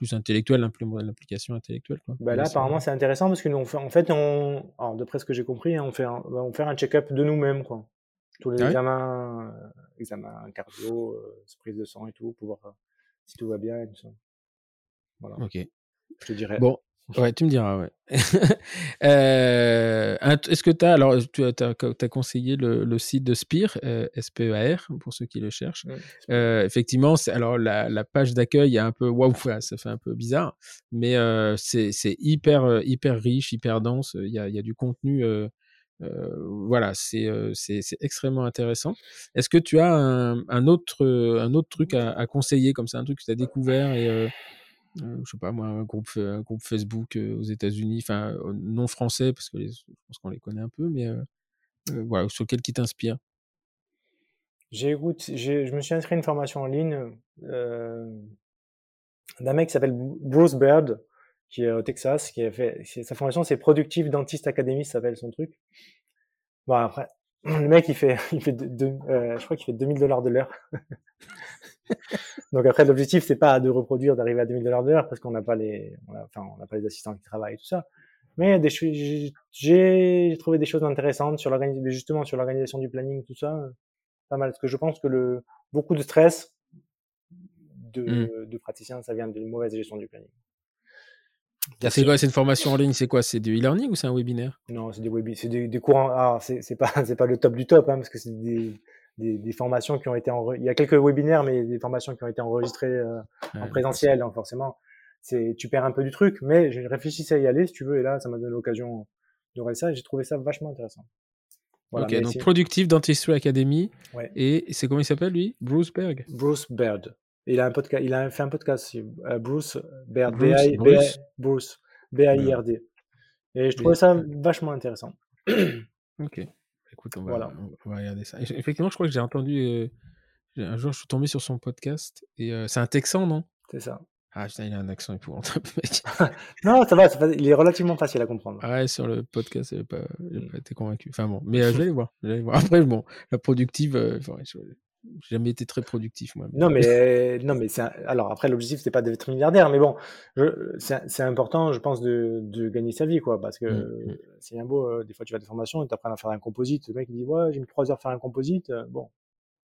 plus intellectuel, l'impl- l'implication intellectuelle. Quoi. Bah là, apparemment, c'est intéressant parce que nous, on fait, en fait, on, alors, d'après ce que j'ai compris, hein, on fait un, on faire un check-up de nous-mêmes, quoi. Tous les Ah ouais? examens, euh, examens cardio, euh, prise de sang et tout, pour voir euh, si tout va bien et tout ça. Voilà, Ok. je te dirais. Bon, ouais, tu me diras, ouais. Euh, Est-ce que tu as, alors, tu as, conseillé le, le site de Spire, euh, S-P-E-A-R, pour ceux qui le cherchent. Mm. Euh, effectivement, c'est- alors la, la page d'accueil est un peu waouh, ça fait un peu bizarre, mais euh, c'est hyper euh, hyper riche, hyper dense. Il y a, y a du contenu. voilà, c'est extrêmement intéressant. Est-ce que tu as un, un autre un autre truc à, à conseiller comme ça, un truc que tu as découvert et je sais pas moi, un groupe groupe Facebook euh, aux États-Unis, enfin euh, non français parce que je pense qu'on les connaît un peu, mais euh, euh, voilà, sur lequel qui t'inspire? J'ai écoute, j'ai, je me suis inscrit à une formation en ligne euh, d'un mec qui s'appelle Bruce Baird, qui est au Texas, qui a fait sa formation, c'est Productive Dentist Academy, ça s'appelle son truc. Bon après, le mec il fait, il fait, deux- euh, je crois qu'il fait 2000 dollars de l'heure. Donc après l'objectif c'est pas de reproduire, d'arriver à 2000 dollars de l'heure parce qu'on n'a pas les, on a- enfin on n'a pas les assistants qui travaillent et tout ça. Mais j'ai- j'ai trouvé des choses intéressantes sur l'organisation, justement sur l'organisation du planning, tout ça pas mal. Parce que je pense que le, beaucoup de stress de, Mm. de praticiens, ça vient d'une mauvaise gestion du planning. C'est quoi C'est une formation en ligne C'est quoi C'est du e-learning ou c'est un webinaire? Non, c'est des c'est des, des cours. en- Ah, c'est pas, pas le top du top, hein, parce que c'est des, des, formations qui ont été enre- Il y a quelques webinaires, mais des formations qui ont été enregistrées euh, en présentiel, donc forcément, tu perds un peu du truc. Mais je réfléchissais à y aller, si tu veux, et là, ça m'a donné l'occasion de regarder ça, et j'ai trouvé ça vachement intéressant. Voilà, ok, donc Productive Dentistry Academy. Ouais. Et c'est comment il s'appelle lui? Bruce Berg Bruce Baird. Il a un podcast, il a fait un podcast, euh, Bruce Baird, Bruce- B-I- Bruce. B-I- Bruce, B-A-I-R-D. Et je trouvais ça vachement intéressant. Ok. Écoute, on va, Voilà. on va regarder ça. Et Effectivement, je crois que j'ai entendu. euh, un jour, je suis tombé sur son podcast. Et euh, c'est un Texan, non? C'est ça. Ah, putain, il a un accent épouvantable, mec. Non, ça va, fa- il est relativement facile à comprendre. Ouais, sur le podcast, j'ai pas, Mm. pas été convaincu. Enfin bon, mais euh, je vais aller voir. Après, bon, la productive, je- j'ai jamais été très productif, moi. Non, mais, non, mais un- alors après, l'objectif, c'est pas d'être milliardaire, mais bon, je- c'est important, je pense, de, de gagner sa vie, quoi, parce que Mm, mm. c'est bien beau, euh, des fois, tu vas à des formations et tu apprends à faire un composite. Le mec, il dit, ouais, j'ai mis trois heures à faire un composite. euh, Bon,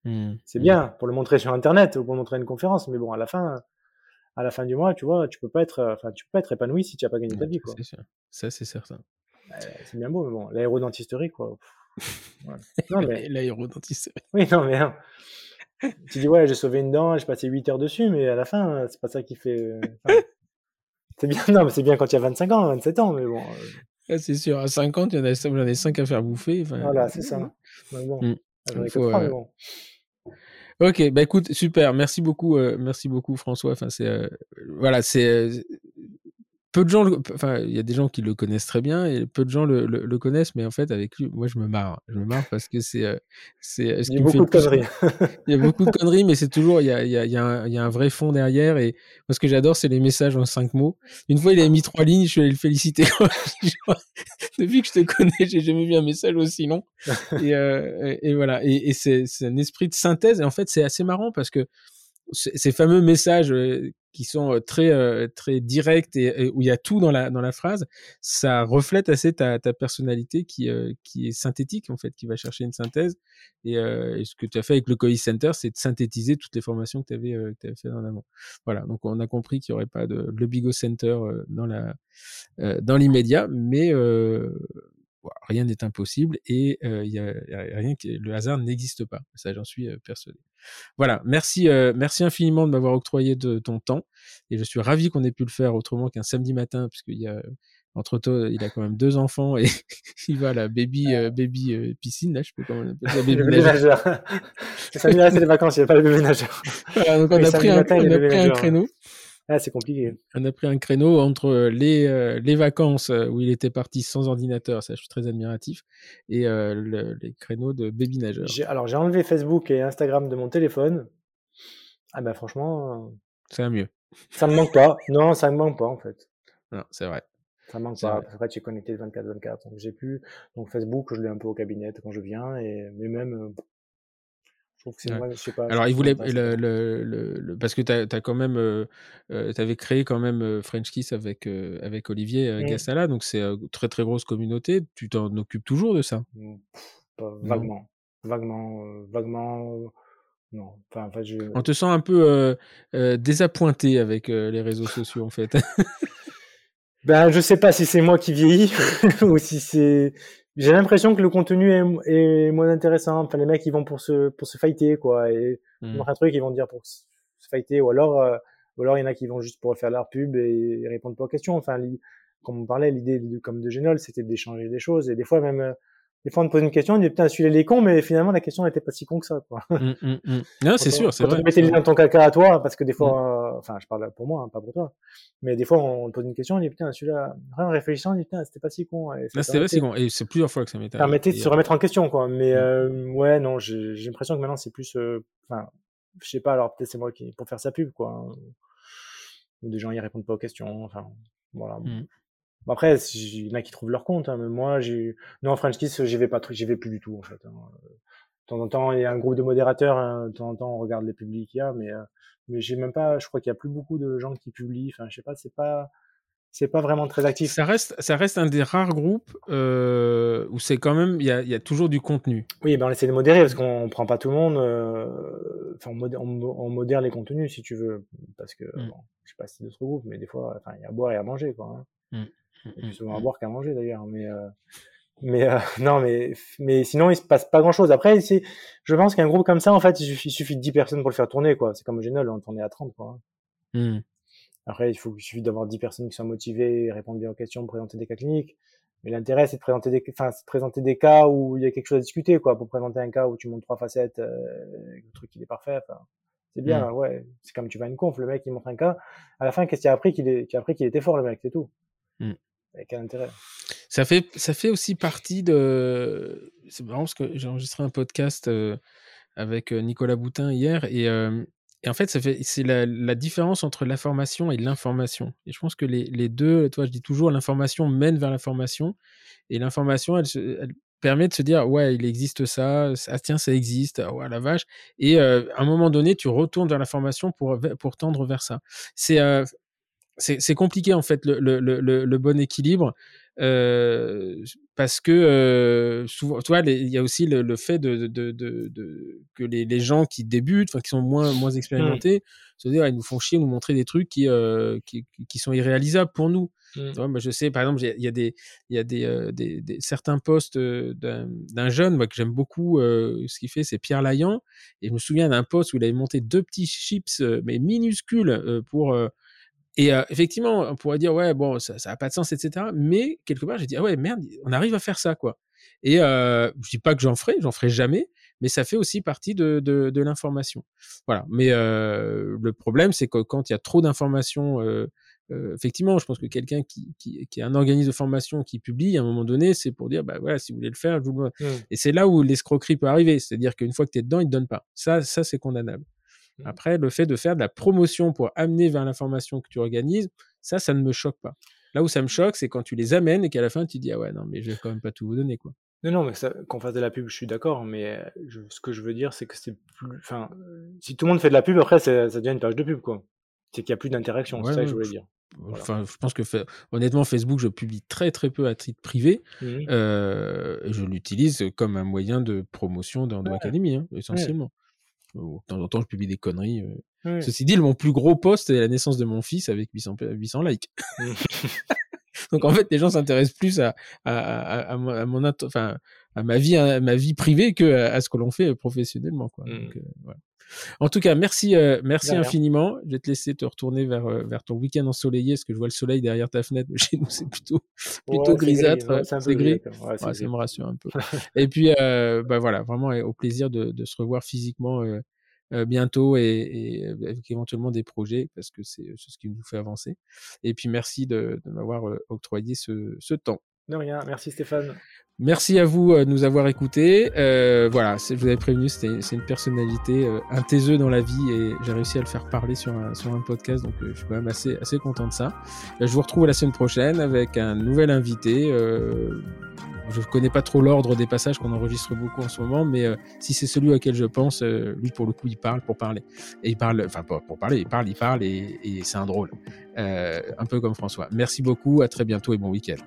Hmm, c'est bien pour le montrer sur Internet ou pour montrer à une conférence, mais bon, à la fin, à la fin du mois, tu vois, tu peux pas être, euh, enfin, tu peux pas être épanoui si tu as pas gagné ta vie, quoi. c'est sûr. Ça, c'est certain. Euh, c'est bien beau, mais bon, l'aérodentisterie, quoi. pff, ouais. Mais, L'aérodentiste. oui, non, mais, hein. tu dis, ouais, j'ai sauvé une dent, j'ai passé 8 heures dessus, mais à la fin, euh, c'est pas ça qui fait, euh, enfin, c'est bien, non, mais c'est bien quand il y a 25 ans, 27 ans, mais bon, euh, Ah, c'est sûr, à 50, il y en a, j'en ai 5 à faire bouffer. enfin, voilà, c'est ça. Mais bon, Mm. ai que Faut, trois, euh, mais bon. Ok, bah écoute, super, merci beaucoup, euh, merci beaucoup François. Enfin, c'est euh, voilà, c'est euh, peu de gens, enfin, il y a des gens qui le connaissent très bien et peu de gens le, le, connaissent, mais en fait, avec lui, moi, je me marre. Je me marre parce que c'est, euh, c'est. Il y a beaucoup de conneries. il y a beaucoup de conneries, mais c'est toujours, il y a, il y, a, il y, a un, il y a un vrai fond derrière. Et moi, ce que j'adore, c'est les messages en cinq mots. Une fois, il a mis trois lignes, je suis allé le féliciter. Depuis que je te connais, j'ai jamais vu un message aussi long. Et, euh, et voilà. Et, et c'est, c'est un esprit de synthèse. Et en fait, c'est assez marrant parce que ces fameux messages qui sont très très directs et, où il y a tout dans la dans la phrase, ça reflète assez ta, ta personnalité qui qui est synthétique en fait, qui va chercher une synthèse. Et, ce que tu as fait avec le COI Center, c'est de synthétiser toutes les formations que tu avais que fait en amont. Voilà, donc on a compris qu'il y aurait pas de le Bigo Center dans la dans l'immédiat, mais rien n'est impossible et il y a, rien que le hasard n'existe pas. Ça, j'en suis persuadé. Voilà, merci, merci infiniment de m'avoir octroyé de ton temps et je suis ravi qu'on ait pu le faire autrement qu'un samedi matin, puisqu'il y a entre temps, il a quand même deux enfants et il va à la baby, baby piscine, là, je peux comment on ça, baby nageur. c'est les vacances, il n'y a pas le bébé nageur. donc on a pris, un, on a pris un créneau. Ah, c'est compliqué. On a pris un créneau entre les, euh, les vacances euh, où il était parti sans ordinateur, ça je suis très admiratif, et euh, les créneaux de baby nageur. Alors j'ai enlevé Facebook et Instagram de mon téléphone. Ah bah franchement. C'est un mieux. Ça me manque pas. Non, ça me manque pas en fait. Non, c'est vrai. Ça me manque pas. Après, tu es connecté 24-24. Donc j'ai pu. Donc Facebook, je l'ai un peu au cabinet quand je viens. Et... Mais même, alors, il voulait. Le, le, le, parce que tu as, quand même. Euh, euh tu avais créé quand même euh, French Kiss avec, euh, avec Olivier mmh. Gassala, donc c'est une très très grosse communauté. Tu t'en occupes toujours de ça? Mmh, Vaguement. Vaguement. vaguement. Non. Enfin, en fait, je... On te sent un peu désappointé avec les réseaux sociaux, en fait. ben, je sais pas si c'est moi qui vieillis ou si c'est j'ai l'impression que le contenu est, est, moins intéressant. Enfin, les mecs, ils vont pour se, pour se fighter, quoi. Et mmh. un truc, ils vont dire pour se fighter. Ou alors, euh, ou alors, il y en a qui vont juste pour faire leur pub et, répondre pas aux questions. Enfin, comme on parlait, l'idée, comme de Génol, c'était d'échanger des choses. Et des fois, même, euh, des fois, on te pose une question, on dit putain, celui-là, il est con, mais finalement, la question n'était pas si con que ça, quoi. Mmh, mmh, non, c'est sûr, c'est vrai. Quand tu mettais dans ton caca à toi, parce que des fois, euh, enfin, je parle pour moi, hein, pas pour toi, mais des fois, on te pose une question, on dit putain, celui-là, en réfléchissant, on dit putain, c'était pas si con. c'était pas si con, et c'est plusieurs fois que ça m'était permettait de se remettre en question, quoi. Mais, euh, ouais, non, j'ai l'impression que maintenant, c'est plus, euh, enfin, je sais pas, alors peut-être c'est moi qui, pour faire sa pub, quoi. Hein. Ou des gens, ils répondent pas aux questions, enfin, voilà. Après, il y en a qui trouvent leur compte, hein, mais moi, j'ai non French Kiss, j'y vais pas, j'y vais plus du tout en fait. Hein. De temps en temps, il y a un groupe de modérateurs, hein, de temps en temps, on regarde les publics qu'il y a, mais euh, mais j'ai même pas, je crois qu'il y a plus beaucoup de gens qui publient. Enfin, je sais pas, c'est pas c'est pas vraiment très actif. Ça reste, ça reste un des rares groupes euh, où c'est quand même, il y a, y a, toujours du contenu. Oui, ben on essaie de modérer parce qu'on prend pas tout le monde. Euh, enfin, on, modère, les contenus si tu veux, parce que mmh. bon, je sais pas si d'autres groupes, mais des fois, enfin, il y a à boire et à manger, quoi. Hein. Mmh. Plus souvent à boire qu'à manger d'ailleurs, mais euh, mais euh, non, mais mais sinon il se passe pas grand chose. Après, c'est, je pense qu'un groupe comme ça, en fait, il suffit, de 10 personnes pour le faire tourner, quoi. C'est comme Génol, on tournait à 30, quoi. Mmh. Après, il faut il suffit d'avoir 10 personnes qui sont motivées, répondre bien aux questions, présenter des cas cliniques. Mais l'intérêt, c'est de présenter des, enfin, de présenter des cas où il y a quelque chose à discuter, quoi. Pour présenter un cas où tu montres trois facettes, euh, le truc il est parfait. C'est bien, ouais. C'est comme tu vas à une conf, le mec il montre un cas. À la fin, qu'est-ce qu'il a appris qu'il est, a appris qu'il était fort, le mec, c'est tout. Ça fait, ça fait aussi partie de. C'est marrant parce que j'ai enregistré un podcast euh, avec euh, Nicolas Boutin hier et, euh, et en fait, fait, c'est la, la, différence entre l'information et l'information. Et je pense que les, les, deux, toi, je dis toujours, l'information mène vers l'information et l'information, elle, permet de se dire ouais il existe ça ah tiens ça existe ah ouais la vache et à un moment donné tu retournes vers l'information pour pour tendre vers ça c'est c'est compliqué en fait le, le, le, le bon équilibre euh, parce que euh, souvent, tu vois, il y a aussi le, fait de, de, de, de, que les, les gens qui débutent, enfin qui sont moins moins mmh. expérimentés, se dire, ils nous font chier, nous montrer des trucs qui euh, qui, qui, sont irréalisables pour nous. Mmh. Tu vois, moi, je sais, par exemple, il y a des il y a des, des, des, certains postes d'un jeune, moi que j'aime beaucoup, ce qu'il fait, c'est Pierre Layan, et je me souviens d'un poste où il avait monté deux petits chips mais minuscules pour et euh, effectivement, on pourrait dire, ouais, bon, ça n'a pas de sens, etc. Mais quelque part, j'ai dit, ah ouais, merde, on arrive à faire ça, quoi. Et euh, je dis pas que j'en ferai, j'en ferai jamais, mais ça fait aussi partie de, de, de l'information. Voilà. Mais euh, le problème, c'est que quand il y a trop d'informations euh, euh, effectivement, je pense que quelqu'un qui, qui, qui, est un organisme de formation qui publie, à un moment donné, c'est pour dire, bah voilà, si vous voulez le faire, je vous le... Mmh. Et c'est là où l'escroquerie peut arriver. C'est-à-dire qu'une fois que tu es dedans, ils te donnent pas. Ça, ça c'est condamnable. Mmh. Après, le fait de faire de la promotion pour amener vers l'information que tu organises, ça, ça ne me choque pas. Là où ça me choque, c'est quand tu les amènes et qu'à la fin, tu dis, ah ouais, non, mais je vais quand même pas tout vous donner, quoi. Non, non, mais qu'on fasse de la pub, je suis d'accord, mais ce que je veux dire, c'est que c'est plus. Enfin, si tout le monde fait de la pub, après, ça devient une page de pub, quoi. C'est qu'il n'y a plus d'interaction, c'est ça que je voulais dire. Enfin, je pense que honnêtement, Facebook, je publie très très peu à titre privé. Mmh euh, je l'utilise comme un moyen de promotion dans, l'académie, hein, essentiellement. De temps en temps, je publie des conneries. Euh. Ceci dit, mon plus gros post est la naissance de mon fils avec 800, 800 likes. Donc en fait, les gens s'intéressent plus à, à, à, mon, enfin, à ma vie, à ma vie privée que à, ce que l'on fait professionnellement. Quoi. Mmh. Donc, euh, voilà. En tout cas, merci, euh, merci infiniment. Je vais te laisser te retourner vers, euh, vers ton week-end ensoleillé, parce que je vois le soleil derrière ta fenêtre. Mais chez nous, c'est plutôt, plutôt grisâtre. C'est gris. Ouais, ça me rassure un peu. et puis, euh, bah voilà, vraiment au plaisir de, de se revoir physiquement bientôt et, et, avec éventuellement des projets, parce que c'est ce qui nous fait avancer. Et puis, merci de, de m'avoir octroyé ce, ce temps. De rien. Merci Stéphane. Merci à vous euh, de nous avoir écoutés. Euh, voilà, je vous avais prévenu, c'est une personnalité, euh, un taiseux dans la vie et j'ai réussi à le faire parler sur un, sur un podcast, donc euh, je suis quand même assez, assez content de ça. je vous retrouve la semaine prochaine avec un nouvel invité. je ne connais pas trop l'ordre des passages qu'on enregistre beaucoup en ce moment, mais si c'est celui auquel je pense, lui pour le coup, il parle pour parler. Et il parle, enfin pour, pour parler, il parle, il parle et, et c'est un drôle. un peu comme François. Merci beaucoup, à très bientôt et bon week-end.